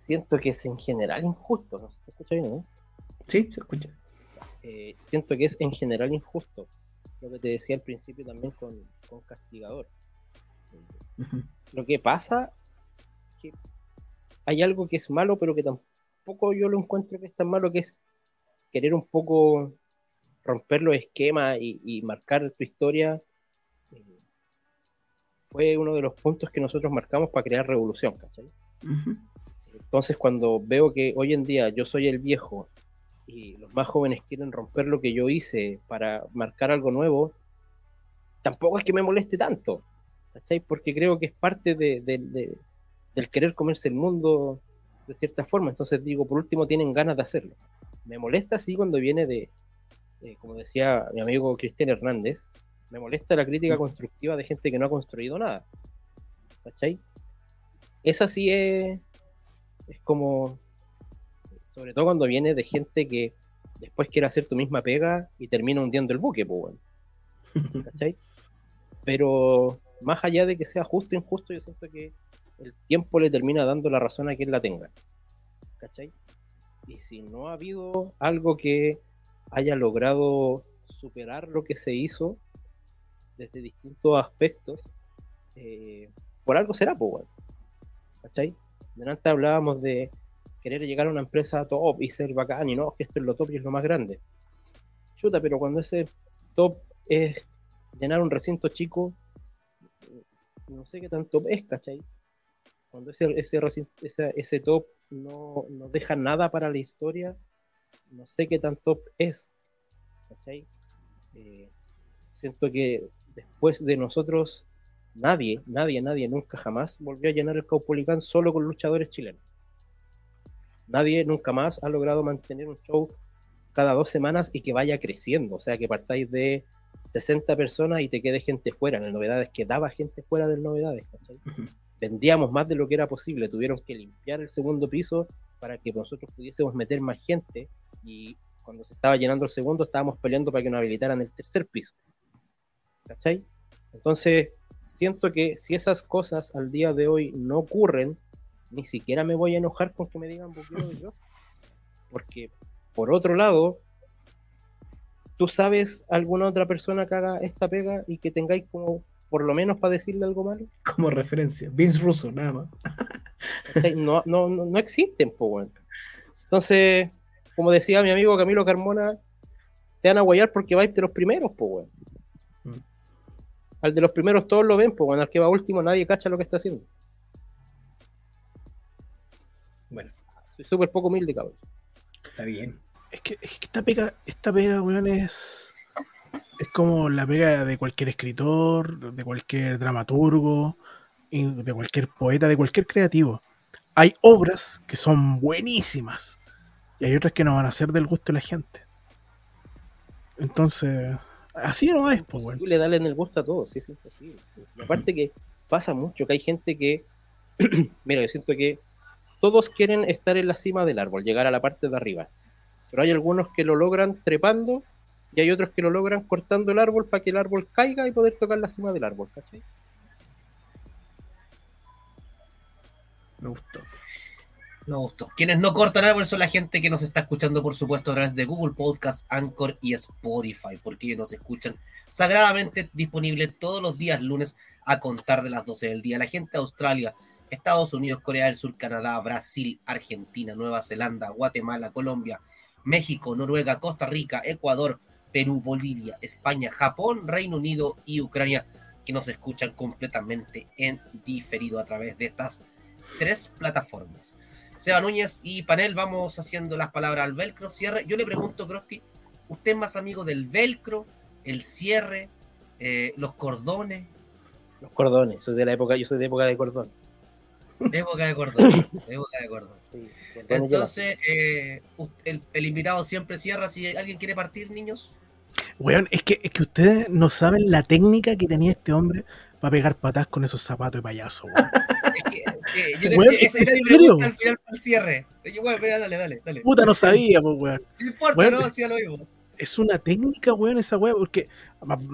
Siento que es en general injusto, ¿no? ¿Se escucha bien? Sí, se escucha. Eh, siento que es en general injusto. Lo que te decía al principio también con, Castigador. Lo que pasa que hay algo que es malo, pero que tampoco yo lo encuentro que es tan malo, que es querer un poco romper los esquemas y, marcar tu historia. Eh, fue uno de los puntos que nosotros marcamos para crear revolución, ¿cachai? Entonces, cuando veo que hoy en día yo soy el viejo y los más jóvenes quieren romper lo que yo hice para marcar algo nuevo, tampoco es que me moleste tanto, ¿cachai? Porque creo que es parte de, del querer comerse el mundo de cierta forma. Entonces digo, por último, tienen ganas de hacerlo. Me molesta así cuando viene de, como decía mi amigo Cristian Hernández, me molesta la crítica constructiva de gente que no ha construido nada. ¿Cachai? Esa sí es, es como, sobre todo cuando viene de gente que después quiere hacer tu misma pega y termina hundiendo el buque, pues bueno. ¿Cachai? Pero más allá de que sea justo o injusto, yo siento que el tiempo le termina dando la razón a quien la tenga. ¿Cachai? Y si no ha habido algo que haya logrado superar lo que se hizo desde distintos aspectos, eh, por algo será, pues, ¿cachai? Delante hablábamos de querer llegar a una empresa top y ser bacán y no, que esto es lo top y es lo más grande. Chuta, pero cuando ese top es llenar un recinto chico, no sé qué tan top es, ¿cachai? cuando ese, ese, ese, top no, deja nada para la historia, no sé qué tan top es. ¿cachai? Eh, siento que después de nosotros, nadie, nadie, nadie, nunca jamás volvió a llenar el Caupolicán solo con luchadores chilenos. Nadie nunca más ha logrado mantener un show cada dos semanas y que vaya creciendo. O sea, que partáis de 60 personas y te quede gente fuera. En el Novedades quedaba gente fuera del Novedades. ¿cachai? vendíamos más de lo que era posible, tuvieron que limpiar el segundo piso para que nosotros pudiésemos meter más gente y cuando se estaba llenando el segundo estábamos peleando para que nos habilitaran el tercer piso. ¿Cachai? Entonces, siento que si esas cosas al día de hoy no ocurren, ni siquiera me voy a enojar con que me digan de yo. Porque, por otro lado, tú sabes alguna otra persona que haga esta pega y que tengáis como por lo menos para decirle algo malo. Como referencia, Vince Russo, nada más. no, no, no, existen, pues, bueno. Entonces, como decía mi amigo Camilo Carmona, te van a guayar porque vais de los primeros, pues, bueno. Mm. Al de los primeros todos lo ven, pues, bueno, al que va último nadie cacha lo que está haciendo. Soy súper poco humilde, cabrón. Está bien. Es que, es que esta pega, esta pega, weón, es. Es como la pega de cualquier escritor, de cualquier dramaturgo, de cualquier poeta, de cualquier creativo. Hay obras que son buenísimas y hay otras que no van a ser del gusto de la gente. Entonces, así no es, pues, weón. Imposible darle en el gusto a todos, sí, es imposible. Y aparte que pasa mucho, que hay gente que, mira, yo siento que todos quieren estar en la cima del árbol, llegar a la parte de arriba. Pero hay algunos que lo logran trepando y hay otros que lo logran cortando el árbol para que el árbol caiga y poder tocar la cima del árbol, ¿cachai? Me gustó. Me gustó. Quienes no cortan árboles son la gente que nos está escuchando, por supuesto, a través de Google Podcast, Anchor y Spotify, porque ellos nos escuchan sagradamente disponible todos los días lunes a contar de las 12 del día. La gente de Australia, Estados Unidos, Corea del Sur, Canadá, Brasil, Argentina, Nueva Zelanda, Guatemala, Colombia, México, Noruega, Costa Rica, Ecuador, Perú, Bolivia, España, Japón, Reino Unido y Ucrania, que nos escuchan completamente en diferido a través de estas tres plataformas. Seba Núñez y Panel, vamos haciendo las palabras al velcro, cierre. Yo le pregunto, Crosti, ¿usted es más amigo del velcro, el cierre, eh, los cordones? Los cordones, soy de la época, yo soy de época de cordón. Época de cordón, época de cordón. Sí, Entonces, eh, el, el invitado siempre cierra. Si alguien quiere partir, niños. Weón, es que, es que ustedes no saben la técnica que tenía este hombre para pegar patas con esos zapatos de payaso, weón. Es que, eh, yo Weón, esa ¿en era mi al final para el cierre. Yo, bueno, mira, dale, dale, dale. Puta, no sabía, pues, weón. No importa, no, ya lo mismo. Es una técnica, weón, esa weón, porque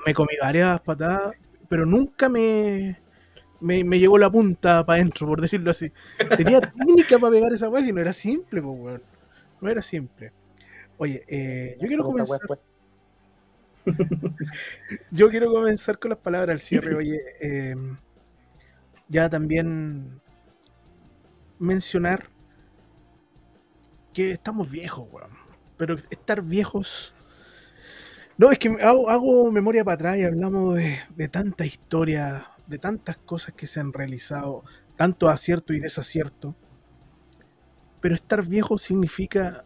me comí varias patadas, pero nunca me, me, me llegó la punta para adentro, por decirlo así. Tenía técnica para pegar esa weón y no era simple, pues, weón. No era simple. Oye, eh, yo quiero comenzar. pues. Yo quiero comenzar con las palabras al cierre. Oye, eh, ya también mencionar que estamos viejos, weón. Pero estar viejos. No, es que hago, hago memoria para atrás y hablamos de, de tanta historia, de tantas cosas que se han realizado, tanto acierto y desacierto. Pero estar viejo significa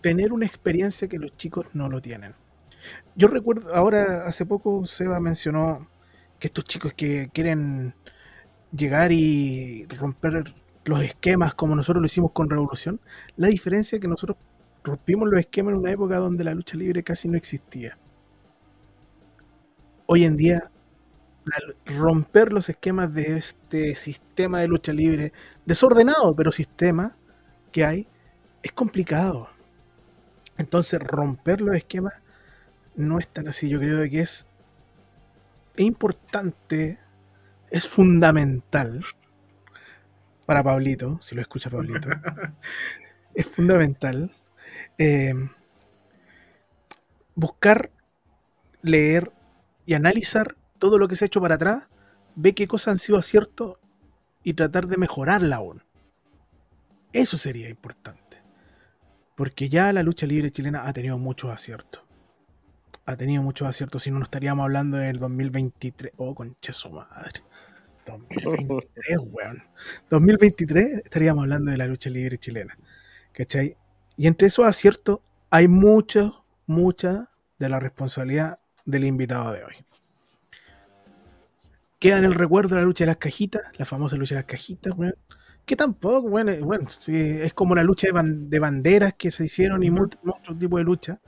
tener una experiencia que los chicos no lo tienen. Yo recuerdo, ahora hace poco Seba mencionó que estos chicos que quieren llegar y romper los esquemas como nosotros lo hicimos con Revolución, la diferencia es que nosotros rompimos los esquemas en una época donde la lucha libre casi no existía. Hoy en día, la- romper los esquemas de este sistema de lucha libre, desordenado, pero sistema que hay, es complicado. Entonces, romper los esquemas no es tan así. Yo creo que es importante, es fundamental para Pablito, si lo escucha Pablito, es fundamental eh, buscar, leer y analizar todo lo que se ha hecho para atrás, ve qué cosas han sido aciertos y tratar de mejorarla aún. Eso sería importante. Porque ya la lucha libre chilena ha tenido muchos aciertos. Ha tenido muchos aciertos, si no, no estaríamos hablando del 2023. Oh, conche su madre. 2023, weón. 2023 estaríamos hablando de la lucha libre chilena. ¿Cachai? Y entre esos aciertos hay mucho, mucha de la responsabilidad del invitado de hoy. Queda en el recuerdo la lucha de las cajitas, la famosa lucha de las cajitas, weón. Que tampoco, bueno, eh, bueno sí, es como la lucha de, ban- de banderas que se hicieron y muchos tipos de lucha.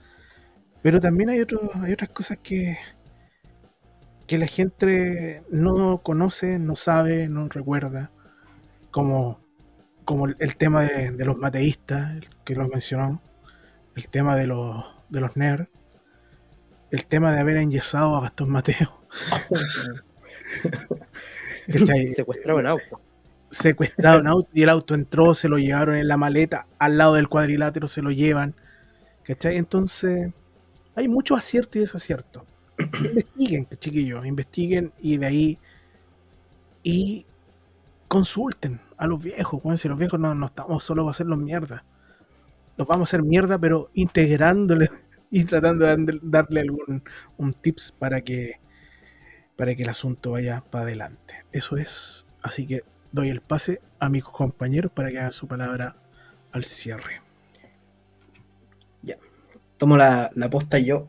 Pero también hay, otros hay otras cosas que, que la gente no conoce, no sabe, no recuerda. Como, como el, tema de, de los mateístas, que lo mencionó. El tema de los, de los nerds. El tema de haber enyesado a Gastón Mateo. Secuestrado en auto. secuestrado en auto y el auto entró, se lo llevaron en la maleta, al lado del cuadrilátero se lo llevan. ¿Cachai? Entonces, hay mucho acierto y desacierto. investiguen, chiquillos, investiguen y de ahí y consulten a los viejos. Bueno, si los viejos no, no estamos solo para hacerlos mierda. Los vamos a hacer mierda, pero integrándole y tratando de darle- darle algún un tips para que para que el asunto vaya para adelante. Eso es. Así que doy el pase a mis compañeros para que hagan su palabra al cierre. Ya. tomo la, la posta yo.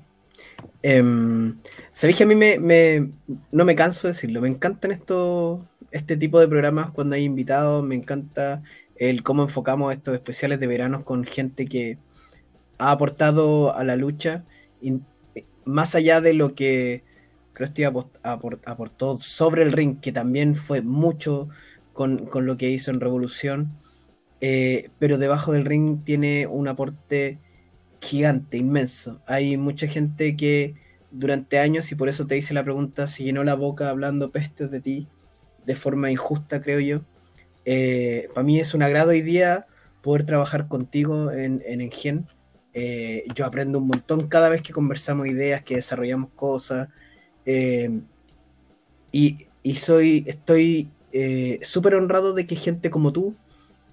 Em, Sabéis que a mí me, no me canso de decirlo, me encantan estos, este tipo de programas cuando hay invitados, me encanta el cómo enfocamos estos especiales de verano con gente que ha aportado a la lucha, más allá de lo que Krusty aportó sobre el ring, que también fue mucho con, con lo que hizo en Revolución, eh, pero debajo del ring tiene un aporte gigante, inmenso. Hay mucha gente que durante años, y por eso te hice la pregunta, se llenó la boca hablando pestes de ti de forma injusta, creo yo. Eh, para mí es un agrado hoy día poder trabajar contigo en, en Engen. Eh, yo aprendo un montón cada vez que conversamos ideas, que desarrollamos cosas. Eh, y, y soy, estoy eh, súper honrado de que gente como tú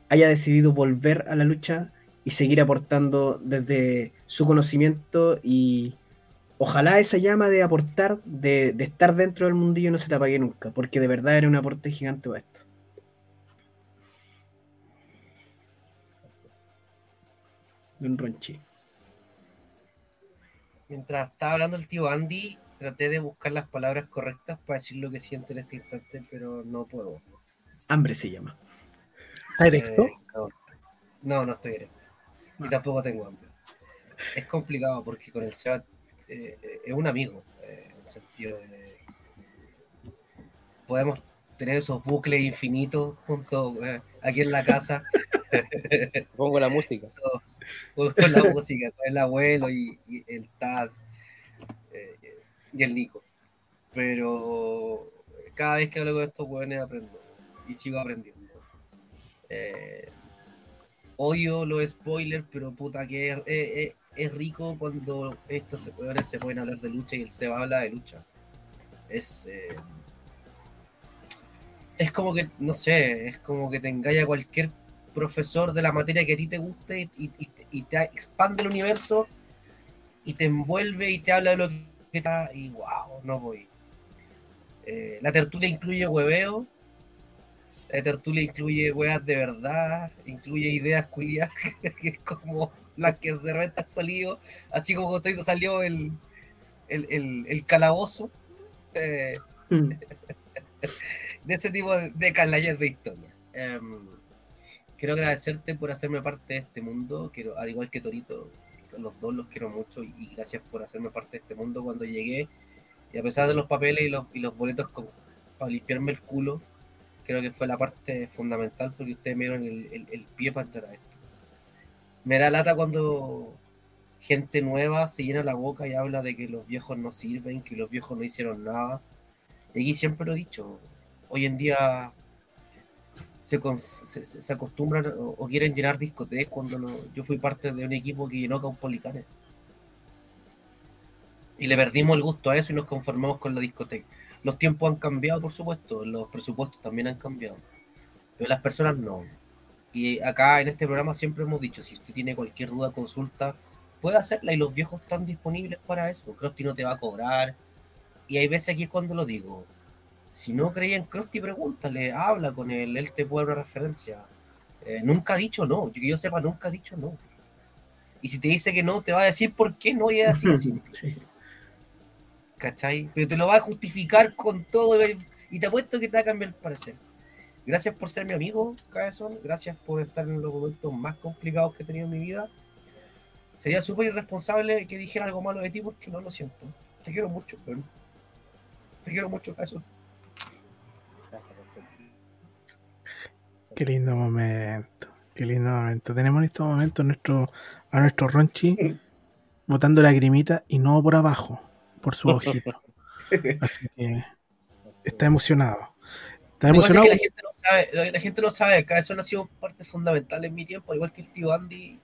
haya decidido volver a la lucha y seguir aportando desde su conocimiento y ojalá esa llama de aportar, de, de estar dentro del mundillo no se te apague nunca, porque de verdad era un aporte gigante para esto. Don Ronchi. Mientras estaba hablando el tío Andy, traté de buscar las palabras correctas para decir lo que siento en este instante, pero no puedo. Hambre se llama. ¿Está directo? Eh, no. no, no estoy directo. Y tampoco tengo hambre. Es complicado porque con el Seba eh, eh, es un amigo, eh, en el sentido de. Podemos tener esos bucles infinitos juntos eh, aquí en la casa. Pongo la música. Con la música, con el abuelo y, y el Taz eh, y el Nico. Pero cada vez que hablo con estos jóvenes aprendo y sigo aprendiendo. Eh, odio los spoilers, pero puta que es, rico cuando estos pueden, se pueden hablar de lucha y el Seba habla de lucha. Es, eh, es como que, no sé, es como que te engaña cualquier profesor de la materia que a ti te guste y- y te expande el universo y te envuelve y te habla de lo que y wow, no voy. Eh, la tertulia incluye hueveo, la tertulia incluye weas de verdad, incluye ideas culiadas, que es como las que se han salido, así como estoy- salió el, el, el- el calabozo. eh, de ese tipo de, de canallas de historia. Em, quiero agradecerte por hacerme parte de este mundo, quiero, al igual que Torito, los dos los quiero mucho y, gracias por hacerme parte de este mundo cuando llegué. Y a pesar de los papeles y los, y los boletos para limpiarme el culo, creo que fue la parte fundamental porque ustedes me dieron el, el- el pie para entrar a esto. Me da lata cuando gente nueva se llena la boca y habla de que los viejos no sirven, que los viejos no hicieron nada. Y aquí siempre lo he dicho, hoy en día se, se- acostumbran o, quieren llenar discotecas cuando yo fui parte de un equipo que llenó Caupolicán. Y le perdimos el gusto a eso y nos conformamos con la discoteca. Los tiempos han cambiado, por supuesto, los presupuestos también han cambiado, pero las personas no. Y acá en este programa siempre hemos dicho, si usted tiene cualquier duda, consulta, puede hacerla y los viejos están disponibles para eso. Krusty no te va a cobrar. Y hay veces aquí es cuando lo digo, si no creía en Krusty, pregúntale, habla con él, él te puede dar una referencia. Eh, nunca ha dicho no, yo que yo sepa, nunca ha dicho no. Y si te dice que no, te va a decir por qué no y es así de simple. Sí. ¿cachai? Pero te lo va a justificar con todo y- y te apuesto que te va a cambiar el parecer. Gracias por ser mi amigo, Cabezón. Gracias por estar en los momentos más complicados que he tenido en mi vida. Sería súper irresponsable que dijera algo malo de ti porque no lo siento. Te quiero mucho, weón. Te quiero mucho, Cabezón. Qué lindo momento. Qué lindo momento. Tenemos en estos momentos nuestro, a nuestro Ronchi botando lagrimita y no por abajo, por su ojito. Así que está emocionado. Está Lo que pasa es emocionado. que la gente no sabe, la gente no sabe, Cabezón ha sido parte fundamental en mi tiempo, al igual que el tío Andy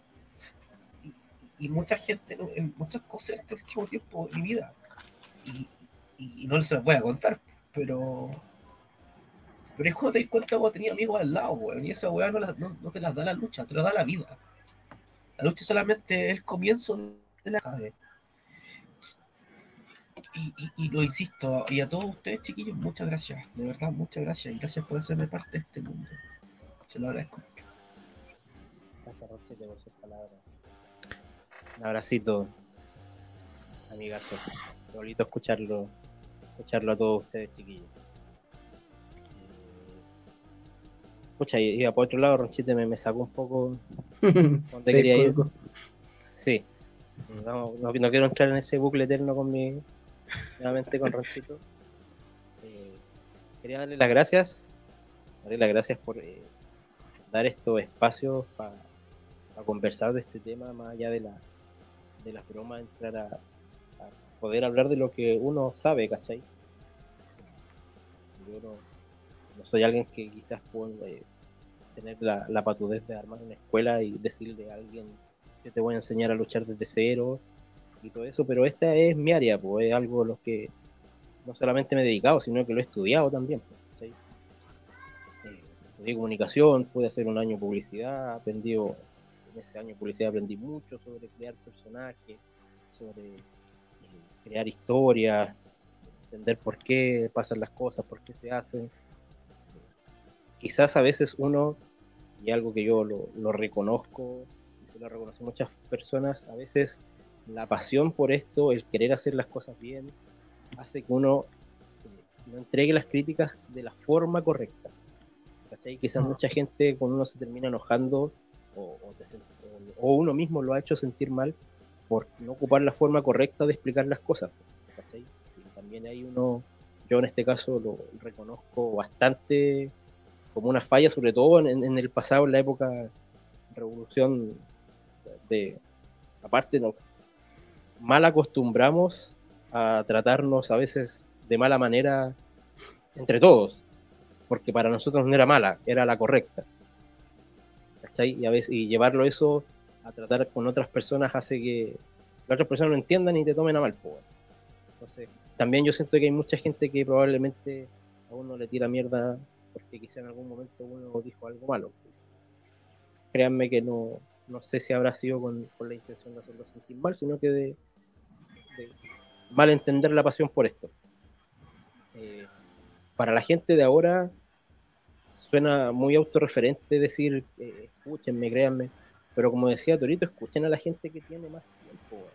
y, y mucha gente ¿no? en muchas cosas en este último tiempo de mi vida. Y, y- no se los voy a contar, pero pero es cuando te das cuenta que tenía amigos al lado, weón, y esa weá no, no, no te las da la lucha, te la da la vida. La lucha solamente es el comienzo de la cadena. Y, y, lo insisto, y a todos ustedes, chiquillos, muchas gracias, de verdad, muchas gracias, y gracias por hacerme parte de este mundo. Se lo agradezco. Gracias, Roncito, por sus palabras. Un abracito amigazo. Qué bonito escucharlo, escucharlo a todos ustedes, chiquillos. Escucha, iba por otro lado, Ronchite me, me sacó un poco donde quería ir. Sí. No, no, no quiero entrar en ese bucle eterno con mi. nuevamente con Ronchito. Eh, quería darle las gracias. Darle las gracias por eh, dar estos espacios para conversar de este tema, más allá de la de las bromas, entrar a, a poder hablar de lo que uno sabe, ¿cachai? Yo no, no soy alguien que quizás pueda eh, tener la, patudez de armar una escuela y decirle a alguien que te voy a enseñar a luchar desde cero y todo eso, pero esta es mi área, pues es algo a lo que no solamente me he dedicado, sino que lo he estudiado también. Pues, eh, estudié comunicación, pude hacer un año publicidad, aprendí, en ese año publicidad aprendí mucho sobre crear personajes, sobre eh, crear historias, entender por qué pasan las cosas, por qué se hacen quizás a veces uno, y algo que yo lo, lo reconozco, y se lo reconocen muchas personas, a veces la pasión por esto, el querer hacer las cosas bien, hace que uno eh, no entregue las críticas de la forma correcta. ¿Cachai? Quizás Mm. mucha gente cuando uno se termina enojando o, o te sen- o- o uno mismo lo ha hecho sentir mal por no ocupar la forma correcta de explicar las cosas. ¿cachai? Sí, también hay uno, yo en este caso lo reconozco bastante como una falla, sobre todo en, el pasado, en la época revolución de aparte no mal acostumbramos a tratarnos a veces de mala manera entre todos, porque para nosotros no era mala, era la correcta. ¿Cachai? Y a veces y llevarlo eso a tratar con otras personas hace que las otras personas no entiendan y te tomen a mal. weón. Entonces, también yo siento que hay mucha gente que probablemente a uno le tira mierda porque quizá en algún momento uno dijo algo malo. Créanme que no, no sé si habrá sido con, con la intención de hacerlo sentir mal, sino que de, de mal la pasión por esto. Eh, para la gente de ahora suena muy autorreferente decir, eh, escúchenme, créanme, pero como decía Torito, escuchen a la gente que tiene más tiempo.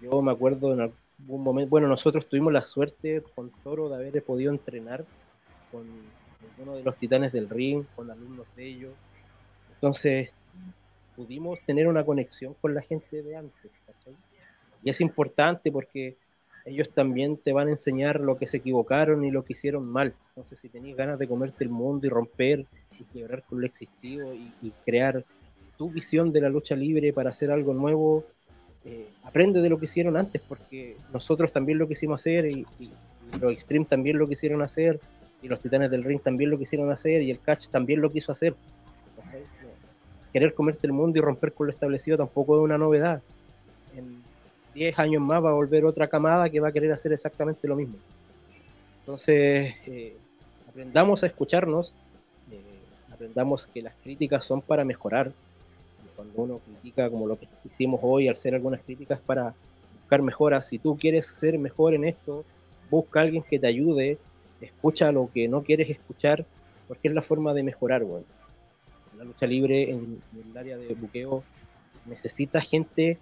Yo me acuerdo en algún momento, bueno, nosotros tuvimos la suerte con Toro de haber podido entrenar con uno de los titanes del ring, con alumnos de ellos. Entonces, pudimos tener una conexión con la gente de antes, ¿cachai? Y es importante porque ellos también te van a enseñar lo que se equivocaron y lo que hicieron mal. Entonces, si tenéis ganas de comerte el mundo y romper y quebrar con lo existido y, y crear tu visión de la lucha libre para hacer algo nuevo, eh, aprende de lo que hicieron antes, porque nosotros también lo quisimos hacer y, y, y los Extreme también lo quisieron hacer y los Titanes del Ring también lo quisieron hacer y el Catch también lo quiso hacer. Querer comerte el mundo y romper con lo establecido tampoco es una novedad. En 10 años más va a volver otra camada que va a querer hacer exactamente lo mismo. Entonces, eh, aprendamos a escucharnos, eh, aprendamos que las críticas son para mejorar. Cuando uno critica como lo que hicimos hoy, al hacer algunas críticas para buscar mejoras, si tú quieres ser mejor en esto, busca a alguien que te ayude, escucha lo que no quieres escuchar, porque es la forma de mejorar, bueno. La lucha libre en, el área de buqueo necesita gente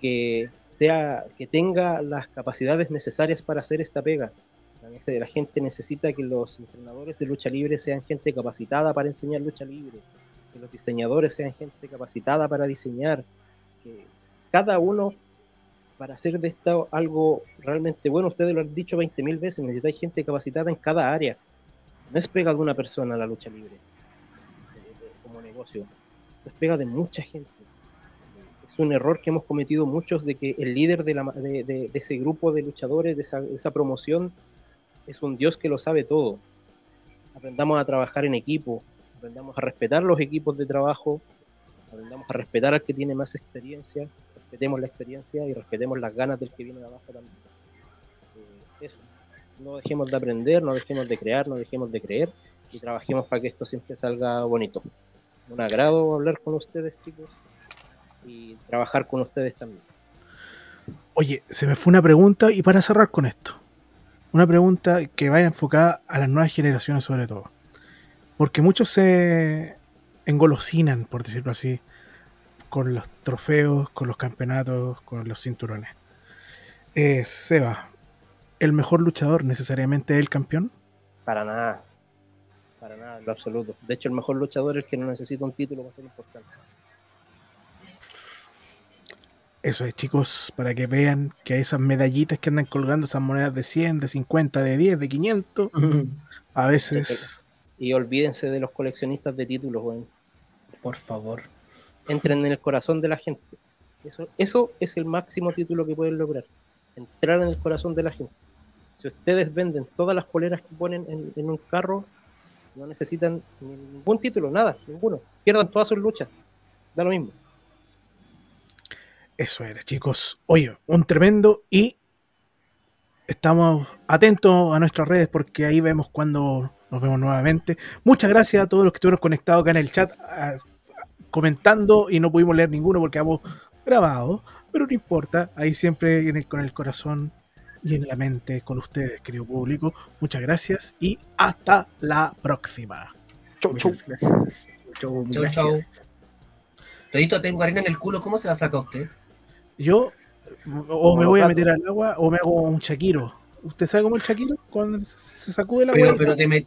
que sea, que tenga las capacidades necesarias para hacer esta pega. La gente necesita que los entrenadores de lucha libre sean gente capacitada para enseñar lucha libre, que los diseñadores sean gente capacitada para diseñar, que cada uno para hacer de esto algo realmente bueno, ustedes lo han dicho 20.000 veces, necesitáis gente capacitada en cada área. No es pega de una persona la lucha libre eh, eh, como negocio, es pega de mucha gente. Es un error que hemos cometido muchos de que el líder de, la de ese grupo de luchadores, de esa, de esa promoción, es un Dios que lo sabe todo. Aprendamos a trabajar en equipo, aprendamos a respetar los equipos de trabajo, aprendamos a respetar al que tiene más experiencia, respetemos la experiencia y respetemos las ganas del que viene de abajo también. Eh, eso. No dejemos de aprender, no dejemos de crear, no dejemos de creer y trabajemos para que esto siempre salga bonito. Un agrado hablar con ustedes, chicos, y trabajar con ustedes también. Oye, se me fue una pregunta y para cerrar con esto. Una pregunta que vaya enfocada a las nuevas generaciones sobre todo. Porque muchos se engolosinan, por decirlo así, con los trofeos, con los campeonatos, con los cinturones. Eh, Seba, ¿el mejor luchador necesariamente es el campeón? Para nada. Para nada, en lo absoluto. De hecho, el mejor luchador es el que no necesita un título para ser importante. Eso es, chicos, para que vean que esas medallitas que andan colgando, esas monedas de 100, de 50, de 10, de 500, a veces... Y olvídense de los coleccionistas de títulos, weón. Por favor. Entren en el corazón de la gente. Eso, eso es el máximo título que pueden lograr. Entrar en el corazón de la gente. Si ustedes venden todas las poleras que ponen en, en un carro, no necesitan ningún título, nada, ninguno. Pierdan todas sus luchas. Da lo mismo. Eso era, chicos. Oye, un tremendo y estamos atentos a nuestras redes porque ahí vemos cuando nos vemos nuevamente. Muchas gracias a todos los que estuvieron conectados acá en el chat a- comentando y no pudimos leer ninguno porque hemos grabado, pero no importa, ahí siempre en el- con el corazón y en la mente con ustedes, querido público. Muchas gracias y hasta la próxima. Muchas gracias. Muchas gracias. Todito tengo arena en el culo, ¿cómo se la saca usted? Yo o me voy a meter al agua o me hago un Shakiro. ¿Usted sabe cómo el Shakiro? Cuando se sacude la Pero, agua. pero te, met- te